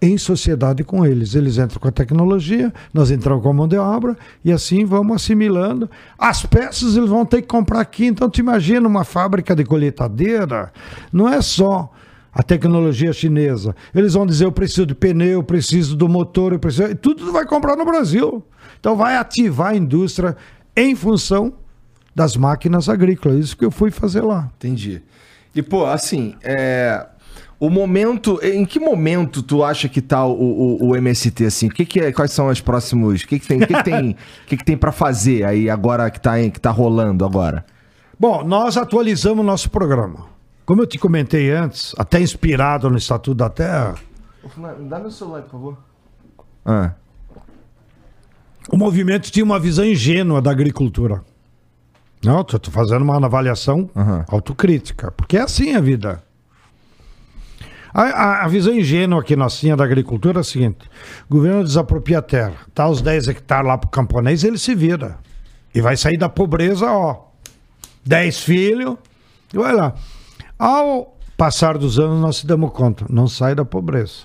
Speaker 2: Em sociedade com eles. Eles entram com a tecnologia, nós entramos com a mão de obra e assim vamos assimilando. As peças eles vão ter que comprar aqui. Então, te imagina uma fábrica de colheitadeira, não é só a tecnologia chinesa. Eles vão dizer: eu preciso de pneu, eu preciso do motor, eu preciso. E tudo vai comprar no Brasil. Então vai ativar a indústria em função das máquinas agrícolas. Isso que eu fui fazer lá.
Speaker 1: Entendi. E, pô, assim, é... o momento. Em que momento tu acha que tá o, o, o MST, assim? Que que é, quais são os próximos. O que, que tem, que que tem, que que tem para fazer aí agora que tá, que tá rolando agora?
Speaker 2: Bom, nós atualizamos nosso programa. Como eu te comentei antes, até inspirado no Estatuto da Terra.
Speaker 1: Dá meu celular, por favor.
Speaker 2: Ah. O movimento tinha uma visão ingênua da agricultura. Não, estou fazendo uma avaliação uhum. autocrítica, porque é assim a vida. A, a, visão ingênua que nós tínhamos da agricultura é a seguinte: o governo desapropria a terra, dá os 10 hectares lá para o camponês, ele se vira. E vai sair da pobreza, ó. 10 filhos, e vai lá. Ao passar dos anos, nós se damos conta, não sai da pobreza,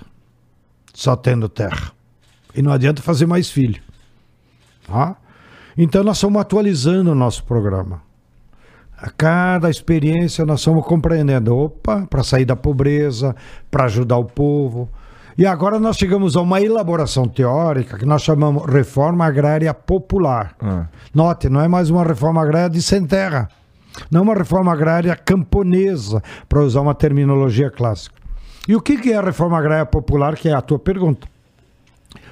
Speaker 2: só tendo terra. E não adianta fazer mais filho. Tá? Então nós estamos atualizando o nosso programa. A cada experiência nós estamos compreendendo, opa, para sair da pobreza, para ajudar o povo. E agora nós chegamos a uma elaboração teórica que nós chamamos reforma agrária popular. Ah. Note, não é mais uma reforma agrária de sem terra. Não uma reforma agrária camponesa, para usar uma terminologia clássica. E o que é a reforma agrária popular, que é a tua pergunta?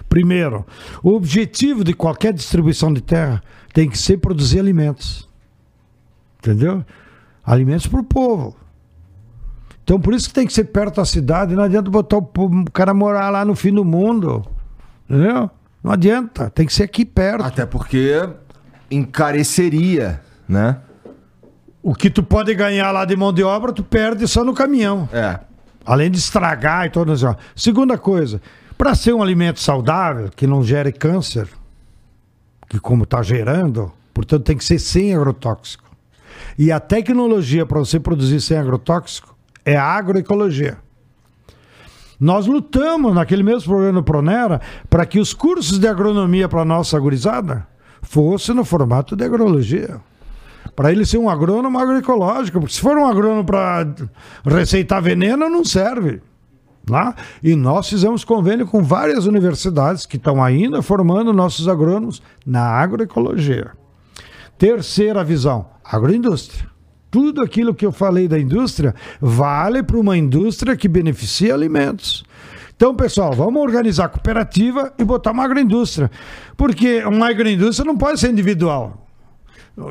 Speaker 2: Primeiro, o objetivo de qualquer distribuição de terra tem que ser produzir alimentos. Entendeu? Alimentos para o povo. Então por isso que tem que ser perto da cidade, não adianta botar o, povo- o cara morar lá no fim do mundo. Entendeu? Não adianta, tem que ser aqui perto.
Speaker 1: Até porque encareceria, né?
Speaker 2: O que tu pode ganhar lá de mão de obra, tu perde só no caminhão.
Speaker 1: É.
Speaker 2: Além de estragar e tudo isso. Segunda coisa, para ser um alimento saudável, que não gere câncer, que como está gerando, portanto tem que ser sem agrotóxico. E a tecnologia para você produzir sem agrotóxico é a agroecologia. Nós lutamos naquele mesmo programa do Pronera para que os cursos de agronomia para a nossa gurizada fossem no formato de agrologia. Para ele ser um agrônomo agroecológico, porque se for um agrônomo para receitar veneno, não serve. Né? E nós fizemos convênio com várias universidades que estão ainda formando nossos agrônomos na agroecologia. Terceira visão, agroindústria. Tudo aquilo que eu falei da indústria vale para uma indústria que beneficia alimentos. Então, pessoal, vamos organizar a cooperativa e botar uma agroindústria. Porque uma agroindústria não pode ser individual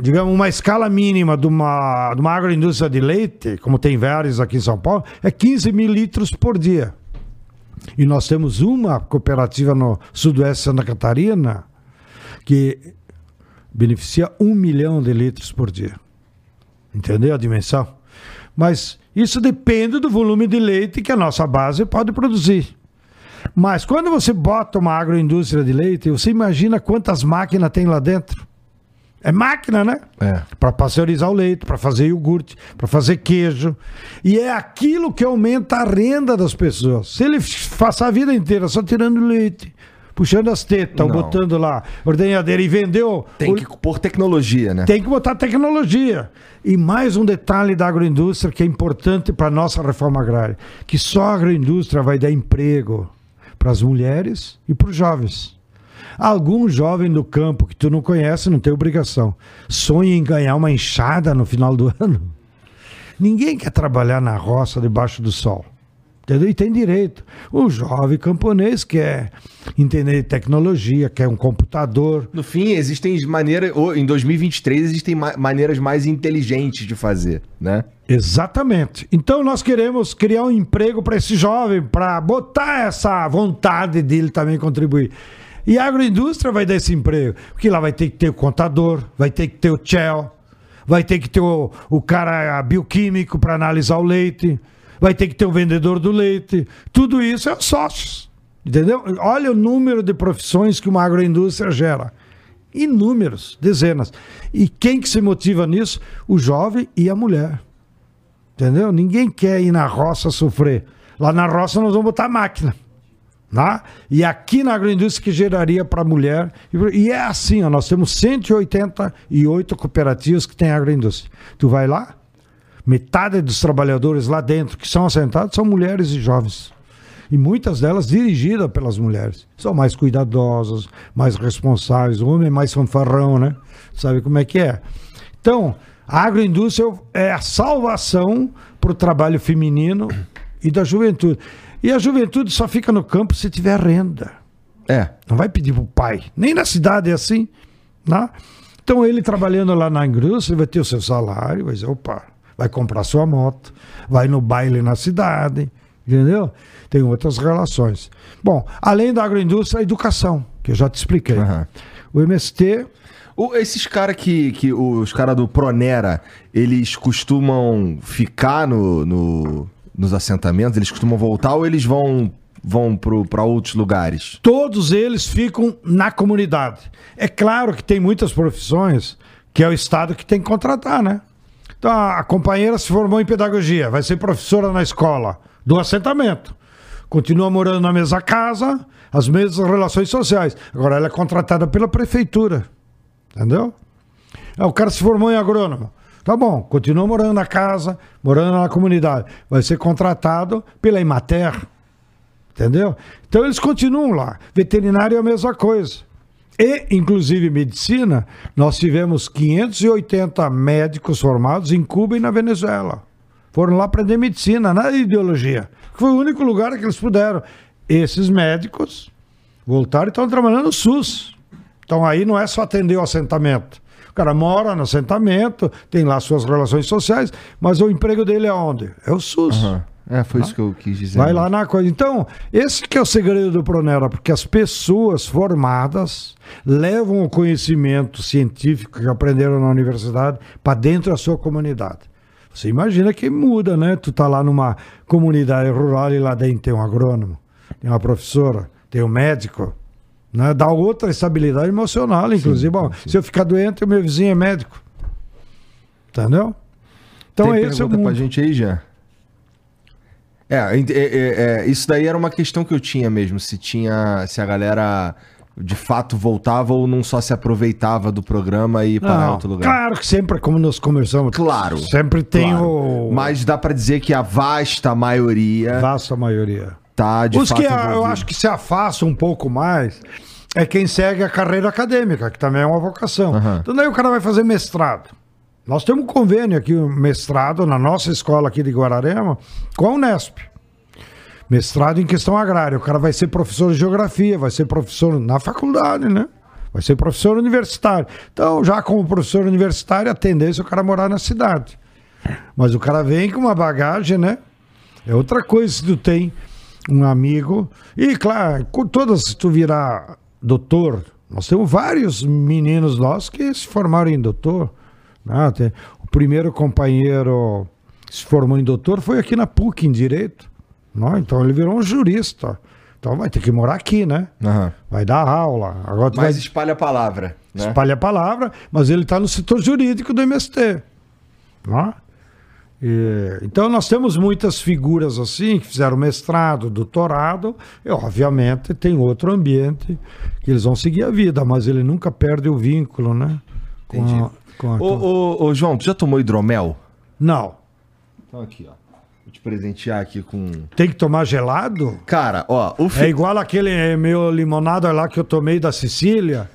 Speaker 2: digamos, uma escala mínima de uma, de uma agroindústria de leite, como tem vários aqui em São Paulo, é 15 mil litros por dia. E nós temos uma cooperativa no sudoeste de Santa Catarina que beneficia um milhão de litros por dia. Entendeu a dimensão? Mas isso depende do volume de leite que a nossa base pode produzir. Mas quando você bota uma agroindústria de leite, você imagina quantas máquinas tem lá dentro? É máquina, né?
Speaker 1: É.
Speaker 2: Para pasteurizar o leite, para fazer iogurte, para fazer queijo. E é aquilo que aumenta a renda das pessoas. Se ele passar a vida inteira só tirando leite, puxando as tetas,
Speaker 1: Não.
Speaker 2: botando lá ordenhadeira e vendeu.
Speaker 1: Tem
Speaker 2: o-
Speaker 1: que pôr tecnologia, né?
Speaker 2: tem que botar tecnologia. E mais um detalhe da agroindústria que é importante para a nossa reforma agrária: que só a agroindústria vai dar emprego para as mulheres e para os jovens. Algum jovem do campo que tu não conhece não tem obrigação. Sonha em ganhar uma enxada no final do ano. Ninguém quer trabalhar na roça debaixo do sol. Entendeu? E tem direito. O jovem camponês quer entender tecnologia, quer um computador,
Speaker 1: No fim, existem maneiras. ou Em 2023, existem ma- maneiras mais inteligentes de fazer, né?
Speaker 2: Exatamente. Então nós queremos criar um emprego para esse jovem, para botar essa vontade dele também contribuir. E a agroindústria vai dar esse emprego, porque lá vai ter que ter o contador, vai ter que ter o Shell, vai ter que ter o, o cara bioquímico para analisar o leite, vai ter que ter o vendedor do leite. Tudo isso é os sócios. Entendeu? Olha o número de profissões que uma agroindústria gera. Inúmeros, dezenas. E quem que se motiva nisso? O jovem e a mulher. Entendeu? Ninguém quer ir na roça sofrer. Lá na roça nós vamos botar máquina. Né? E aqui na agroindústria que geraria para a mulher. E é assim, ó, nós temos 188 cooperativas que têm agroindústria. Tu vai lá, metade dos trabalhadores lá dentro que são assentados são mulheres e jovens. E muitas delas dirigidas pelas mulheres. São mais cuidadosas, mais responsáveis. O homem é mais fanfarrão, né? Sabe como é que é? Então, a agroindústria é a salvação para o trabalho feminino e da juventude. E a juventude só fica no campo se tiver renda.
Speaker 1: É.
Speaker 2: Não vai pedir pro pai. Nem na cidade é assim. Né? Então ele trabalhando lá na indústria, ele vai ter o seu salário, vai dizer, opa, vai comprar sua moto, vai no baile na cidade, entendeu? Tem outras relações. Bom, além da agroindústria, a educação, que eu já te expliquei.
Speaker 1: Aham.
Speaker 2: O MST,
Speaker 1: O- esses caras que, que. Os caras do Pronera, eles costumam ficar no, no- nos assentamentos? Eles costumam voltar ou eles vão, vão pro, pra outros lugares?
Speaker 2: todos eles ficam na comunidade. É claro que tem muitas profissões que é o Estado que tem que contratar, né? Então a companheira se formou em pedagogia, vai ser professora na escola do assentamento. Continua morando na mesma casa, as mesmas relações sociais. Agora ela é contratada pela prefeitura. Entendeu? Ah, o cara se formou em agrônomo. Tá bom, continua morando na casa, morando na comunidade. Vai ser contratado pela Imater. Entendeu? Então eles continuam lá. Veterinário é a mesma coisa. E, inclusive, medicina, nós tivemos 580 médicos formados em Cuba e na Venezuela. Foram lá aprender medicina, na ideologia. Foi o único lugar que eles puderam. Esses médicos voltaram e estão trabalhando no SUS. Então aí não é só atender o assentamento. O cara mora no assentamento, tem lá suas relações sociais, mas o emprego dele é onde? É o SUS.
Speaker 1: Aham. É, foi isso que eu quis dizer.
Speaker 2: Vai lá na coisa. Então, esse que é o segredo do Pronera, porque as pessoas formadas levam o conhecimento científico que aprenderam na universidade para dentro da sua comunidade. Você imagina que muda, né? Tu tá lá numa comunidade rural e lá dentro tem um agrônomo, tem uma professora, tem um médico, né? Dá outra estabilidade emocional, inclusive. Bom, se eu ficar doente, o meu vizinho é médico. Entendeu? Então,
Speaker 1: Tem
Speaker 2: esse é o
Speaker 1: pergunta pra
Speaker 2: mundo.
Speaker 1: gente aí, já? É, é, é, é, isso daí era uma questão que eu tinha mesmo, se tinha, se a galera de fato voltava ou não só se aproveitava do programa e para outro lugar.
Speaker 2: Claro que sempre, como nós conversamos,
Speaker 1: Claro.
Speaker 2: sempre tem
Speaker 1: Claro.
Speaker 2: o
Speaker 1: Mas dá pra dizer que a vasta maioria
Speaker 2: vasta maioria.
Speaker 1: tá de
Speaker 2: Os
Speaker 1: fato
Speaker 2: que a- eu acho que se afastam um pouco mais é quem segue a carreira acadêmica, que também é uma vocação.
Speaker 1: Aham.
Speaker 2: Então daí o cara vai fazer mestrado. Nós temos um convênio aqui, um mestrado na nossa escola aqui de Guararema com a Unesp. Mestrado em questão agrária. O cara vai ser professor de geografia, vai ser professor na faculdade, né? Vai ser professor universitário. Então, já como professor universitário, a tendência é o cara morar na cidade. Mas o cara vem com uma bagagem, né? É outra coisa se tu tem um amigo. E, claro, com todas, se tu virar doutor, nós temos vários meninos nossos que se formaram em doutor. Tem- o primeiro companheiro que se formou em doutor foi aqui na PUC, em Direito. né? Então ele virou um jurista. Então vai ter que morar aqui, né?
Speaker 1: Aham.
Speaker 2: Vai dar aula. Agora tu vai
Speaker 1: Mas espalha a palavra, né?
Speaker 2: espalha a palavra, mas ele está no setor jurídico do MST. Né? E, então nós temos muitas figuras assim que fizeram mestrado, doutorado, e obviamente tem outro ambiente que eles vão seguir a vida, mas ele nunca perde o vínculo, né? Com
Speaker 1: Entendi.
Speaker 2: A- com a-
Speaker 1: Ô, ô, ô, João, tu já tomou hidromel?
Speaker 2: Não.
Speaker 1: Então aqui, ó. Vou te presentear aqui com...
Speaker 2: Tem que tomar gelado?
Speaker 1: Cara, ó, o
Speaker 2: É
Speaker 1: fi...
Speaker 2: igual aquele eh, meu limonada lá que eu tomei da Sicília.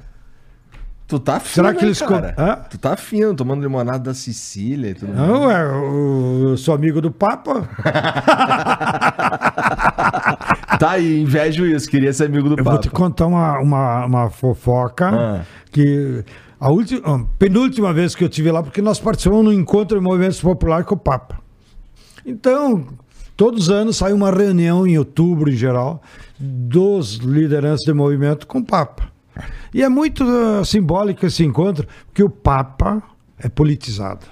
Speaker 1: Tu tá fino,
Speaker 2: Será que
Speaker 1: hein,
Speaker 2: eles
Speaker 1: cara?
Speaker 2: com- Hã?
Speaker 1: Tu tá fino, tomando limonada da Sicília e tudo mais.
Speaker 2: Não, é, eu, eu sou amigo do Papa.
Speaker 1: Tá aí, invejo isso. Queria ser amigo do
Speaker 2: Eu
Speaker 1: Papa.
Speaker 2: vou te contar uma, uma, uma fofoca
Speaker 1: Ah.
Speaker 2: que a última, a penúltima vez que eu tive lá, porque nós participamos no encontro de movimentos populares com o Papa. Então, todos os anos sai uma reunião em outubro, em geral, dos lideranças de movimento com o Papa. E é muito ah, simbólico esse encontro, porque o Papa é politizado.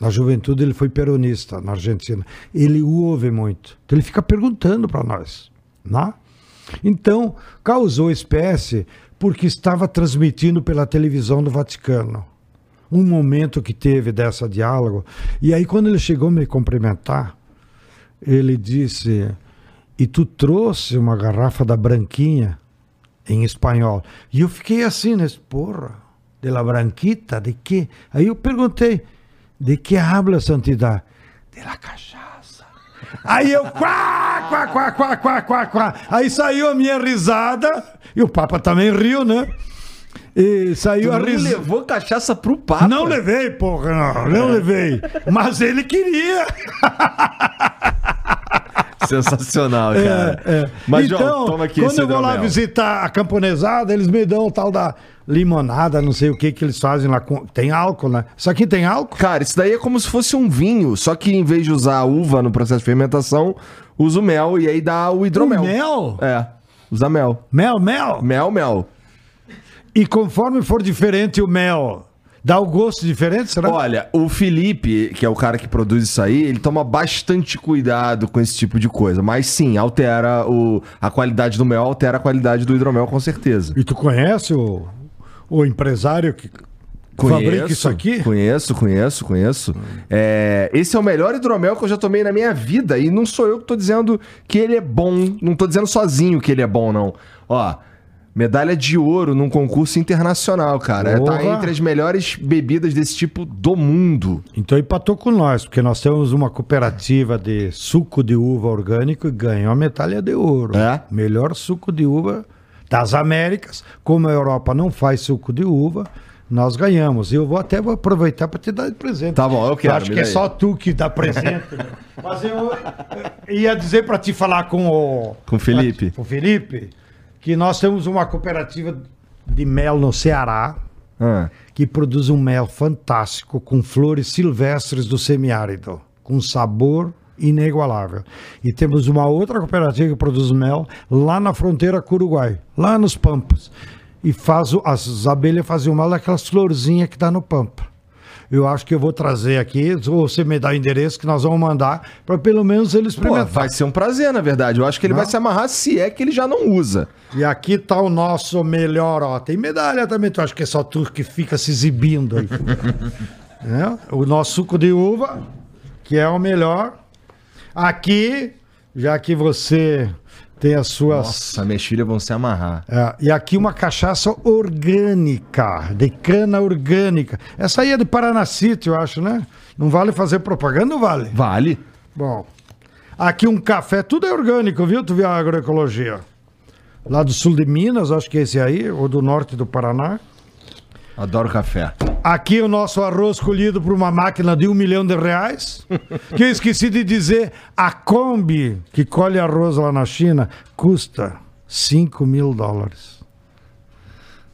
Speaker 2: Na juventude ele foi peronista na Argentina. Ele ouve muito. Então ele fica perguntando para nós. Né? Então, causou espécie porque estava transmitindo pela televisão do Vaticano. Um momento que teve dessa diálogo. E aí, quando ele chegou me cumprimentar, ele disse: E tu trouxe uma garrafa da Branquinha em espanhol. E eu fiquei assim, né? Porra, de la Branquita, de quê? Aí eu perguntei: De que habla santidade? De la cachaça. Aí eu, quá, quá, quá, quá, quá, quá, quá. Aí saiu a minha risada, e o Papa também riu, né? E
Speaker 1: Tu
Speaker 2: saiu a
Speaker 1: não
Speaker 2: risada.
Speaker 1: levou cachaça pro Papa?
Speaker 2: Não levei, porra, não, não levei. Mas ele queria.
Speaker 1: Sensacional, cara.
Speaker 2: É, é.
Speaker 1: Mas,
Speaker 2: então,
Speaker 1: João, toma aqui
Speaker 2: quando eu vou lá
Speaker 1: hidromel.
Speaker 2: visitar a camponesada, eles me dão o tal da limonada, não sei o que que eles fazem lá. Com... Tem álcool, né? Isso aqui tem álcool?
Speaker 1: Cara, isso daí é como se fosse um vinho, só que em vez de usar a uva no processo de fermentação, usa o mel e aí dá o hidromel.
Speaker 2: Mel?
Speaker 1: É, usa mel.
Speaker 2: Mel, mel.
Speaker 1: Mel, mel.
Speaker 2: E conforme for diferente o mel, dá o gosto diferente, será?
Speaker 1: Olha, o Felipe, que é o cara que produz isso aí, ele toma bastante cuidado com esse tipo de coisa. Mas sim, altera o, a qualidade do mel, altera a qualidade do hidromel, com certeza.
Speaker 2: E tu conhece o, o empresário que fabrica isso aqui?
Speaker 1: Conheço, conheço, conheço. É, esse é o melhor hidromel que eu já tomei na minha vida. E não sou eu que tô dizendo que ele é bom. Não tô dizendo sozinho que ele é bom, não. Ó, medalha de ouro num concurso internacional, cara. É, Tá
Speaker 2: Porra.
Speaker 1: entre as melhores bebidas desse tipo do mundo.
Speaker 2: Então empatou com nós, porque nós temos uma cooperativa de suco de uva orgânico e ganhou a medalha de ouro.
Speaker 1: É?
Speaker 2: Melhor suco de uva das Américas. Como a Europa não faz suco de uva, nós ganhamos. Eu vou até vou aproveitar para te dar de presente.
Speaker 1: Tá bom, eu quero,
Speaker 2: acho que é
Speaker 1: aí.
Speaker 2: só tu que dá presente. né? Mas eu, eu ia dizer para te falar com o
Speaker 1: Com Felipe.
Speaker 2: com Felipe que nós temos uma cooperativa de mel no Ceará
Speaker 1: Ah,
Speaker 2: que produz um mel fantástico com flores silvestres do semiárido, com sabor inigualável. E temos uma outra cooperativa que produz mel lá na fronteira com o Uruguai, lá nos Pampas. E faz as abelhas fazem o mel daquelas florzinhas que tá no Pampa. Eu acho que eu vou trazer aqui, ou você me dá o endereço que nós vamos mandar para pelo menos ele
Speaker 1: Pô,
Speaker 2: experimentar.
Speaker 1: vai ser um prazer, na verdade. Eu acho que ele
Speaker 2: Não?
Speaker 1: vai se amarrar se é que ele já não usa.
Speaker 2: E aqui tá o nosso melhor, ó. Tem medalha também, tu acha que é só tu que fica se exibindo aí. É, O nosso suco de uva, que é o melhor. Aqui, já que você tem as suas.
Speaker 1: Nossa, minhas filhas vão se amarrar.
Speaker 2: É, e aqui uma cachaça orgânica, de cana orgânica. Essa aí é de Paranacite, eu acho, né? Não vale fazer propaganda, não vale?
Speaker 1: Vale?
Speaker 2: Bom, aqui um café, tudo é orgânico, viu? Tu viu a agroecologia? Lá do sul de Minas, acho que é esse aí, ou do norte do Paraná.
Speaker 1: Adoro café.
Speaker 2: Aqui o nosso arroz colhido por uma máquina de um milhão de reais. que eu esqueci de dizer, a Kombi, que colhe arroz lá na China, custa 5 mil dólares.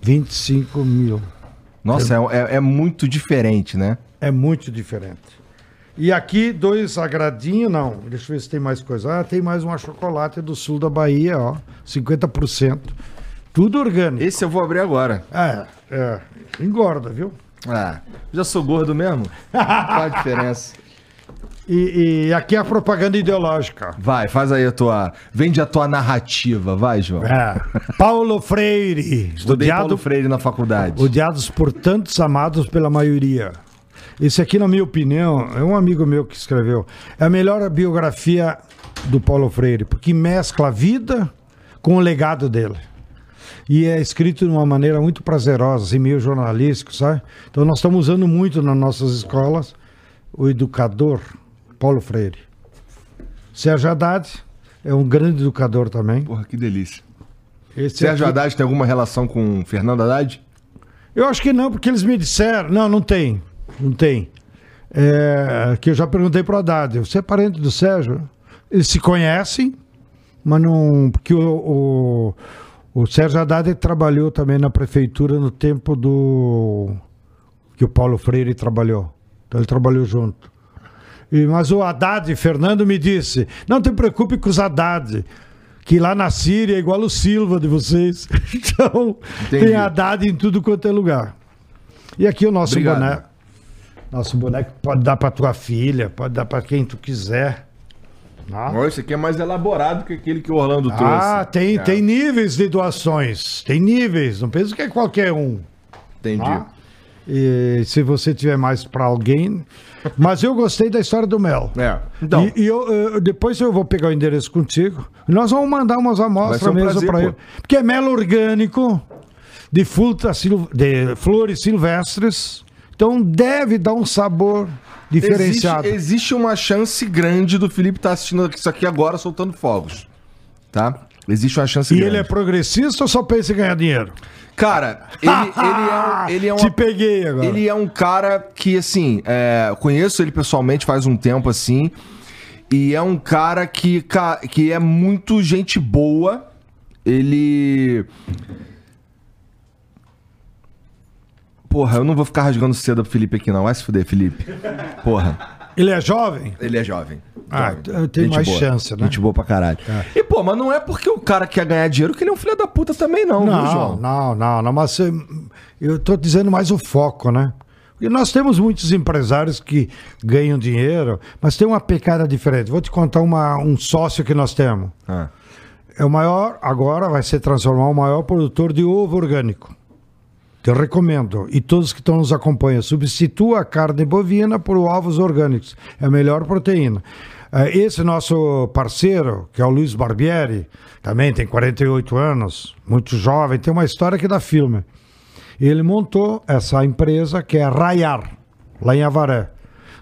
Speaker 2: 25 mil.
Speaker 1: Nossa, é, é- é muito diferente, né?
Speaker 2: É muito diferente. E aqui, dois agradinhos, não. Deixa eu ver se tem mais coisa. Ah, tem mais uma chocolate do sul da Bahia, ó. 50%. Tudo orgânico.
Speaker 1: Esse eu vou abrir agora.
Speaker 2: É, é. Engorda, viu?
Speaker 1: Ah, já sou gordo mesmo? Qual a diferença?
Speaker 2: E, e aqui é a propaganda ideológica.
Speaker 1: Vai, faz aí a tua. Vende a tua narrativa, vai, João.
Speaker 2: É. Paulo Freire.
Speaker 1: Estudei
Speaker 2: odiado,
Speaker 1: Paulo Freire na faculdade.
Speaker 2: odiados por tantos, amados pela maioria. Esse aqui, na minha opinião, é um amigo meu que escreveu. É a melhor biografia do Paulo Freire, porque mescla a vida com o legado dele. E é escrito de uma maneira muito prazerosa, assim, meio jornalístico, sabe? Então nós estamos usando muito nas nossas escolas o educador Paulo Freire. Sérgio Haddad é um grande educador também.
Speaker 1: Porra, que delícia.
Speaker 2: Esse
Speaker 1: Sérgio
Speaker 2: aqui-
Speaker 1: Haddad tem alguma relação com Fernando Haddad?
Speaker 2: Eu acho que não, porque eles me disseram. Não, não tem. Não tem. É, que eu já perguntei pro Haddad. Você é parente do Sérgio? Eles se conhecem, mas não. Porque o, o, o Sérgio Haddad trabalhou também na prefeitura no tempo do. que o Paulo Freire trabalhou. Então ele trabalhou junto. E, mas o Haddad, Fernando, me disse: não te preocupe com os Haddad. Que lá na Síria é igual o Silva de vocês. Então,
Speaker 1: Entendi.
Speaker 2: tem Haddad em tudo quanto é lugar. E aqui o nosso
Speaker 1: Obrigado.
Speaker 2: boneco. Nosso boneco pode dar para tua filha, pode dar para quem tu quiser. Ah,
Speaker 1: Ó, Esse aqui é mais elaborado que aquele que o Orlando trouxe.
Speaker 2: Ah, tem,
Speaker 1: É,
Speaker 2: tem níveis de doações. Tem níveis. Não pensa que é qualquer um.
Speaker 1: Entendi.
Speaker 2: tá? E se você tiver mais para alguém. Mas eu gostei da história do mel.
Speaker 1: É. Então,
Speaker 2: E, e eu, eu- depois eu vou pegar o endereço contigo. Nós vamos mandar umas amostras
Speaker 1: um
Speaker 2: mesmo para ele. Porque é mel orgânico, de, fruta, de flores silvestres. Então deve dar um sabor diferenciado.
Speaker 1: existe, existe uma chance grande do Felipe estar assistindo isso aqui agora soltando fogos. Tá? Existe uma chance
Speaker 2: E
Speaker 1: grande.
Speaker 2: ele é progressista ou só pensa em ganhar dinheiro?
Speaker 1: Cara, ele, ele é, um- ele é
Speaker 2: Te
Speaker 1: uma
Speaker 2: peguei agora.
Speaker 1: Ele é um cara que, assim, é, conheço ele pessoalmente faz um tempo, assim, e é um cara que, que é muito gente boa. Ele. Porra, eu não vou ficar rasgando cedo pro Felipe aqui, não. Vai se fuder, Felipe. Porra.
Speaker 2: Ele é jovem?
Speaker 1: Ele é jovem.
Speaker 2: Ah,
Speaker 1: Jovem.
Speaker 2: tem mais
Speaker 1: boa.
Speaker 2: chance, né?
Speaker 1: Gente boa pra caralho. E, pô, mas não é porque o cara quer ganhar dinheiro que ele é um filho da puta também, não, viu,
Speaker 2: Não,
Speaker 1: João?
Speaker 2: não, não, não, mas eh, eu estou dizendo mais o foco, né? E nós temos muitos empresários que ganham dinheiro, mas tem uma pecada diferente. Vou te contar uma, um sócio que nós temos.
Speaker 1: Ah.
Speaker 2: É o maior, agora vai se transformar o maior produtor de ovo orgânico. Te recomendo. E todos que estão nos acompanhando, substitua a carne bovina por ovos orgânicos. É a melhor proteína. Eh, Esse nosso parceiro, que é o Luiz Barbieri, também tem 48 anos, muito jovem, tem uma história que dá filme. Ele montou essa empresa que é a Rayar, lá em Avaré.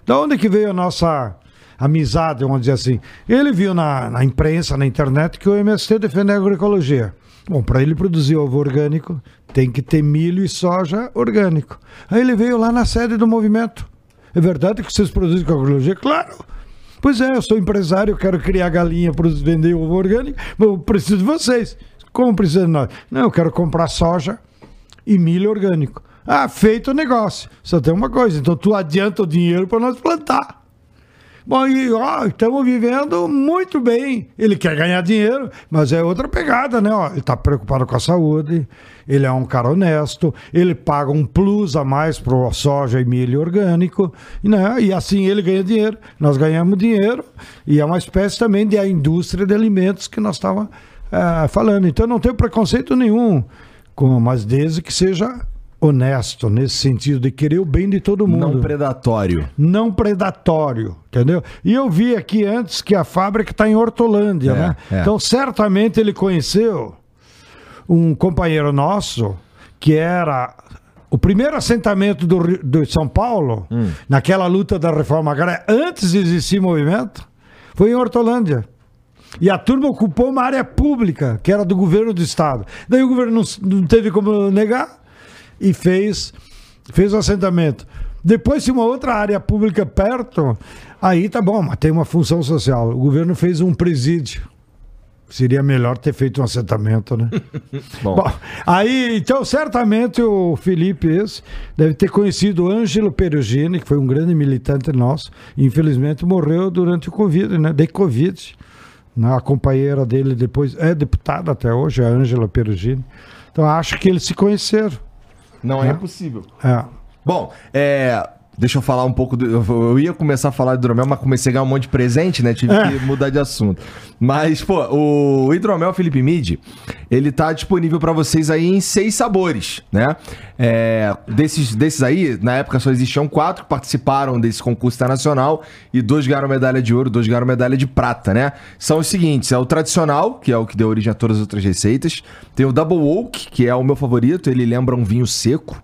Speaker 2: Da onde que veio a nossa amizade, vamos dizer assim? Ele viu na, na imprensa, na internet, que o MST defende a agroecologia. Bom, para ele produzir ovo orgânico, tem que ter milho e soja orgânico. Aí ele veio lá na sede do movimento. É verdade que vocês produzem com agroecologia? Claro! Pois é, eu sou empresário, eu quero criar galinha para vender ovo orgânico, mas eu preciso de vocês. Como precisa de nós? Não, eu quero comprar soja e milho orgânico. Ah, feito o negócio. Só tem uma coisa, então tu adianta o dinheiro para nós plantar. Bom, e ó, estamos vivendo muito bem. Ele quer ganhar dinheiro, mas é outra pegada, né? Ó, ele está preocupado com a saúde, ele é um cara honesto, ele paga um plus a mais pro soja e milho orgânico, né? E assim ele ganha dinheiro, nós ganhamos dinheiro, e é uma espécie também de a indústria de alimentos que nós estávamos é, falando. Então não tem preconceito nenhum, com, mas desde que seja honesto nesse sentido de querer o bem de todo mundo.
Speaker 1: Não predatório.
Speaker 2: Não predatório, entendeu? E eu vi aqui antes que a fábrica está em Hortolândia,
Speaker 1: É,
Speaker 2: né?
Speaker 1: é.
Speaker 2: Então certamente ele conheceu um companheiro nosso que era o primeiro assentamento do, Rio- do São Paulo,
Speaker 1: Hum.
Speaker 2: naquela luta da reforma agrária, antes de existir movimento, foi em Hortolândia. E a turma ocupou uma área pública, que era do governo do estado. Daí o governo não, não teve como negar e fez, fez o assentamento. Depois tinha uma outra área pública perto, aí tá bom, mas tem uma função social. O governo fez um presídio. Seria melhor ter feito um assentamento, né?
Speaker 1: Bom,
Speaker 2: Bom, aí, então, certamente o Felipe esse deve ter conhecido o Ângelo Perugini, que foi um grande militante nosso, e infelizmente morreu durante o Covid, né? De Covid. A companheira dele depois é deputada até hoje, a Ângela Perugini. Então, acho que eles se conheceram.
Speaker 1: Não é impossível.
Speaker 2: É.
Speaker 1: Bom, é. Deixa eu falar um pouco. Do, eu, ia começar a falar de hidromel, mas comecei a ganhar um monte de presente, né? Tive que mudar de assunto. Mas, pô, o hidromel Felipe Mid, ele tá disponível pra vocês aí em seis sabores, né? É, desses, desses aí, na época só existiam quatro que participaram desse concurso internacional e dois ganharam medalha de ouro, dois ganharam medalha de prata, né? São os seguintes: é o tradicional, que é o que deu origem a todas as outras receitas. Tem o Double Oak, que é o meu favorito, ele lembra um vinho seco.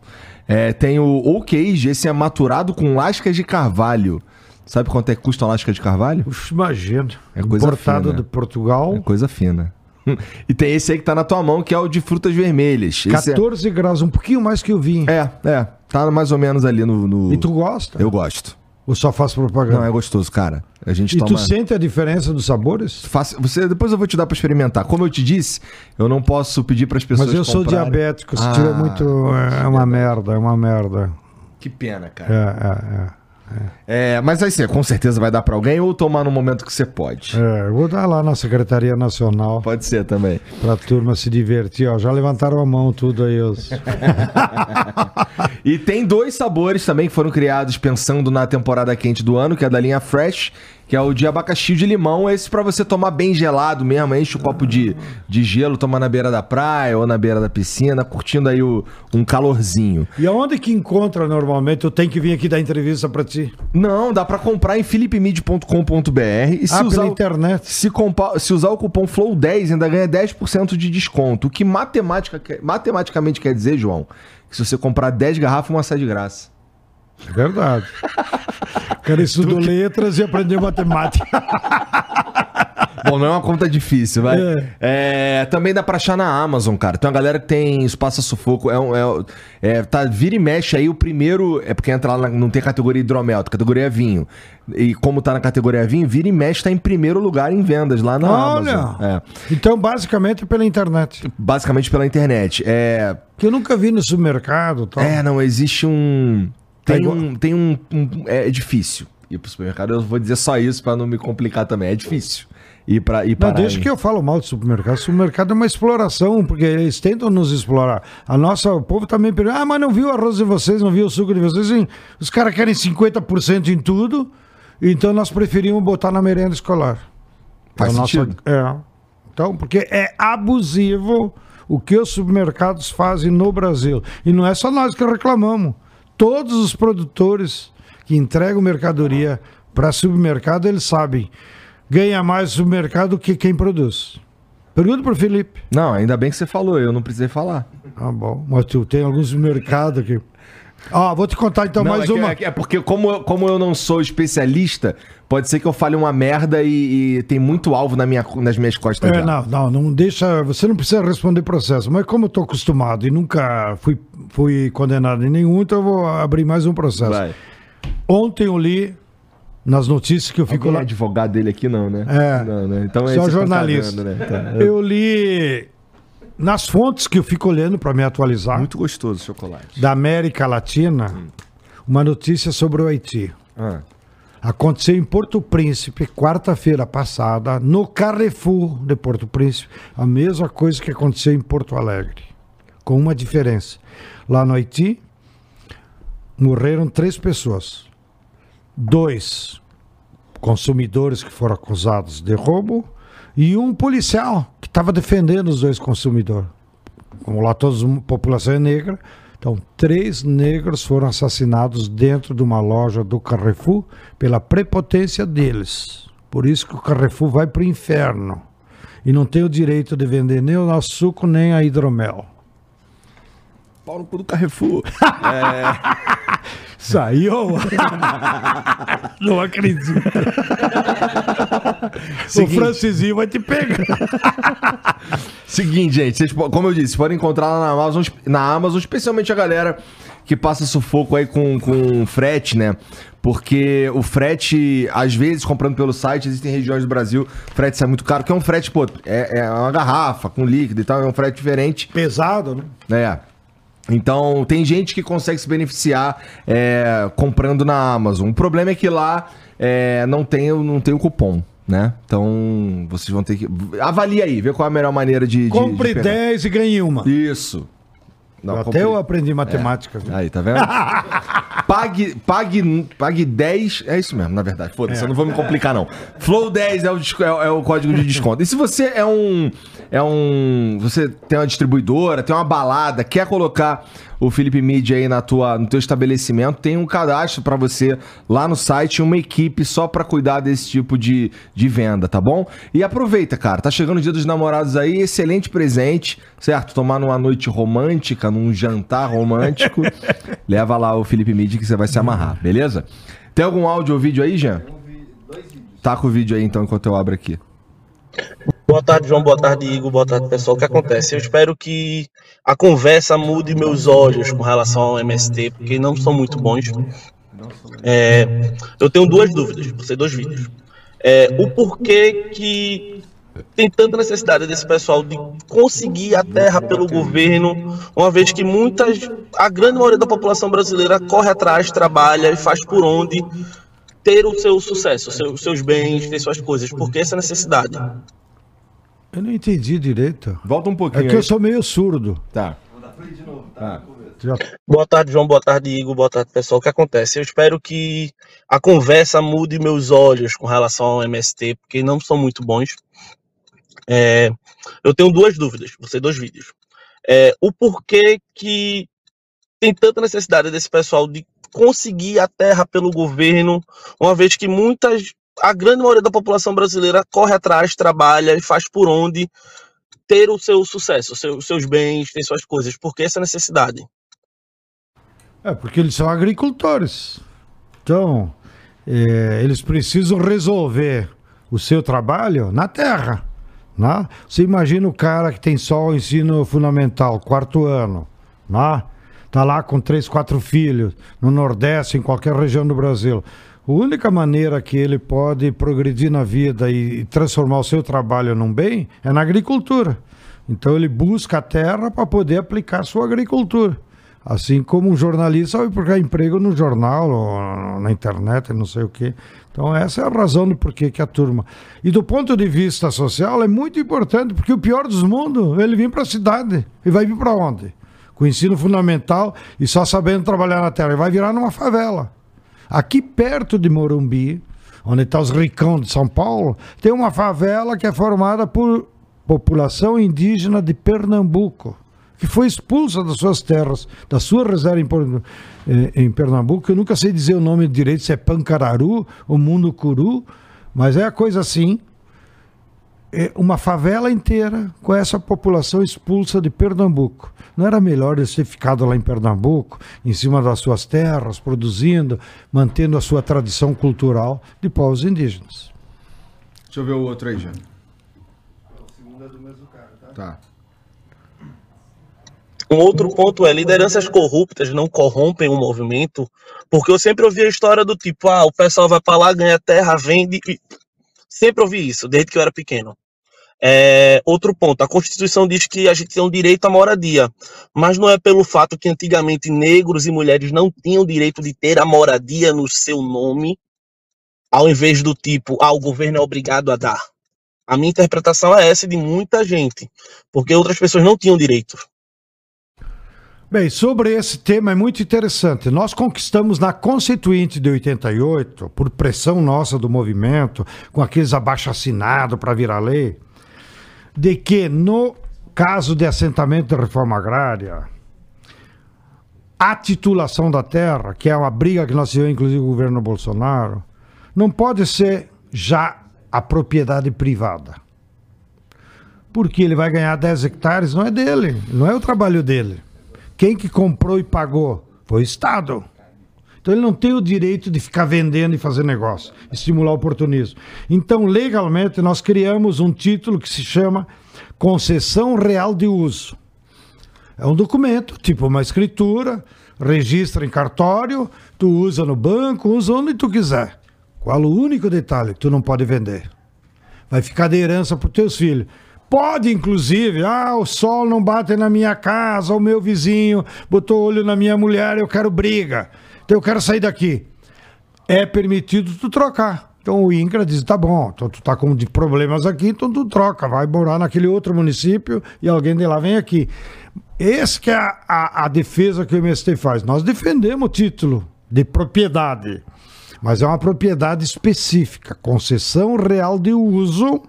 Speaker 1: É, tem o Age, esse é maturado com lascas de carvalho. Sabe quanto é que custa uma lasca de carvalho?
Speaker 2: Puxa, imagina.
Speaker 1: É coisa
Speaker 2: Importado
Speaker 1: fina.
Speaker 2: de Portugal,
Speaker 1: É coisa fina. E tem esse aí que tá na tua mão, que é o de frutas vermelhas. Esse é-
Speaker 2: 14 graus, um pouquinho mais que o vinho.
Speaker 1: é, é, tá mais ou menos ali no. no-
Speaker 2: E tu gosta?
Speaker 1: Eu gosto.
Speaker 2: Ou só faz propaganda?
Speaker 1: Não, é gostoso, cara. A gente
Speaker 2: E
Speaker 1: toma.
Speaker 2: tu sente a diferença dos sabores?
Speaker 1: Faça- Você, depois eu vou te dar pra experimentar. Como eu te disse, eu não posso pedir para as pessoas.
Speaker 2: Mas eu sou
Speaker 1: comprarem.
Speaker 2: diabético, se
Speaker 1: Ah,
Speaker 2: tiver muito. É uma merda, é uma merda.
Speaker 1: Que pena, cara.
Speaker 2: É, é,
Speaker 1: É, mas aí você com certeza vai dar pra alguém ou tomar no momento que você pode.
Speaker 2: é. é eu vou dar lá na Secretaria Nacional
Speaker 1: Pode ser também.
Speaker 2: pra turma se divertir. Ó, já levantaram a mão tudo aí. Os...
Speaker 1: E tem dois sabores também que foram criados pensando na temporada quente do ano, que é da linha Fresh, que é o de abacaxi de limão. Esse pra você tomar bem gelado mesmo, enche o copo de, de gelo, tomar na beira da praia ou na beira da piscina, curtindo aí o- um calorzinho.
Speaker 2: E aonde que encontra normalmente? Eu tenho que vir aqui dar entrevista pra ti.
Speaker 1: Não, dá pra comprar em philipmid.com.br e se
Speaker 2: ah,
Speaker 1: usar
Speaker 2: internet.
Speaker 1: Se, compa- se usar o cupom FLOW10, ainda ganha 10% de desconto. O que matemática matematicamente quer dizer, João, que se você comprar 10 garrafas, uma sai de graça.
Speaker 2: É verdade. O cara estudou letras e aprendeu matemática.
Speaker 1: Bom, não é uma conta difícil, vai. É, também dá pra achar na Amazon, cara. Tem uma galera que tem espaço sufoco. É, um- é, é, tá, vira e mexe aí o primeiro. É porque entra lá, na- não tem categoria hidromel, tem categoria vinho. E como tá na categoria vinho, vira e mexe tá em primeiro lugar em vendas lá na
Speaker 2: Olha!
Speaker 1: Amazon. É,
Speaker 2: Então, basicamente, pela internet.
Speaker 1: basicamente pela internet. É,
Speaker 2: Que eu nunca vi no supermercado. Tal.
Speaker 1: É, não, existe um. Tem um. Tem um, um- É difícil ir pro supermercado. Eu vou dizer só isso pra não me complicar também. É difícil ir pra. Ir
Speaker 2: Não, deixa
Speaker 1: em-
Speaker 2: que eu falo mal do supermercado. O supermercado é uma exploração, porque eles tentam nos explorar. A nossa, o povo também pergunta, ah, mas não viu o arroz de vocês, não viu o suco de vocês. Sim, os caras querem 50% em tudo, então nós preferimos botar na merenda escolar.
Speaker 1: Faz
Speaker 2: nossa-
Speaker 1: sentido.
Speaker 2: é. Então, porque é abusivo o que os supermercados fazem no Brasil. E não é só nós que reclamamos. Todos os produtores que entregam mercadoria para supermercado, eles sabem. Ganha mais o supermercado do que quem produz. Pergunta para o Felipe.
Speaker 1: Não, ainda bem que você falou, eu não precisei falar.
Speaker 2: Ah, bom. Mas tu tem alguns mercados que. Ó, vou te contar então
Speaker 1: Não,
Speaker 2: mais
Speaker 1: é, que-
Speaker 2: uma.
Speaker 1: é que- é porque, como, eu- como eu não sou especialista, pode ser que eu fale uma merda e, e tem muito alvo na minha, nas minhas costas.
Speaker 2: É, não, não, não deixa. Você não precisa responder processo. Mas como eu tô acostumado e nunca fui, fui condenado em nenhum, então eu vou abrir mais um processo.
Speaker 1: Vai.
Speaker 2: Ontem eu li nas notícias que eu fico
Speaker 1: Alguém é
Speaker 2: lá.
Speaker 1: advogado dele aqui, não, né?
Speaker 2: É.
Speaker 1: Não, né? Então
Speaker 2: Só
Speaker 1: esse tá
Speaker 2: jornalista.
Speaker 1: cagando, né? Tá.
Speaker 2: Eu li nas fontes que eu fico olhando para me atualizar
Speaker 1: Muito gostoso o chocolate.
Speaker 2: da América Latina uma notícia sobre o Haiti.
Speaker 1: Ah,
Speaker 2: Aconteceu em Porto Príncipe, quarta-feira passada, no Carrefour de Porto Príncipe, a mesma coisa que aconteceu em Porto Alegre, com uma diferença. Lá no Haiti, morreram três pessoas. Dois consumidores que foram acusados de roubo e um policial que estava defendendo os dois consumidores. Como lá toda a população é negra, então três negros foram assassinados dentro de uma loja do Carrefour pela prepotência deles. Por isso que o Carrefour vai para o inferno e não tem o direito de vender nem o açúcar nem a hidromel.
Speaker 1: Paulo cu do Carrefour.
Speaker 2: Saiu? não acredito. o
Speaker 1: Seguinte.
Speaker 2: Francisinho vai te pegar.
Speaker 1: Seguinte, gente, vocês, como eu disse, podem encontrar lá na Amazon, na Amazon, especialmente a galera que passa sufoco aí com, com frete, né? Porque o frete, às vezes, comprando pelo site, existem regiões do Brasil, frete sai muito caro, que é um frete, pô, é, é uma garrafa com líquido e tal, é um frete diferente.
Speaker 2: Pesado, né?
Speaker 1: É. Então, tem gente que consegue se beneficiar é, comprando na Amazon. O problema é que lá é, não, tem, o- não tem o cupom, né? Então, vocês vão ter que. Avalie aí, vê qual é a melhor maneira de. de-
Speaker 2: Compre
Speaker 1: de pegar.
Speaker 2: 10 e ganhe uma.
Speaker 1: Isso. Não,
Speaker 2: Até
Speaker 1: compre-
Speaker 2: eu aprendi matemática. viu?
Speaker 1: Aí, tá vendo? pague, pague, pague 10. É isso mesmo, na verdade. Foda-se, eu não vou me complicar, não. Flow 10 é o, é, o- é o código de desconto. E se você é um. É um. Você tem uma distribuidora, tem uma balada, quer colocar o Felipe Media aí na tua, no teu estabelecimento, tem um cadastro pra você lá no site, uma equipe só pra cuidar desse tipo de, de venda, tá bom? E aproveita, cara. Tá chegando o dia dos namorados aí, excelente presente, certo? Tomar numa noite romântica, num jantar romântico. leva lá o Felipe Media que você vai se amarrar, beleza? Tem algum áudio ou vídeo aí, Jean? Tá com o vídeo aí então enquanto eu abro aqui.
Speaker 3: Boa tarde, João. Boa tarde, Igor. Boa tarde, pessoal. O que acontece? Eu espero que a conversa mude meus olhos com relação ao MST, porque não são muito bons. É, eu tenho duas dúvidas, vou ser dois vídeos. É, o porquê que tem tanta necessidade desse pessoal de conseguir a terra pelo governo, uma vez que muitas, a grande maioria da população brasileira corre atrás, trabalha e faz por onde ter o seu sucesso, os seus, bens, ter suas coisas. Por que essa necessidade?
Speaker 2: Eu não entendi direito.
Speaker 1: Volta um
Speaker 2: É
Speaker 1: pouquinho
Speaker 2: que eu
Speaker 1: aí.
Speaker 2: sou meio surdo.
Speaker 1: Tá. Tá.
Speaker 2: Já-
Speaker 3: Boa tarde, João. Boa tarde, Igor. Boa tarde, pessoal. O que acontece? Eu espero que a conversa mude meus olhos com relação ao MST, porque não são muito bons. É, eu tenho duas dúvidas, vou ser dois vídeos. É, o porquê que tem tanta necessidade desse pessoal de conseguir a terra pelo governo, uma vez que muitas, a grande maioria da população brasileira corre atrás, trabalha e faz por onde ter o seu sucesso, os seus, bens, ter suas coisas. Por que essa necessidade?
Speaker 2: É, porque eles são agricultores. Então, é, eles precisam resolver o seu trabalho na terra. Né? Você imagina o cara que tem só o ensino fundamental, quarto ano, né? tá lá com três, quatro filhos, no Nordeste, em qualquer região do Brasil. A única maneira que ele pode progredir na vida e, transformar o seu trabalho num bem é na agricultura. Então ele busca a terra para poder aplicar sua agricultura. Assim como um jornalista vai procurar emprego no jornal, ou na internet, não sei o quê. Então, essa é a razão do porquê que a turma. E do ponto de vista social, é muito importante, porque o pior dos mundos, ele vem para a cidade. E vai vir para onde? Com ensino fundamental e só sabendo trabalhar na terra. Ele vai virar numa favela. Aqui perto de Morumbi, onde está os ricão de São Paulo, tem uma favela que é formada por população indígena de Pernambuco que foi expulsa das suas terras, da sua reserva em, Por- eh, Pernambuco. Eu nunca sei dizer o nome direito, se é Pancararu ou Mundo Curu, mas é a coisa assim. É, uma favela inteira com essa população expulsa de Pernambuco. Não era melhor eles ter ficado lá em Pernambuco, em cima das suas terras, produzindo, mantendo a sua tradição cultural de povos indígenas?
Speaker 1: Deixa eu ver o outro aí, Jânio. Tá.
Speaker 3: Um outro ponto é lideranças corruptas não corrompem o movimento, porque eu sempre ouvi a história do tipo, ah, o pessoal vai para lá, ganha terra, vende. Sempre ouvi isso, desde que eu era pequeno. É, outro ponto, a Constituição diz que a gente tem um direito à moradia, mas não é pelo fato que antigamente negros e mulheres não tinham direito de ter a moradia no seu nome, ao invés do tipo, ah, o governo é obrigado a dar. A minha interpretação é essa de muita gente, porque outras pessoas não tinham direito.
Speaker 2: Bem, sobre esse tema é muito interessante. Nós conquistamos na Constituinte de 88, por pressão nossa do movimento, com aqueles abaixo-assinados para virar lei, de que no caso de assentamento de reforma agrária, a titulação da terra, que é uma briga que nós tivemos, inclusive, o governo Bolsonaro, não pode ser já a propriedade privada. Porque ele vai ganhar 10 hectares, não é dele, não é o trabalho dele. Quem que comprou e pagou? Foi o Estado. Então ele não tem o direito de ficar vendendo e fazer negócio, estimular o oportunismo. Então, legalmente, nós criamos um título que se chama Concessão Real de Uso. É um documento, tipo uma escritura, registra em cartório, tu usa no banco, usa onde tu quiser. Qual o único detalhe? Tu não pode vender. Vai ficar de herança para os teus filhos. Pode, inclusive, ah, o sol não bate na minha casa, o meu vizinho botou olho na minha mulher, eu quero briga. Então eu quero sair daqui. É permitido tu trocar. Então o INCRA diz: tá bom, então tu tá com problemas aqui, então tu troca, vai morar naquele outro município e alguém de lá vem aqui. Essa que é a, a, a defesa que o MST faz. Nós defendemos o título de propriedade mas é uma propriedade específica, concessão real de uso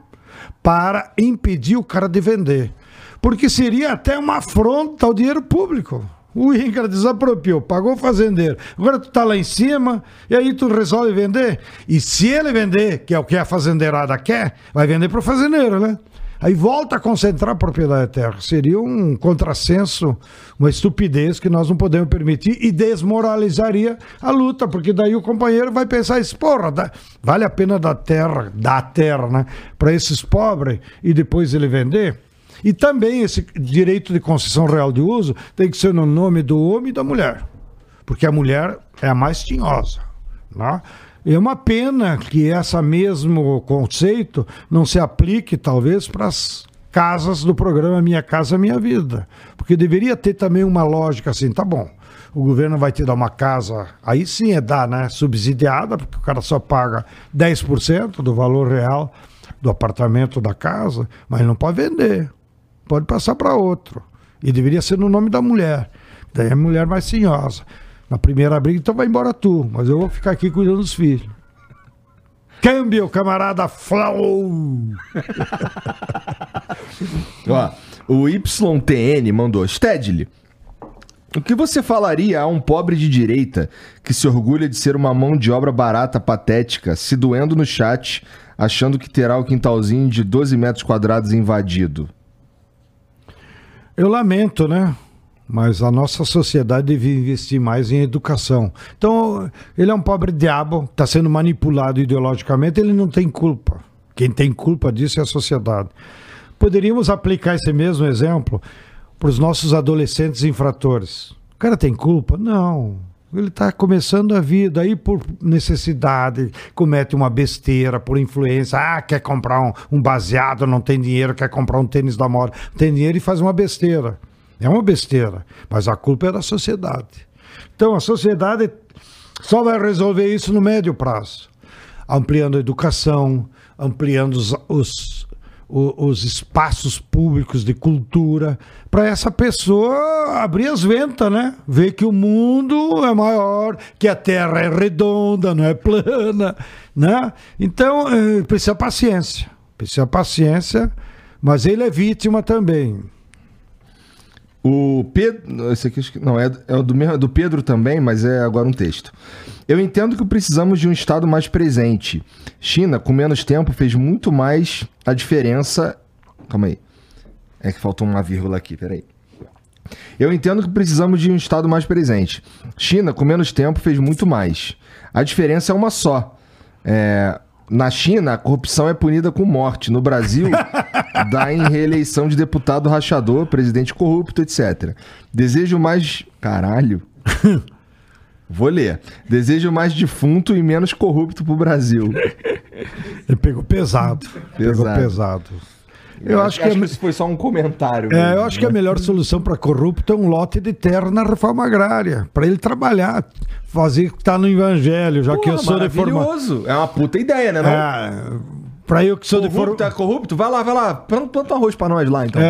Speaker 2: para impedir o cara de vender. Porque seria até uma afronta ao dinheiro público. O INCRA desapropriou, pagou o fazendeiro. Agora tu tá lá em cima e aí tu resolve vender. E se ele vender, que é o que a fazendeirada quer, vai vender para o fazendeiro, né? Aí volta a concentrar a propriedade da terra. Seria um contrassenso, uma estupidez que nós não podemos permitir e desmoralizaria a luta, porque daí o companheiro vai pensar porra, dá, vale a pena dar terra, dar terra, né, para esses pobres e depois ele vender? E também esse direito de concessão real de uso tem que ser no nome do homem e da mulher, porque a mulher é a mais tinhosa, né? É uma pena que esse mesmo conceito não se aplique, talvez, para as casas do programa Minha Casa Minha Vida. Porque deveria ter também uma lógica assim, tá bom, o governo vai te dar uma casa, aí sim é dar, né? Subsidiada, porque o cara só paga 10% do valor real do apartamento da casa, mas não pode vender, pode passar para outro. E deveria ser no nome da mulher. Daí a mulher mais senhosa. Na primeira briga, então vai embora tu, mas eu vou ficar aqui cuidando dos filhos. Câmbio, camarada Flow!
Speaker 1: Ó, o YTN mandou, Stedley, o que você falaria a um pobre de direita que se orgulha de ser uma mão de obra barata patética, se doendo no chat, achando que terá o quintalzinho de 12 metros quadrados invadido?
Speaker 2: Eu lamento, né? Mas a nossa sociedade devia investir mais em educação. Então, ele é um pobre diabo, está sendo manipulado ideologicamente, ele não tem culpa. Quem tem culpa disso é a sociedade. Poderíamos aplicar esse mesmo exemplo para os nossos adolescentes infratores. O cara tem culpa? Não. Ele está começando a vida, aí por necessidade comete uma besteira, por influência. Ah, quer comprar um, um baseado, não tem dinheiro, quer comprar um tênis da moda, tem dinheiro e faz uma besteira. É uma besteira, mas a culpa é da sociedade. Então a sociedade só vai resolver isso no médio prazo, ampliando a educação, ampliando os, os, os espaços públicos de cultura, para essa pessoa abrir as ventas, né? Ver que o mundo é maior, que a Terra é redonda, não é plana, né? Então, é, precisa paciência, precisa paciência, mas ele é vítima também.
Speaker 1: O Pedro. Esse aqui não, é, é do, mesmo- é do Pedro também, mas é agora um texto. Eu entendo que precisamos de um Estado mais presente. China, com menos tempo, fez muito mais a diferença. Calma aí. É que faltou uma vírgula aqui, peraí. Eu entendo que precisamos de um Estado mais presente. China, com menos tempo, fez muito mais. A diferença é uma só. É, na China, a corrupção é punida com morte. No Brasil, dá em reeleição de deputado rachador, presidente corrupto, etc. Desejo mais. Caralho. Vou ler. Desejo mais defunto e menos corrupto pro Brasil.
Speaker 2: Ele pegou pesado. Pegou
Speaker 1: Pesado.
Speaker 2: Eu acho, que, é,
Speaker 1: isso foi só um comentário.
Speaker 2: é,
Speaker 1: mesmo,
Speaker 2: eu acho que a
Speaker 1: né?
Speaker 2: melhor solução para corrupto é um lote de terra na reforma agrária, para ele trabalhar, fazer o que está no evangelho, já que eu sou
Speaker 1: maravilhoso. É uma puta ideia, né? Não?
Speaker 2: É, para eu que sou de
Speaker 1: corrupto,
Speaker 2: forma...
Speaker 1: é corrupto? Vai lá, vai lá. Planta, um arroz pra nós lá, então.
Speaker 2: É,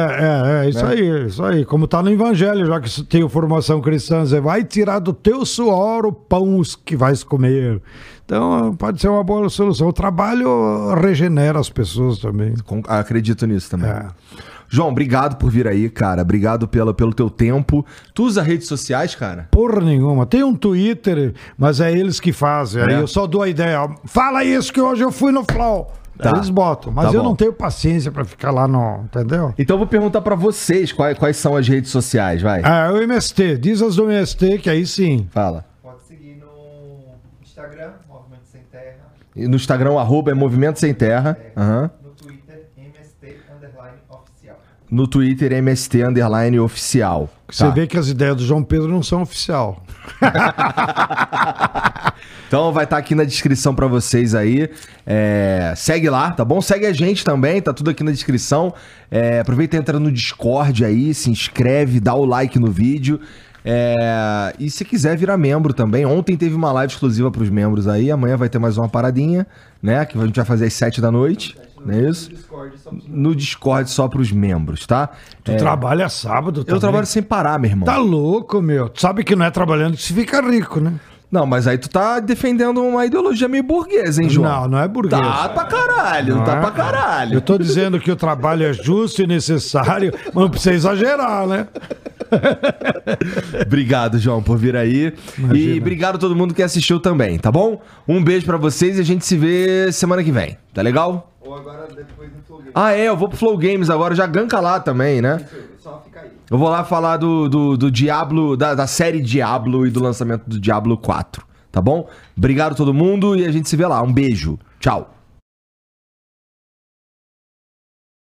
Speaker 2: é, é, isso
Speaker 1: Né?
Speaker 2: aí, isso aí. Como tá no Evangelho, já que tenho formação cristã, você vai tirar do teu suor o pão que vais comer. Então, pode ser uma boa solução. O trabalho regenera as pessoas também.
Speaker 1: Acredito nisso também.
Speaker 2: É.
Speaker 1: João, obrigado por vir aí, cara. Obrigado pela, pelo teu tempo. Tu usa redes sociais, cara?
Speaker 2: Porra nenhuma. Tem um Twitter, mas é eles que fazem. Aí
Speaker 1: É?
Speaker 2: eu só dou a ideia. Fala isso que hoje eu fui no Flow.
Speaker 1: Tá.
Speaker 2: Eles botam. Mas
Speaker 1: Tá
Speaker 2: eu
Speaker 1: bom.
Speaker 2: não tenho paciência pra ficar lá no. Entendeu?
Speaker 1: Então eu vou perguntar pra vocês quais, quais são as redes sociais, vai.
Speaker 2: Ah, o MST. Diz as do MST, que aí sim.
Speaker 1: Fala.
Speaker 4: Pode seguir no Instagram, Movimento Sem Terra,
Speaker 1: E No Instagram, o arroba é Movimento Sem Terra. Aham.
Speaker 4: no Twitter, MST Underline Oficial.
Speaker 1: No Twitter, MST Underline Oficial.
Speaker 2: Você
Speaker 1: Tá.
Speaker 2: vê que as ideias do João Pedro não são oficial.
Speaker 1: Então vai estar aqui na descrição pra vocês aí. É, segue lá, tá bom? Segue a gente também, tá tudo aqui na descrição. É, aproveita e entra no Discord aí, se inscreve, dá o like no vídeo. É, e se quiser virar membro também, ontem teve uma live exclusiva pros membros aí, amanhã vai ter mais uma paradinha, né? Que a gente vai fazer às 7 da noite, não é isso? No Discord só pros membros, tá?
Speaker 2: Tu
Speaker 1: É,
Speaker 2: trabalha sábado
Speaker 1: eu
Speaker 2: também.
Speaker 1: trabalho sem parar, meu irmão.
Speaker 2: Tá louco, meu. Tu sabe que não é trabalhando que se fica rico, né?
Speaker 1: Não, mas aí tu tá defendendo uma ideologia meio burguesa, hein, João?
Speaker 2: Não, não é burguês.
Speaker 1: Tá pra caralho,
Speaker 2: Não
Speaker 1: tá
Speaker 2: é?
Speaker 1: pra caralho.
Speaker 2: Eu tô dizendo que o trabalho é justo e necessário, mas não precisa exagerar, né?
Speaker 1: Obrigado, João, por vir aí.
Speaker 2: Imagina.
Speaker 1: E obrigado a todo mundo que assistiu também, tá bom? Um beijo pra vocês e a gente se vê semana que vem. Tá legal?
Speaker 4: Ou agora depois do Flow Game.
Speaker 1: Ah, é, eu vou pro Flow Games agora, já ganca lá também, né?
Speaker 4: Aí.
Speaker 1: Eu vou lá falar do, do, do Diablo, da, da série Diablo e do lançamento do Diablo 4, tá bom? Obrigado todo mundo e a gente se vê lá. Um beijo. Tchau.